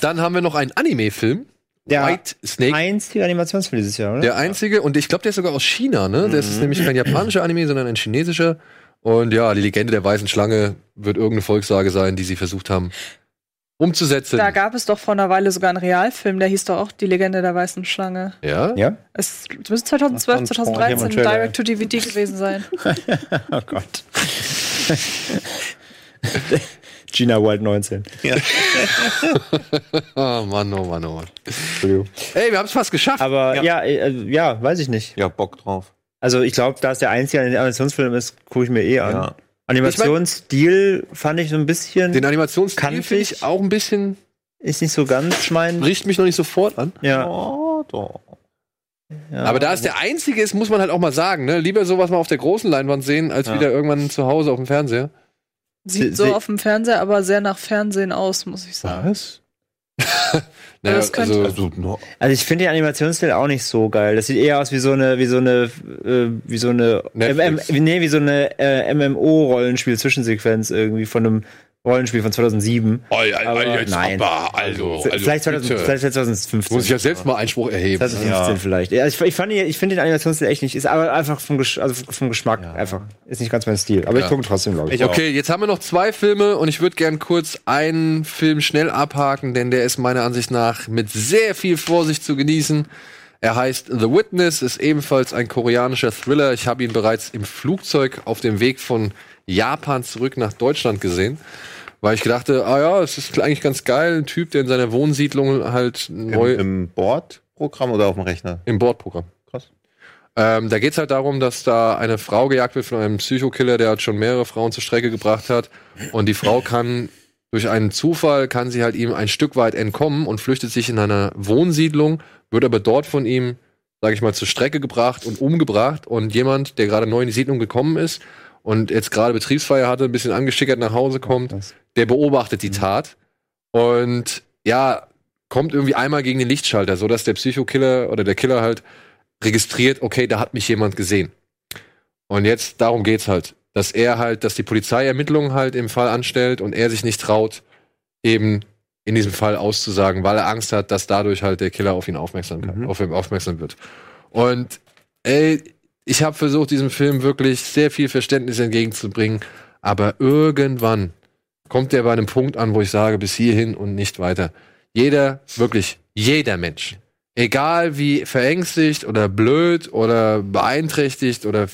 Dann haben wir noch einen Anime-Film. Der White Snake. einzige Animationsfilm dieses Jahr, oder? Der einzige, und ich glaube, der ist sogar aus China, ne? Das ist nämlich kein japanischer Anime, sondern ein chinesischer. Und ja, die Legende der weißen Schlange wird irgendeine Volkssage sein, die sie versucht haben umzusetzen. Da gab es doch vor einer Weile sogar einen Realfilm, der hieß doch auch Die Legende der weißen Schlange. ja? Ja? Es müsste 2012, Das war ein 2013 Trailer. Direct-to-DVD gewesen sein. <laughs> Oh Gott. <laughs> Gina Wild 19. <laughs> Oh Mann, oh Mann, oh Mann. Entschuldigung. Ey, wir haben es fast geschafft. Aber Ja. ja, äh, ja, weiß ich nicht. Ja, Bock drauf. Also ich glaube, da es der einzige Animationsfilm ist, gucke ich mir eh an. Ja. Animationsstil fand ich so ein bisschen, Den Animationsstil finde ich auch ein bisschen, ist nicht so ganz mein. riecht mich noch nicht sofort an. Ja, Oh, doch. ja. Aber da es der einzige ist, muss man halt auch mal sagen, ne? Lieber sowas mal auf der großen Leinwand sehen, als Ja. wieder irgendwann zu Hause auf dem Fernseher. Sie- Sieht so auf dem Fernseher aber sehr nach Fernsehen aus, muss ich sagen. Was? Naja, das könnte- also, Also, no, Also ich finde den Animationsstil auch nicht so geil. Das sieht eher aus wie so eine, wie so eine, äh, wie so eine. MM, nee, wie so eine äh, MMO-Rollenspiel-Zwischensequenz irgendwie von einem Rollenspiel von 2007. oh, ja, Aber nein. aber, also, also vielleicht, 2000, bitte. vielleicht 2015. muss ich ja selbst mal Einspruch erheben. 2015 Ja. vielleicht. Ja, ich, ich, fand, ich finde den Animationsstil echt nicht, ist aber einfach vom, Gesch also vom Geschmack einfach. Ist nicht ganz mein Stil. Aber Ja. ich gucke trotzdem, glaube ich. Ich. Okay, jetzt haben wir noch zwei Filme und ich würde gern kurz einen Film schnell abhaken, denn der ist meiner Ansicht nach mit sehr viel Vorsicht zu genießen. Er heißt The Witness, ist ebenfalls ein koreanischer Thriller. Ich habe ihn bereits im Flugzeug auf dem Weg von Japan zurück nach Deutschland gesehen, weil ich dachte, ah ja, es ist eigentlich ganz geil, ein Typ, der in seiner Wohnsiedlung halt neu Im, im Bordprogramm oder auf dem Rechner? im Bordprogramm. Krass. Ähm, da geht's halt darum, dass da eine Frau gejagt wird von einem Psychokiller, der halt schon mehrere Frauen zur Strecke gebracht hat. Und die Frau kann durch einen Zufall kann sie halt ihm ein Stück weit entkommen und flüchtet sich in einer Wohnsiedlung, wird aber dort von ihm, sage ich mal, zur Strecke gebracht und umgebracht. Und jemand, der gerade neu in die Siedlung gekommen ist und jetzt gerade Betriebsfeier hatte, ein bisschen angeschickert nach Hause kommt, der beobachtet die Tat und ja, kommt irgendwie einmal gegen den Lichtschalter, so dass der Psychokiller oder der Killer halt registriert, okay, da hat mich jemand gesehen. Und jetzt darum geht's halt, dass er halt, dass die Polizei Ermittlungen halt im Fall anstellt und er sich nicht traut, eben in diesem Fall auszusagen, weil er Angst hat, dass dadurch halt der Killer auf ihn aufmerksam, kann, Mhm. auf ihn aufmerksam wird. Und ey, ich habe versucht, diesem Film wirklich sehr viel Verständnis entgegenzubringen, aber irgendwann kommt der bei einem Punkt an, wo ich sage, bis hierhin und nicht weiter. Jeder, wirklich jeder Mensch, egal wie verängstigt oder blöd oder beeinträchtigt oder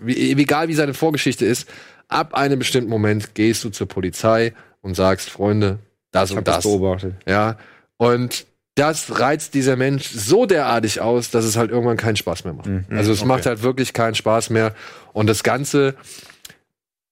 wie, egal wie seine Vorgeschichte ist, ab einem bestimmten Moment gehst du zur Polizei und sagst, Freunde, das Ich und das das. beobachtet. Ja. Und das reizt dieser Mensch so derartig aus, dass es halt irgendwann keinen Spaß mehr macht. Mhm. Also es Okay. macht halt wirklich keinen Spaß mehr. Und das Ganze,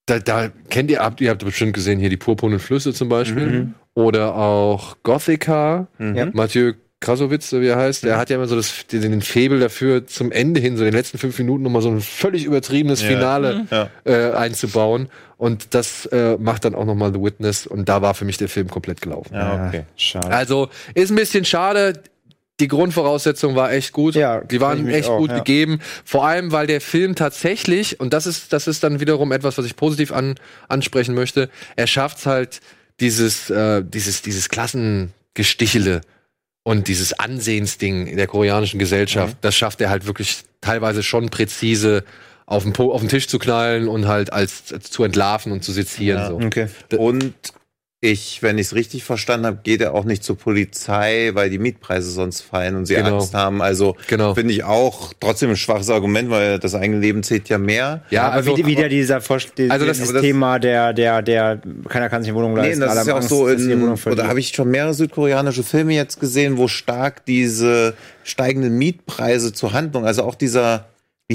da, da kennt ihr, habt ihr habt bestimmt gesehen, hier die purpurnen Flüsse zum Beispiel. Mhm. Oder auch Gothica, Mhm. Mathieu Krasowitz, so wie er heißt, der hat ja immer so das, den, den Febel dafür, zum Ende hin, so den letzten fünf Minuten nochmal so ein völlig übertriebenes Ja. Finale Ja. äh, einzubauen. Und das äh, macht dann auch nochmal The Witness. Und da war für mich der Film komplett gelaufen. Ja, okay. Schade. Also ist ein bisschen schade. Die Grundvoraussetzung war echt gut. Ja, die waren echt auch, gut ja. gegeben. Vor allem, weil der Film tatsächlich, und das ist, das ist dann wiederum etwas, was ich positiv an, ansprechen möchte, er schafft es halt, dieses, äh, dieses, dieses Klassengestichele und dieses Ansehensding in der koreanischen Gesellschaft, das schafft er halt wirklich teilweise schon präzise auf den, Po- auf den Tisch zu knallen und halt als, als zu entlarven und zu sezieren. Ja. So. okay. Und ich, wenn ich es richtig verstanden habe, geht er auch nicht zur Polizei, weil die Mietpreise sonst fallen und sie Genau. Angst haben. Also Genau. finde ich auch trotzdem ein schwaches Argument, weil das eigene Leben zählt ja mehr. Ja, aber also, wie, wieder dieser Vorst die, Also das- das- Thema der, der, der, keiner kann sich eine Wohnung Nee, leisten. das alle ist ja auch Angst, so in, oder habe ich schon mehrere südkoreanische Filme jetzt gesehen, wo stark diese steigenden Mietpreise zur Handlung, also auch dieser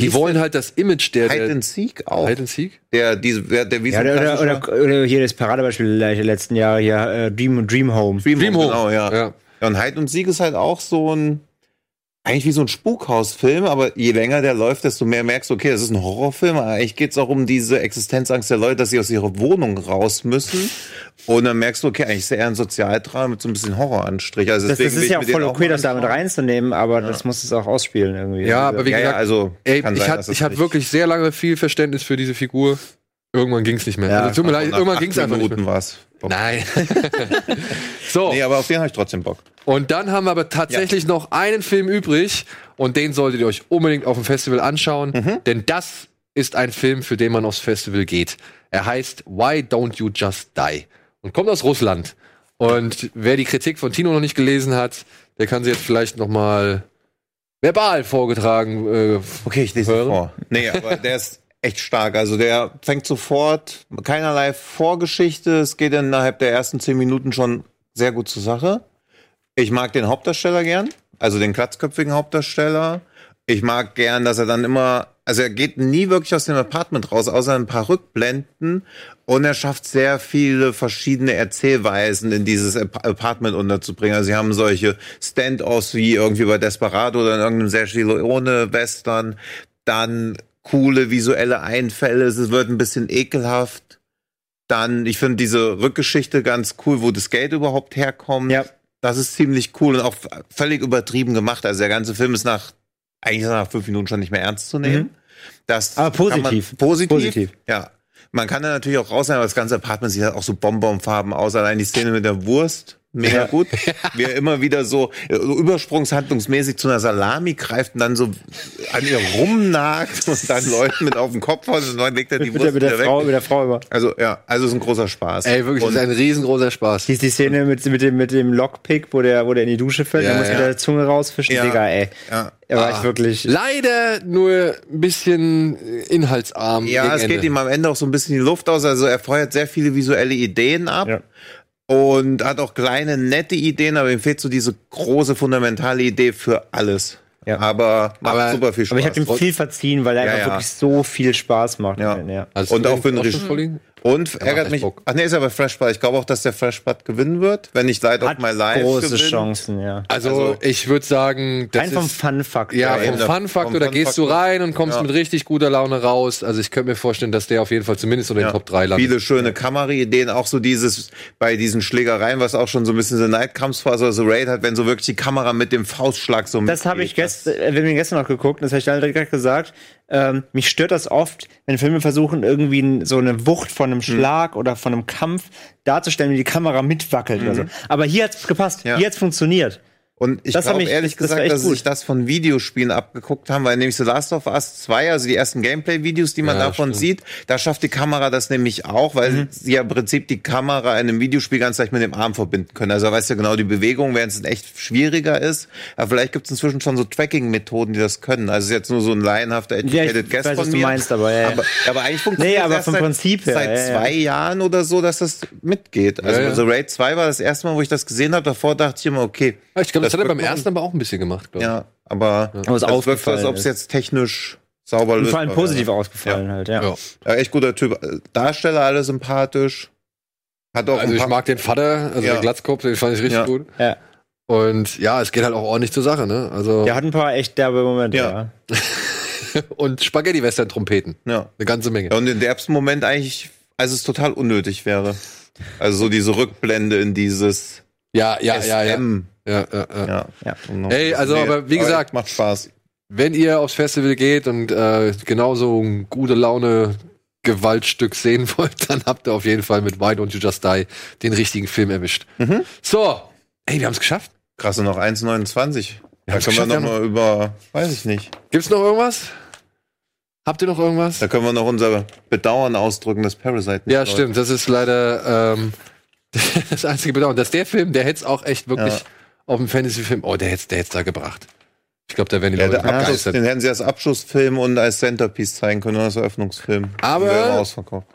Die wollen halt das Image der, Hide and Seek auch. Hide and Seek. Der, diese, der, der Ja, oder, oder, oder hier das Paradebeispiel der letzten Jahre hier, äh, Dream, Dream Home. Dream, Dream Home. Genau, ja. Ja. ja. Und Hide und Sieg ist halt auch so ein, eigentlich wie so ein Spukhausfilm, aber je länger der läuft, desto mehr merkst du, okay, das ist ein Horrorfilm, aber eigentlich geht's auch um diese Existenzangst der Leute, dass sie aus ihrer Wohnung raus müssen. Und dann merkst du, okay, eigentlich ist er eher ein Sozialdrama mit so ein bisschen Horroranstrich. Also Das, deswegen das ist ja auch voll okay, das damit reinzunehmen, aber das muss es auch ausspielen irgendwie. Ja, aber wie Ja, ja, gesagt, also, ey, kann ich sein, ich hatte wirklich sehr lange viel Verständnis für diese Figur. Irgendwann ging's nicht mehr. Ja, also, tut mir leid, irgendwann acht ging's einfach nicht Minuten mehr. war's. Nein. <laughs> so. Nee, aber auf den habe ich trotzdem Bock. Und dann haben wir aber tatsächlich noch einen Film übrig und den solltet ihr euch unbedingt auf dem Festival anschauen, Mhm. denn das ist ein Film, für den man aufs Festival geht. Er heißt Why Don't You Just Die und kommt aus Russland. Und wer die Kritik von Tino noch nicht gelesen hat, der kann sie jetzt vielleicht noch mal verbal vorgetragen. Äh, Okay, ich lese Hören? vor. Nee, aber der ist echt stark. Also der fängt sofort, keinerlei Vorgeschichte. Es geht innerhalb der ersten zehn Minuten schon sehr gut zur Sache. Ich mag den Hauptdarsteller gern, also den glatzköpfigen Hauptdarsteller. Ich mag gern, dass er dann immer, also er geht nie wirklich aus dem Apartment raus, außer ein paar Rückblenden. Und er schafft sehr viele verschiedene Erzählweisen in dieses Ap- Apartment unterzubringen. Also sie haben solche Stand-offs wie irgendwie bei Desperado oder in irgendeinem Sergio Leone-Western. Dann coole visuelle Einfälle. Es wird ein bisschen ekelhaft. Dann, ich finde diese Rückgeschichte ganz cool, wo das Geld überhaupt herkommt. Ja. Das ist ziemlich cool und auch völlig übertrieben gemacht. Also der ganze Film ist nach, eigentlich ist nach fünf Minuten schon nicht mehr ernst zu nehmen. Das Mhm. Aber kann positiv. Man, positiv. Positiv. Ja. Man kann da natürlich auch raus sein, aber das ganze Apartment sieht halt auch so Bonbonfarben aus. Allein die Szene mit der Wurst. Mega Ja. gut. <laughs> Wie er immer wieder so, äh, so übersprungshandlungsmäßig zu einer Salami greift und dann so an ihr rumnagt und dann <laughs> Leuten mit auf den Kopf haut und dann legt er die Wurst mit, der wieder Frau, weg. mit der Frau über. Also, ja, also ist ein großer Spaß. ey, wirklich, das Und ist ein riesengroßer Spaß. Die die Szene mit, mit dem, mit dem Lockpick, wo der, wo der in die Dusche fällt, Ja, der muss ja. mit der Zunge rausfischen. Ja. Digga, ey. ja. Er war Ah. echt wirklich. Leider nur ein bisschen inhaltsarm. Ja, es geht Ende. ihm am Ende auch so ein bisschen die Luft aus. Also er feuert sehr viele visuelle Ideen ab. Ja. Und hat auch kleine, nette Ideen, aber ihm fehlt so diese große, fundamentale Idee für alles. Ja. Aber macht Aber- super viel Spaß. Aber ich habe ihm viel verziehen, weil er Ja, einfach ja. wirklich so viel Spaß macht. Ja. ja. Also, Und auch für den den Und ärgert echt mich. Bock. Ach nee, ist aber Freshbud. Ich glaube auch, dass der Freshbud gewinnen wird, wenn nicht Light of My Life große gewinnt. Chancen, ja. Also, Also- ich würde sagen, das Rein vom ist, Fun-Faktor. ja, vom Fun-Faktor, vom da gehst du rein und kommst Ja. mit richtig guter Laune raus. Also ich könnte mir vorstellen, dass der auf jeden Fall zumindest unter den Ja. Top 3 landet. Viele schöne Kameraideen, auch so dieses bei diesen Schlägereien, was auch schon so ein bisschen so Night Comes vor, also so Raid hat, wenn so wirklich die Kamera mit dem Faustschlag so Das habe ich gestern, äh, wir haben gestern noch geguckt, das habe ich direkt gesagt. Ähm, mich stört das oft, wenn Filme versuchen, irgendwie so eine Wucht von. Einem Schlag oder von einem Kampf darzustellen, wie die Kamera mitwackelt oder so. Aber hier hat's gepasst, Mhm. Ja. hier hat's funktioniert. Und ich Das glaube mich- ehrlich das gesagt, dass sie gut. sich das von Videospielen abgeguckt haben, weil nämlich The Last of Us 2, also die ersten Gameplay-Videos, die man Ja, davon stimmt. sieht, da schafft die Kamera das nämlich auch, weil Mhm. sie ja im Prinzip die Kamera in einem Videospiel ganz leicht mit dem Arm verbinden können. Also weißt du genau die Bewegung, während es echt schwieriger ist. Aber vielleicht gibt es inzwischen schon so Tracking-Methoden, die das können. Also ist jetzt nur so ein laienhafter Ja, educated ich Guess weiß, von was du mir. meinst, aber ja, ja. Aber, aber eigentlich funktioniert Nee, aber erst vom seit, Prinzip her, seit ja, ja. zwei Jahren oder so, dass das mitgeht. Also Ja, ja. The Raid 2 war das erste Mal, wo ich das gesehen habe. Davor dachte ich immer, okay. Ja, ich glaube, das, Das hat er beim ersten aber auch ein bisschen gemacht, glaube ich. Ja, aber Aber es wirkt, als ob es jetzt technisch sauber lösbar vor allem positiv wäre. ausgefallen halt, ja. Ja. Ja, echt guter Typ. Darsteller alle sympathisch. Hat auch Also ich mag den Vater, also Ja. den Glatzkopf, den fand ich richtig Ja. gut. ja. Und ja, es geht halt auch ordentlich zur Sache, ne? Also Der hat ein paar echt derbe Momente, Ja. ja. <laughs> und Spaghetti-Western-Trompeten. ja. Eine ganze Menge. ja. Und in derbsten Moment eigentlich, als es total unnötig wäre. Also so diese Rückblende in dieses Ja, ja, ja, ja. Ja, ja, ja. Ja. Ey, also, bisschen- aber wie gesagt- macht Spaß. Wenn ihr aufs Festival geht und äh, genauso ein gute Laune Gewaltstück sehen <laughs> wollt, dann habt ihr auf jeden Fall mit Why Don't You Just Die den richtigen Film erwischt. Mhm. So, ey, wir haben es geschafft. Krass, und noch 1,29. Da können wir geschafft, noch wir mal über, weiß ich nicht. Gibt's noch irgendwas? Habt ihr noch irgendwas? Da können wir noch unser Bedauern ausdrücken, dass Parasite nicht Ja, läuft. stimmt. Das ist leider ähm, <laughs> das einzige Bedauern. Dass der Film, der hätte es auch echt wirklich Ja. Auf dem Fantasy-Film, oh, der hätte es da gebracht. Ich glaube, da wären die Ja, Leute der Abschluss, den hätten sie als Abschlussfilm und als Centerpiece zeigen können, als Eröffnungsfilm. Aber-.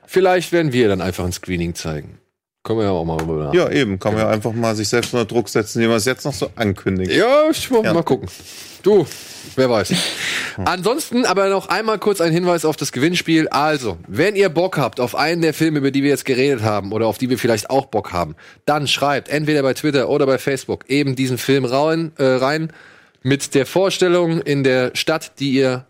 Vielleicht werden wir dann einfach ein Screening zeigen. Können wir ja auch mal über Ja, eben. Kann man ja einfach mal sich selbst unter Druck setzen, indem man es jetzt noch so ankündigt. Ja, ich will Ja. mal gucken. Du, wer weiß. Ansonsten aber noch einmal kurz ein Hinweis auf das Gewinnspiel. Also, wenn ihr Bock habt auf einen der Filme, über die wir jetzt geredet haben oder auf die wir vielleicht auch Bock haben, dann schreibt entweder bei Twitter oder bei Facebook eben diesen Film rein, äh, rein mit der Vorstellung in der Stadt, die ihr,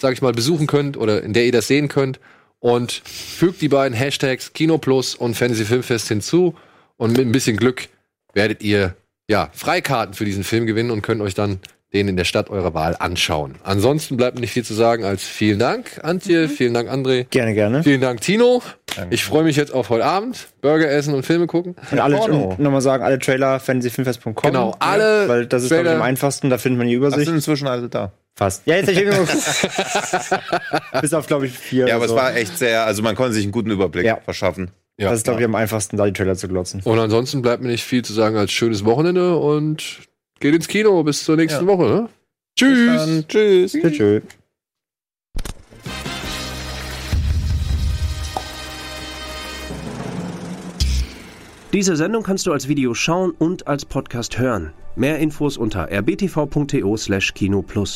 sag ich mal, besuchen könnt oder in der ihr das sehen könnt und fügt die beiden Hashtags Kino Plus und Fantasy Filmfest hinzu und mit ein bisschen Glück werdet ihr ja Freikarten für diesen Film gewinnen und könnt euch dann den in der Stadt eurer Wahl anschauen. Ansonsten bleibt mir nicht viel zu sagen als vielen Dank, Antje, vielen Dank, André, Gerne, gerne. vielen Dank, Tino. Ich freue mich jetzt auf heute Abend, Burger essen und Filme gucken. Und alle, und nochmal sagen, alle Trailer fantasyfilmfest.com. Genau, alle Weil das ist, glaube ich, am einfachsten, da findet man die Das Übersicht. sind inzwischen alle da. Fast. Ja, jetzt ich nur <laughs> Bis auf, glaube ich, vier. Ja, aber so. es war echt sehr, also man konnte sich einen guten Überblick Ja. verschaffen. Ja. Das ist, glaube ich, am einfachsten, da die Trailer zu glotzen. Und ansonsten bleibt mir nicht viel zu sagen als schönes Wochenende und geht ins Kino bis zur nächsten Ja. Woche. Ne? Tschüss. Tschüss. Tschö, tschö. Diese Sendung kannst du als Video schauen und als Podcast hören. Mehr Infos unter rbtv.to/kinoplus.